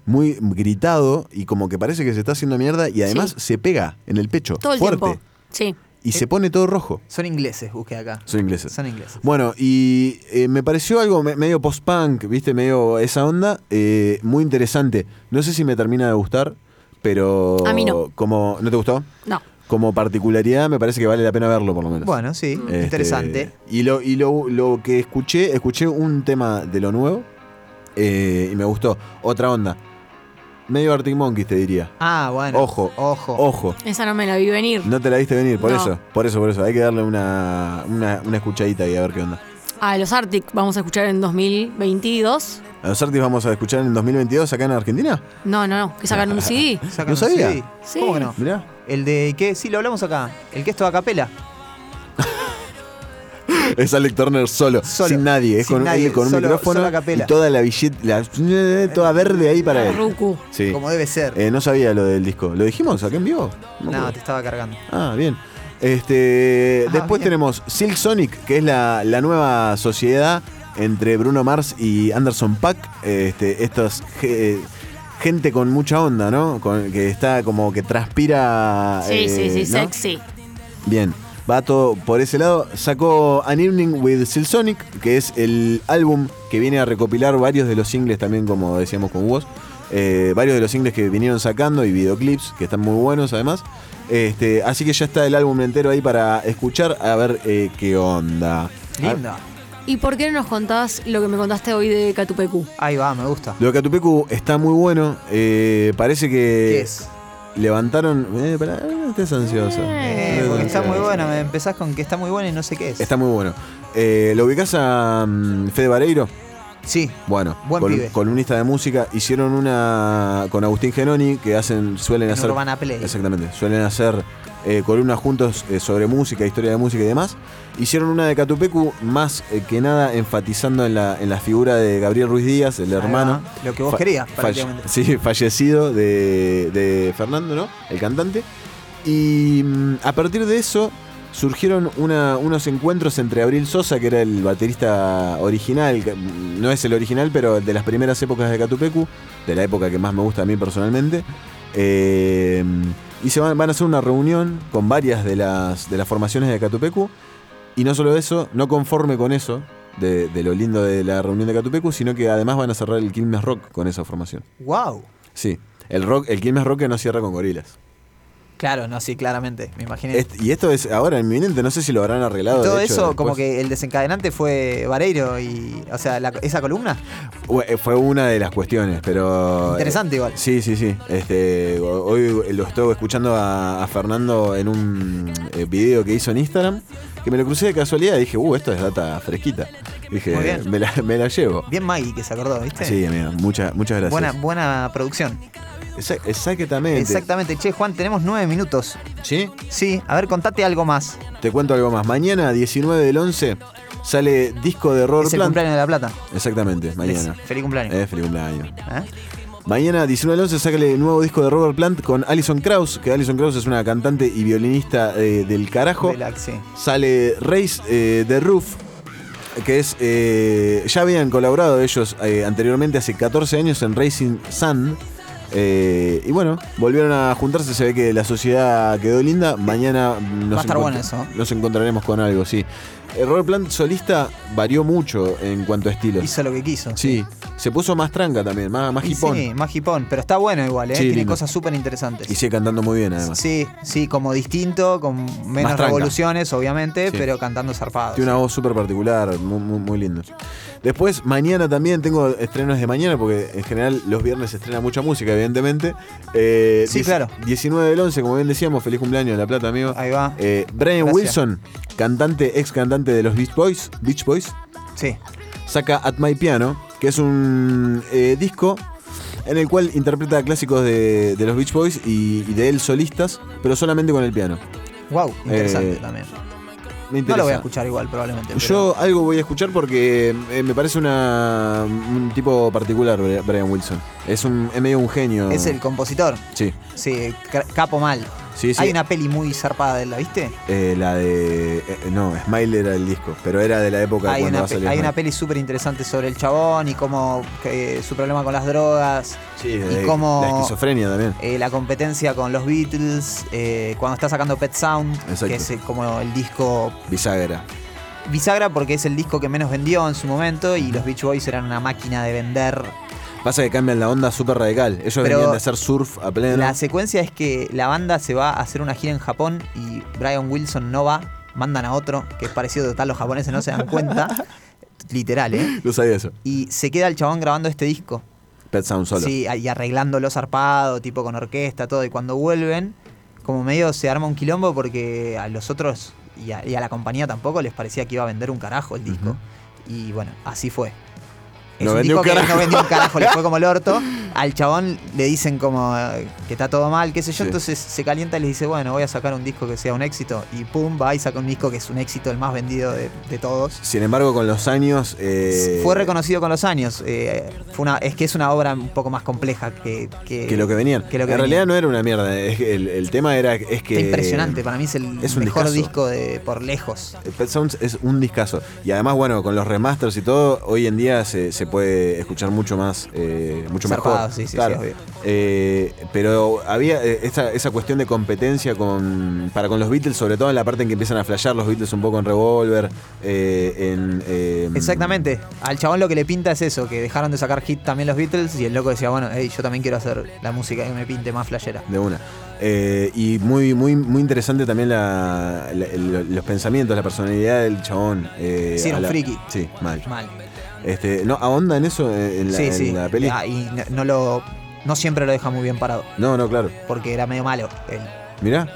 muy gritado y como que parece que se está haciendo mierda y además Sí. se pega en el pecho Todo el fuerte tiempo. Sí. Y se pone todo rojo. Son ingleses, busqué acá. Son ingleses. Son ingleses. Bueno, y eh, me pareció algo me- medio post-punk, ¿viste? Medio esa onda, eh, muy interesante. No sé si me termina de gustar, pero... A mí no. Como, ¿No te gustó? No. Como particularidad me parece que vale la pena verlo por lo menos. Bueno, sí, Este, interesante. Y lo, y lo, lo que escuché, escuché un tema de lo nuevo eh, y me gustó. Otra onda. Medio Arctic Monkeys te diría. Ah, bueno. Ojo, Ojo. ojo. Esa no me la vi venir. No te la viste venir, por No. eso, por eso, por eso. Hay que darle una, una, una escuchadita y a ver qué onda. A los Arctic vamos a escuchar en 2022. ¿A los Artis vamos a escuchar en 2022 acá en Argentina? No, no, no. Que sacan un CD. Sacan ¿No un sabía? CD. Sí. ¿Cómo que no? Mirá. El de qué? Sí, lo hablamos acá. El que es toda capela. Es Alec Turner solo, Solo. sin nadie. Es Sin con, nadie, él con un micrófono y toda la billeta, la- toda verde ahí para él. Ruku. Sí. Como debe ser. Eh, no sabía lo del disco. ¿Lo dijimos acá en vivo? no, te estaba cargando. Ah, bien. Este, Ah, después bien. tenemos Silk Sonic, que es la, la nueva sociedad entre Bruno Mars y Anderson Pack. Este, estos ge- gente con mucha onda, ¿no? Con, que está como que transpira. Sí, eh, sí, sí, ¿no? sexy. Bien, va todo por ese lado. Sacó An Evening with Silk Sonic, que es el álbum que viene a recopilar varios de los singles también, como decíamos con vos. Eh, varios de los singles que vinieron sacando y videoclips, que están muy buenos además. Este, así que ya está el álbum entero ahí para escuchar, a ver eh, qué onda. Linda. ¿Y por qué no nos contás lo que me contaste hoy de Catupecu? Ahí va, me gusta. Lo de Catupecu está muy bueno. eh, parece que. ¿Qué es? Levantaron. Eh, pará, no estés ansioso. Eh, porque está muy buena. Me empezás con que está muy buena y no sé qué es. Está muy bueno. Eh, ¿Lo ubicás a mm, Fede Vareiro? Sí. Bueno, Buen col- pibe. columnista de música, hicieron una con Agustín Genoni que hacen, suelen En hacer. Urbana Play. Exactamente, suelen hacer eh, columnas juntos eh, sobre música, historia de música y demás. Hicieron una de Catupecu, más eh, que nada enfatizando en la, en la figura de Gabriel Ruiz Díaz, el Ahí hermano. va, lo que vos querías, falle- sí, fallecido de, de Fernando, ¿no? El cantante. Y mm, a partir de eso surgieron una- unos encuentros entre Abril Sosa, que era el baterista original, mm, no es el original, pero de las primeras épocas de Catupecu, de la época que más me gusta a mí personalmente. Eh, y se van, van a hacer una reunión con varias de las, de las formaciones de Catupecu. Y no solo eso, no conforme con eso, de, de lo lindo de la reunión de Catupecu, sino que además van a cerrar el Quilmes Rock con esa formación. ¡Wow! Sí, el rock, el Quilmes Rock que no cierra con gorilas. Claro, no, sí, claramente, me imaginé. Est- y esto es ahora inminente, no sé si lo habrán arreglado. todo de hecho, eso, como que el desencadenante fue Vareiro y. O sea, la- esa columna. Eh, Fue una de las cuestiones, pero. Interesante igual. Sí, sí, sí. Este, ho- hoy lo estuve escuchando a, a Fernando en un eh, video que hizo en Instagram, que me lo crucé de casualidad y dije, uh, esto es data fresquita. Dije, bien. me la, me la llevo. Bien Maggie que se acordó, ¿viste? Sí, amigo, muchas, muchas gracias. Buena, buena producción. Exa- exactamente. Exactamente. Che, Juan, tenemos nueve minutos. ¿Sí? Sí, a ver, contate algo más. Te cuento algo más. Mañana, 19 del 11, sale disco de Robert Es el Plant. cumpleaños de La Plata. Exactamente, mañana. Es- feliz cumpleaños. Eh, feliz cumpleaños. ¿Eh? Mañana, 19 del 11, sale el nuevo disco de Robert Plant con Alison Krauss, que Alison Krauss es una cantante y violinista eh, del carajo. De la- sí. Sale Race eh, The Roof, que es. eh, ya habían colaborado ellos eh, anteriormente, hace 14 años, en Racing Sun. Eh, y bueno, volvieron a juntarse, se ve que la sociedad quedó linda. Mañana nos, Va a estar encontr- bueno eso. nos encontraremos con algo, sí. El Robert Plant solista varió mucho en cuanto a estilos. Hizo lo que quiso. Sí, se puso más tranca también, más, más hipón. Sí, más hipón. Pero está bueno igual, ¿eh? Sí, Tiene lindo. cosas súper interesantes. Y sigue cantando muy bien además. Sí, sí, como distinto, con menos revoluciones, obviamente, Sí. pero cantando zarpado. Tiene una voz súper particular, muy, muy, muy lindo. Después, mañana también tengo estrenos de mañana, porque en general los viernes se estrena mucha música, evidentemente. Eh, Sí, claro. 19 del 11, como bien decíamos, feliz cumpleaños de La Plata, amigo. Ahí va. Eh, Brian Gracias. Wilson, cantante, ex cantante de los Beach Boys, Beach Boys, Sí. saca At My Piano, que es un eh, disco en el cual interpreta clásicos de, de los Beach Boys y, y de él solistas, pero solamente con el piano. Wow, interesante Eh, también. Me No lo voy a escuchar igual, probablemente. pero- Yo algo voy a escuchar porque eh, me parece una, un tipo particular, Bri- Brian Wilson. Es, un, es medio un genio. Es el compositor. Sí. Sí, ca- capo mal. Sí, sí. Hay una peli muy zarpada de él, ¿la viste? Eh, la de. eh, no, Smile era el disco, pero era de la época Hay, cuando una, va a pe- salir hay Smile. una peli súper interesante sobre el chabón y cómo que, su problema con las drogas. Sí, y eh, cómo La esquizofrenia también. eh, la competencia con los Beatles, eh, cuando está sacando Pet Sound, Exacto. que es eh, como el disco Bisagra. bisagra porque es el disco que menos vendió en su momento y los Beach Boys eran una máquina de vender. Pasa que cambian la onda súper radical. Ellos venían de hacer surf a pleno. La secuencia es que la banda se va a hacer una gira en Japón y Brian Wilson no va, mandan a otro, que es parecido total, los japoneses no se dan cuenta. Literal, ¿eh? No sabía eso. Y se queda el chabón grabando este disco. Pet Sound solo. Sí, y arreglándolo zarpado, tipo con orquesta, todo. Y cuando vuelven, como medio se arma un quilombo porque a los otros y a, y a la compañía tampoco les parecía que iba a vender un carajo el disco. Y bueno, así fue. No vendió un carajo. no vendió un carajo, le fue como el orto. Al chabón le dicen como eh, que está todo mal, qué sé yo, Sí. entonces se calienta y le dice, bueno, voy a sacar un disco que sea un éxito. Y pum, va y saca un disco que es un éxito, el más vendido de, de todos. Sin embargo, con los años. eh, Fue reconocido con los años. eh, fue una, es que es una obra un poco más compleja que, que, que lo que venían. que lo que en realidad no era una mierda. es que el, el tema era. Es que, Está impresionante, para mí es el es un mejor discazo. disco de por lejos. Pet Sounds es un discazo. Y además, bueno, con los remasters y todo, hoy en día se, se puede escuchar mucho más, eh, mucho Zarpado, mejor. sí, Claro. Eh, pero había eh, esa, esa cuestión de competencia con, para con los Beatles, sobre todo en la parte en que empiezan a flashear los Beatles un poco en Revolver, eh, en... eh, Exactamente. Al chabón lo que le pinta es eso, que dejaron de sacar hit también los Beatles y el loco decía, bueno, hey, yo también quiero hacer la música que me pinte más flashera. De una. Eh, y muy, muy, muy interesante también la- los pensamientos, la personalidad del chabón. eh, Sí, era a un la- friki. Sí, mal. Mal. Este, ¿No ahonda en eso eh, en la, sí, en sí. la peli? Ah, y no, no lo. No siempre lo deja muy bien parado. No, no, claro. Porque era medio malo. él. Mirá.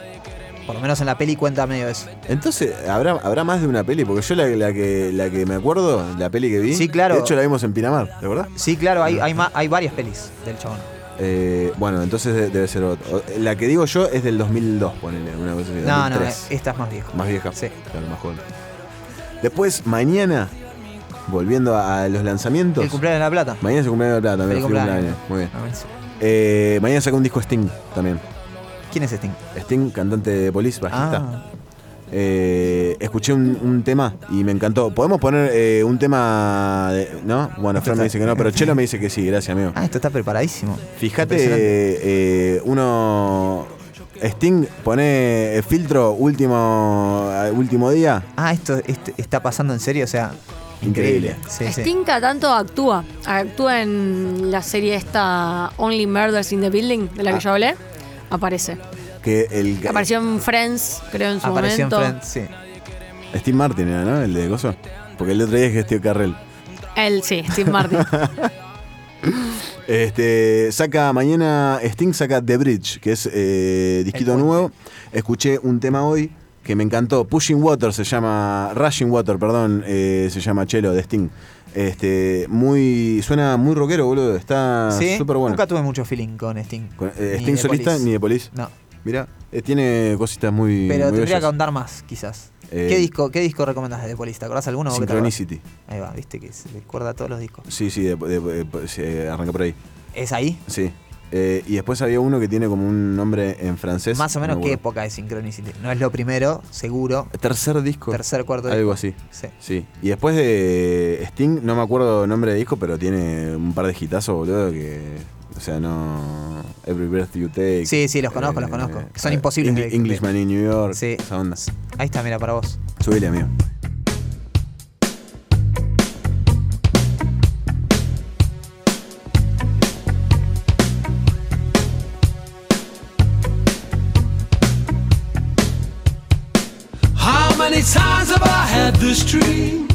Por lo menos en la peli cuenta medio eso. Entonces, ¿habrá, ¿habrá más de una peli? Porque yo la, la que, la que me acuerdo, la peli que vi. Sí, claro. De hecho, la vimos en Pinamar, ¿de verdad? Sí, claro, hay, hay, hay varias pelis del chabón. Eh, bueno, entonces de- debe ser otro. La que digo yo es del 2002, ponele. Una cosa así, No, no, 2003. esta es más vieja. Más vieja. Sí. Claro, más joven. Después, mañana, volviendo a, a los lanzamientos. El cumpleaños de la plata. Mañana es el cumpleaños de la plata, feliz cumpleaños. cumpleaños. Muy bien. Eh, mañana saca un disco Sting también. ¿Quién es Sting? Sting, cantante de Police, bajista. Ah. Eh, escuché un, un tema y me encantó. ¿Podemos poner eh, un tema de, ¿No? Bueno, Fran me dice que no, pero Chelo me dice que sí, gracias, amigo. Ah, esto está preparadísimo. Fíjate, eh, uno. Sting pone filtro último, último día. Ah, esto, esto está pasando en serio, o sea. Increíble. Sí, cada tanto actúa. Actúa en la serie esta Only Murders in the Building, de la que Ah. yo hablé. Aparece. Que el Apareció en Friends, creo, en su Apareció en momento. Friends, sí. Steve Martin era, ¿no? El de Gozo. Porque el otro día es que Steve Carrell. Él, sí, Steve Martin. Este, saca mañana, Sting saca The Bridge, que es eh, disquito nuevo. Escuché un tema hoy que me encantó. Pushing Water se llama, Rushing Water, de eh, se llama Chelo, de Sting. Este, muy, suena muy rockero, boludo. Está Sí, súper bueno. Nunca tuve mucho feeling con Sting. Con- eh, Sting solista ni de Police. No. Mira, tiene cositas muy. Pero muy tendría que ahondar más, quizás. Eh, ¿Qué disco, ¿Qué disco recomendás de Police? ¿Te acordás alguno? Synchronicity. Ahí va, viste que se le acuerda todos los discos. Sí, sí, de- de- de- se arranca por ahí. ¿Es ahí? Sí. Eh, y después había uno que tiene como un nombre en francés. Más o menos no me qué acuerdo. época de Synchronicity. No es lo primero, seguro. Tercer disco. Tercer, cuarto Algo disco. así. Sí. Y después de Sting, no me acuerdo el nombre de disco, pero tiene un par de hitazos, boludo, que. O sea, no. Every Breath You Take. Sí, sí, los conozco, los conozco. Que son eh, imposibles Engli- de- Englishman in New York. Sí. Esa onda. Ahí está, mira, para vos. Subile, amigo. Dream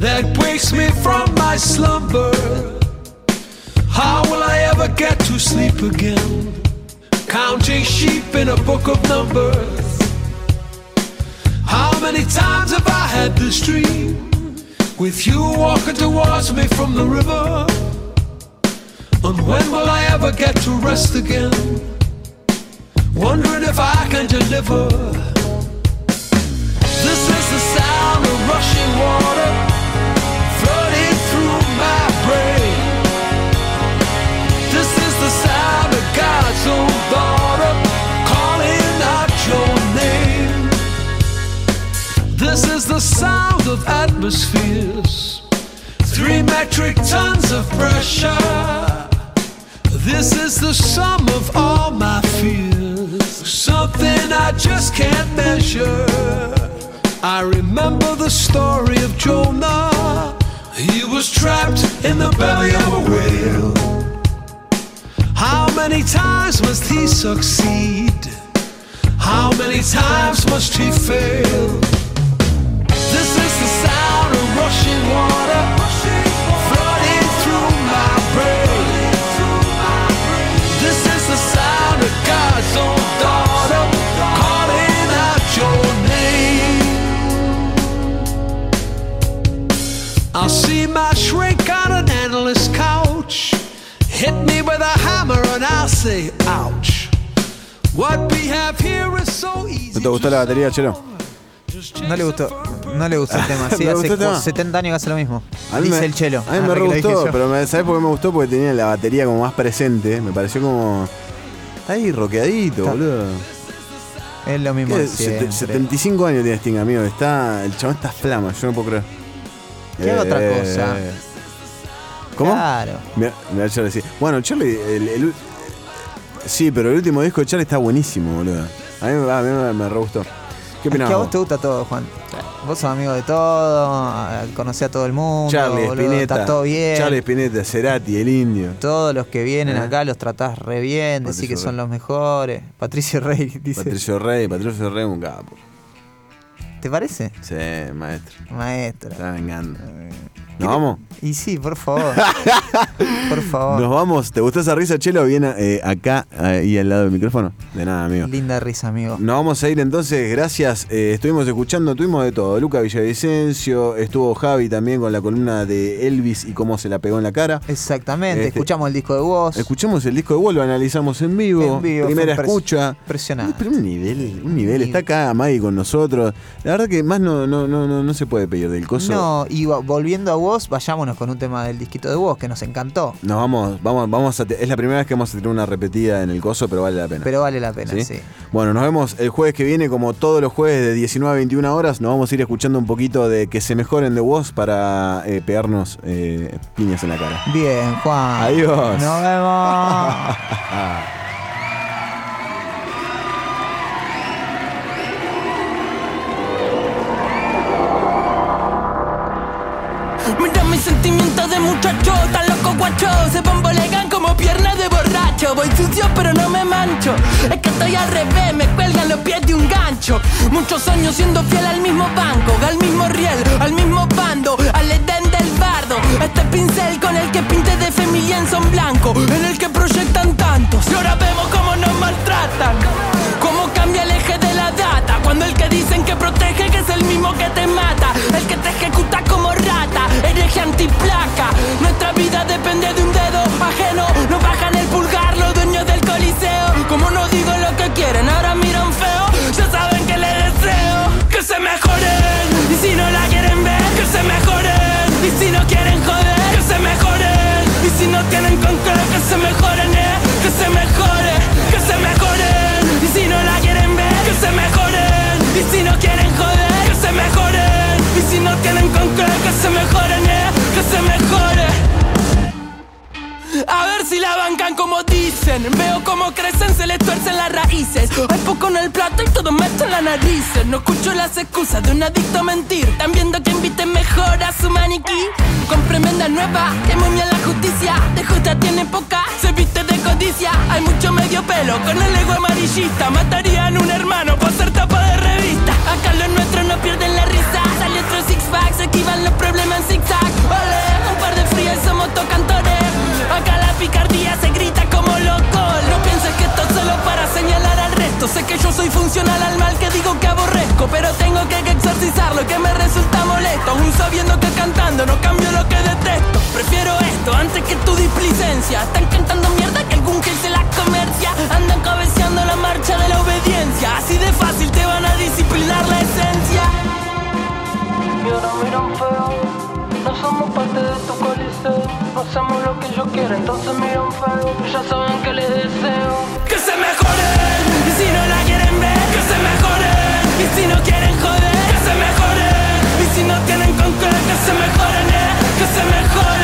that wakes me from my slumber? How will I ever get to sleep again? Counting sheep in a book of numbers. How many times have I had this dream with you walking towards me from the river? And when will I ever get to rest again? Wondering if I can deliver. Sound of rushing water flooding through my brain. This is the sound of God's own daughter calling out your name. This is the sound of atmospheres, three metric tons of pressure. This is the sum of all my fears, something I just can't measure. I remember the story of Jonah. He was trapped in the belly of a whale. How many times must he succeed? How many times must he fail? This is the sound of rushing water Hit me with a hammer and I'll say, ouch. What we have here is so easy. ¿No te gustó la batería, Chelo? No le gustó, no le gustó el tema. Sí, ¿No le hace gustó el tema? 70 años que hace lo mismo. A mí Dice me- el chelo. A mí Ah, me re gustó, pero me- ¿sabes por qué me gustó? Porque tenía la batería como más presente. Me pareció como. Está ahí roqueadito, Está- boludo. Es lo mismo ¿Qué? de Sete- siempre. 75 años tiene Sting, amigo. Está, el chabón está flama, yo no puedo creer. Que haga otra Eh, cosa. ¿Cómo? Claro. Mira, mira, Charlie, sí. Bueno, Charlie, el, el- sí, pero el último disco de Charlie está buenísimo, boludo. A mí, a mí me, me re gustó. ¿Qué Es opinás que a vos? te gusta todo, Juan. Vos sos amigo de todo, conocés a todo el mundo, Charlie boludo, Spinetta. está todo bien. Charlie Spinetta, Cerati, el indio. Todos los que vienen ¿Eh? acá los tratás re bien, decís Patricio que son Rey. los mejores. Patricio Rey dice. Patricio Rey, Patricio Rey, un capo. ¿Te parece? Sí, maestro. Maestro. Está vengando. ¿Nos vamos? Y sí, por favor. por favor. Nos vamos. ¿Te gustó esa risa, Chelo? Bien eh, acá, ahí al lado del micrófono. De nada, amigo. Linda risa, amigo. Nos vamos a ir entonces, gracias. Eh, estuvimos escuchando, tuvimos de todo. Luca Villavicencio, estuvo Javi también con la columna de Elvis y cómo se la pegó en la cara. Exactamente. Este, Escuchamos el disco de voz. Escuchamos el disco de Wall, lo analizamos en vivo. En vivo, primera escucha. Impresionante. Pero un nivel, un nivel. Está acá Maggie con nosotros. La verdad que más no, no, no, no, no se puede pedir del coso. No, y volviendo a vos, vayámonos con un tema del disquito de vos que nos encantó. Nos vamos, vamos, vamos a es la primera vez que vamos a tener una repetida en el coso, pero vale la pena. Pero vale la pena, sí. Bueno, nos vemos el jueves que viene, como todos los jueves de 19 a 21 horas. Nos vamos a ir escuchando un poquito de que se mejoren de voz para eh, pegarnos eh, piñas en la cara. Bien, Juan. Adiós. Nos vemos. muchacho, tan loco guacho. Se bambolean como piernas de borracho. Voy sucio pero no me mancho. Es que estoy al revés, me cuelgan los pies de un gancho. Muchos años siendo fiel al mismo banco Al mismo riel, al mismo bando Al edén del bardo. Este pincel con el que pinte de familia en son blanco En el que proyectan tantos. Y ahora vemos cómo nos maltratan Cómo cambia el Cuando el que dicen que protege que es el mismo que te mata. El que te ejecuta como rata Hereje antiplaca. Nuestra vida depende de un dedo ajeno. No bajan el pulgar los dueños del coliseo. Como no digo lo que quieren Ahora miran feo. Ya saben que les deseo Que se mejoren. Y si no la quieren ver Que se mejoren. Y si no quieren joder Que se mejoren. Y si no tienen con qué Que se mejoren si la bancan como dicen. Veo cómo crecen, se les tuercen las raíces. Hay poco en el plato y todo meto en la nariz. No escucho las excusas de un adicto a mentir. Están viendo que inviten mejor a su maniquí. Con tremenda nueva, que muy bien la justicia. De justa tiene poca, se viste de codicia. Hay mucho medio pelo con el ego amarillista. Matarían un hermano por ser tapa de revista. Acá los nuestros no pierden la risa. Sale otro six pack, se esquivan los problemas en zigzag. Ole, un par de frías somos tocantores Acá la picardía se grita como loco. No pienses que esto es solo para señalar al resto. Sé que yo soy funcional al mal que digo que aborrezco Pero tengo que exorcizarlo que me resulta molesto. Aún sabiendo que cantando no cambio lo que detesto. Prefiero esto antes que tu displicencia. Están cantando mierda que algún gil se la comercia. Andan cabeceando la marcha de la obediencia. Así de fácil te van a disciplinar la esencia. Feo no somos parte de tu coliseo, hacemos lo que yo quiero, entonces miran feo. Ya saben que les deseo. Que se mejoren, y si no la quieren ver, que se mejoren, y si no quieren joder, que se mejoren, y si no tienen con qué, que se mejoren, eh, que se mejoren.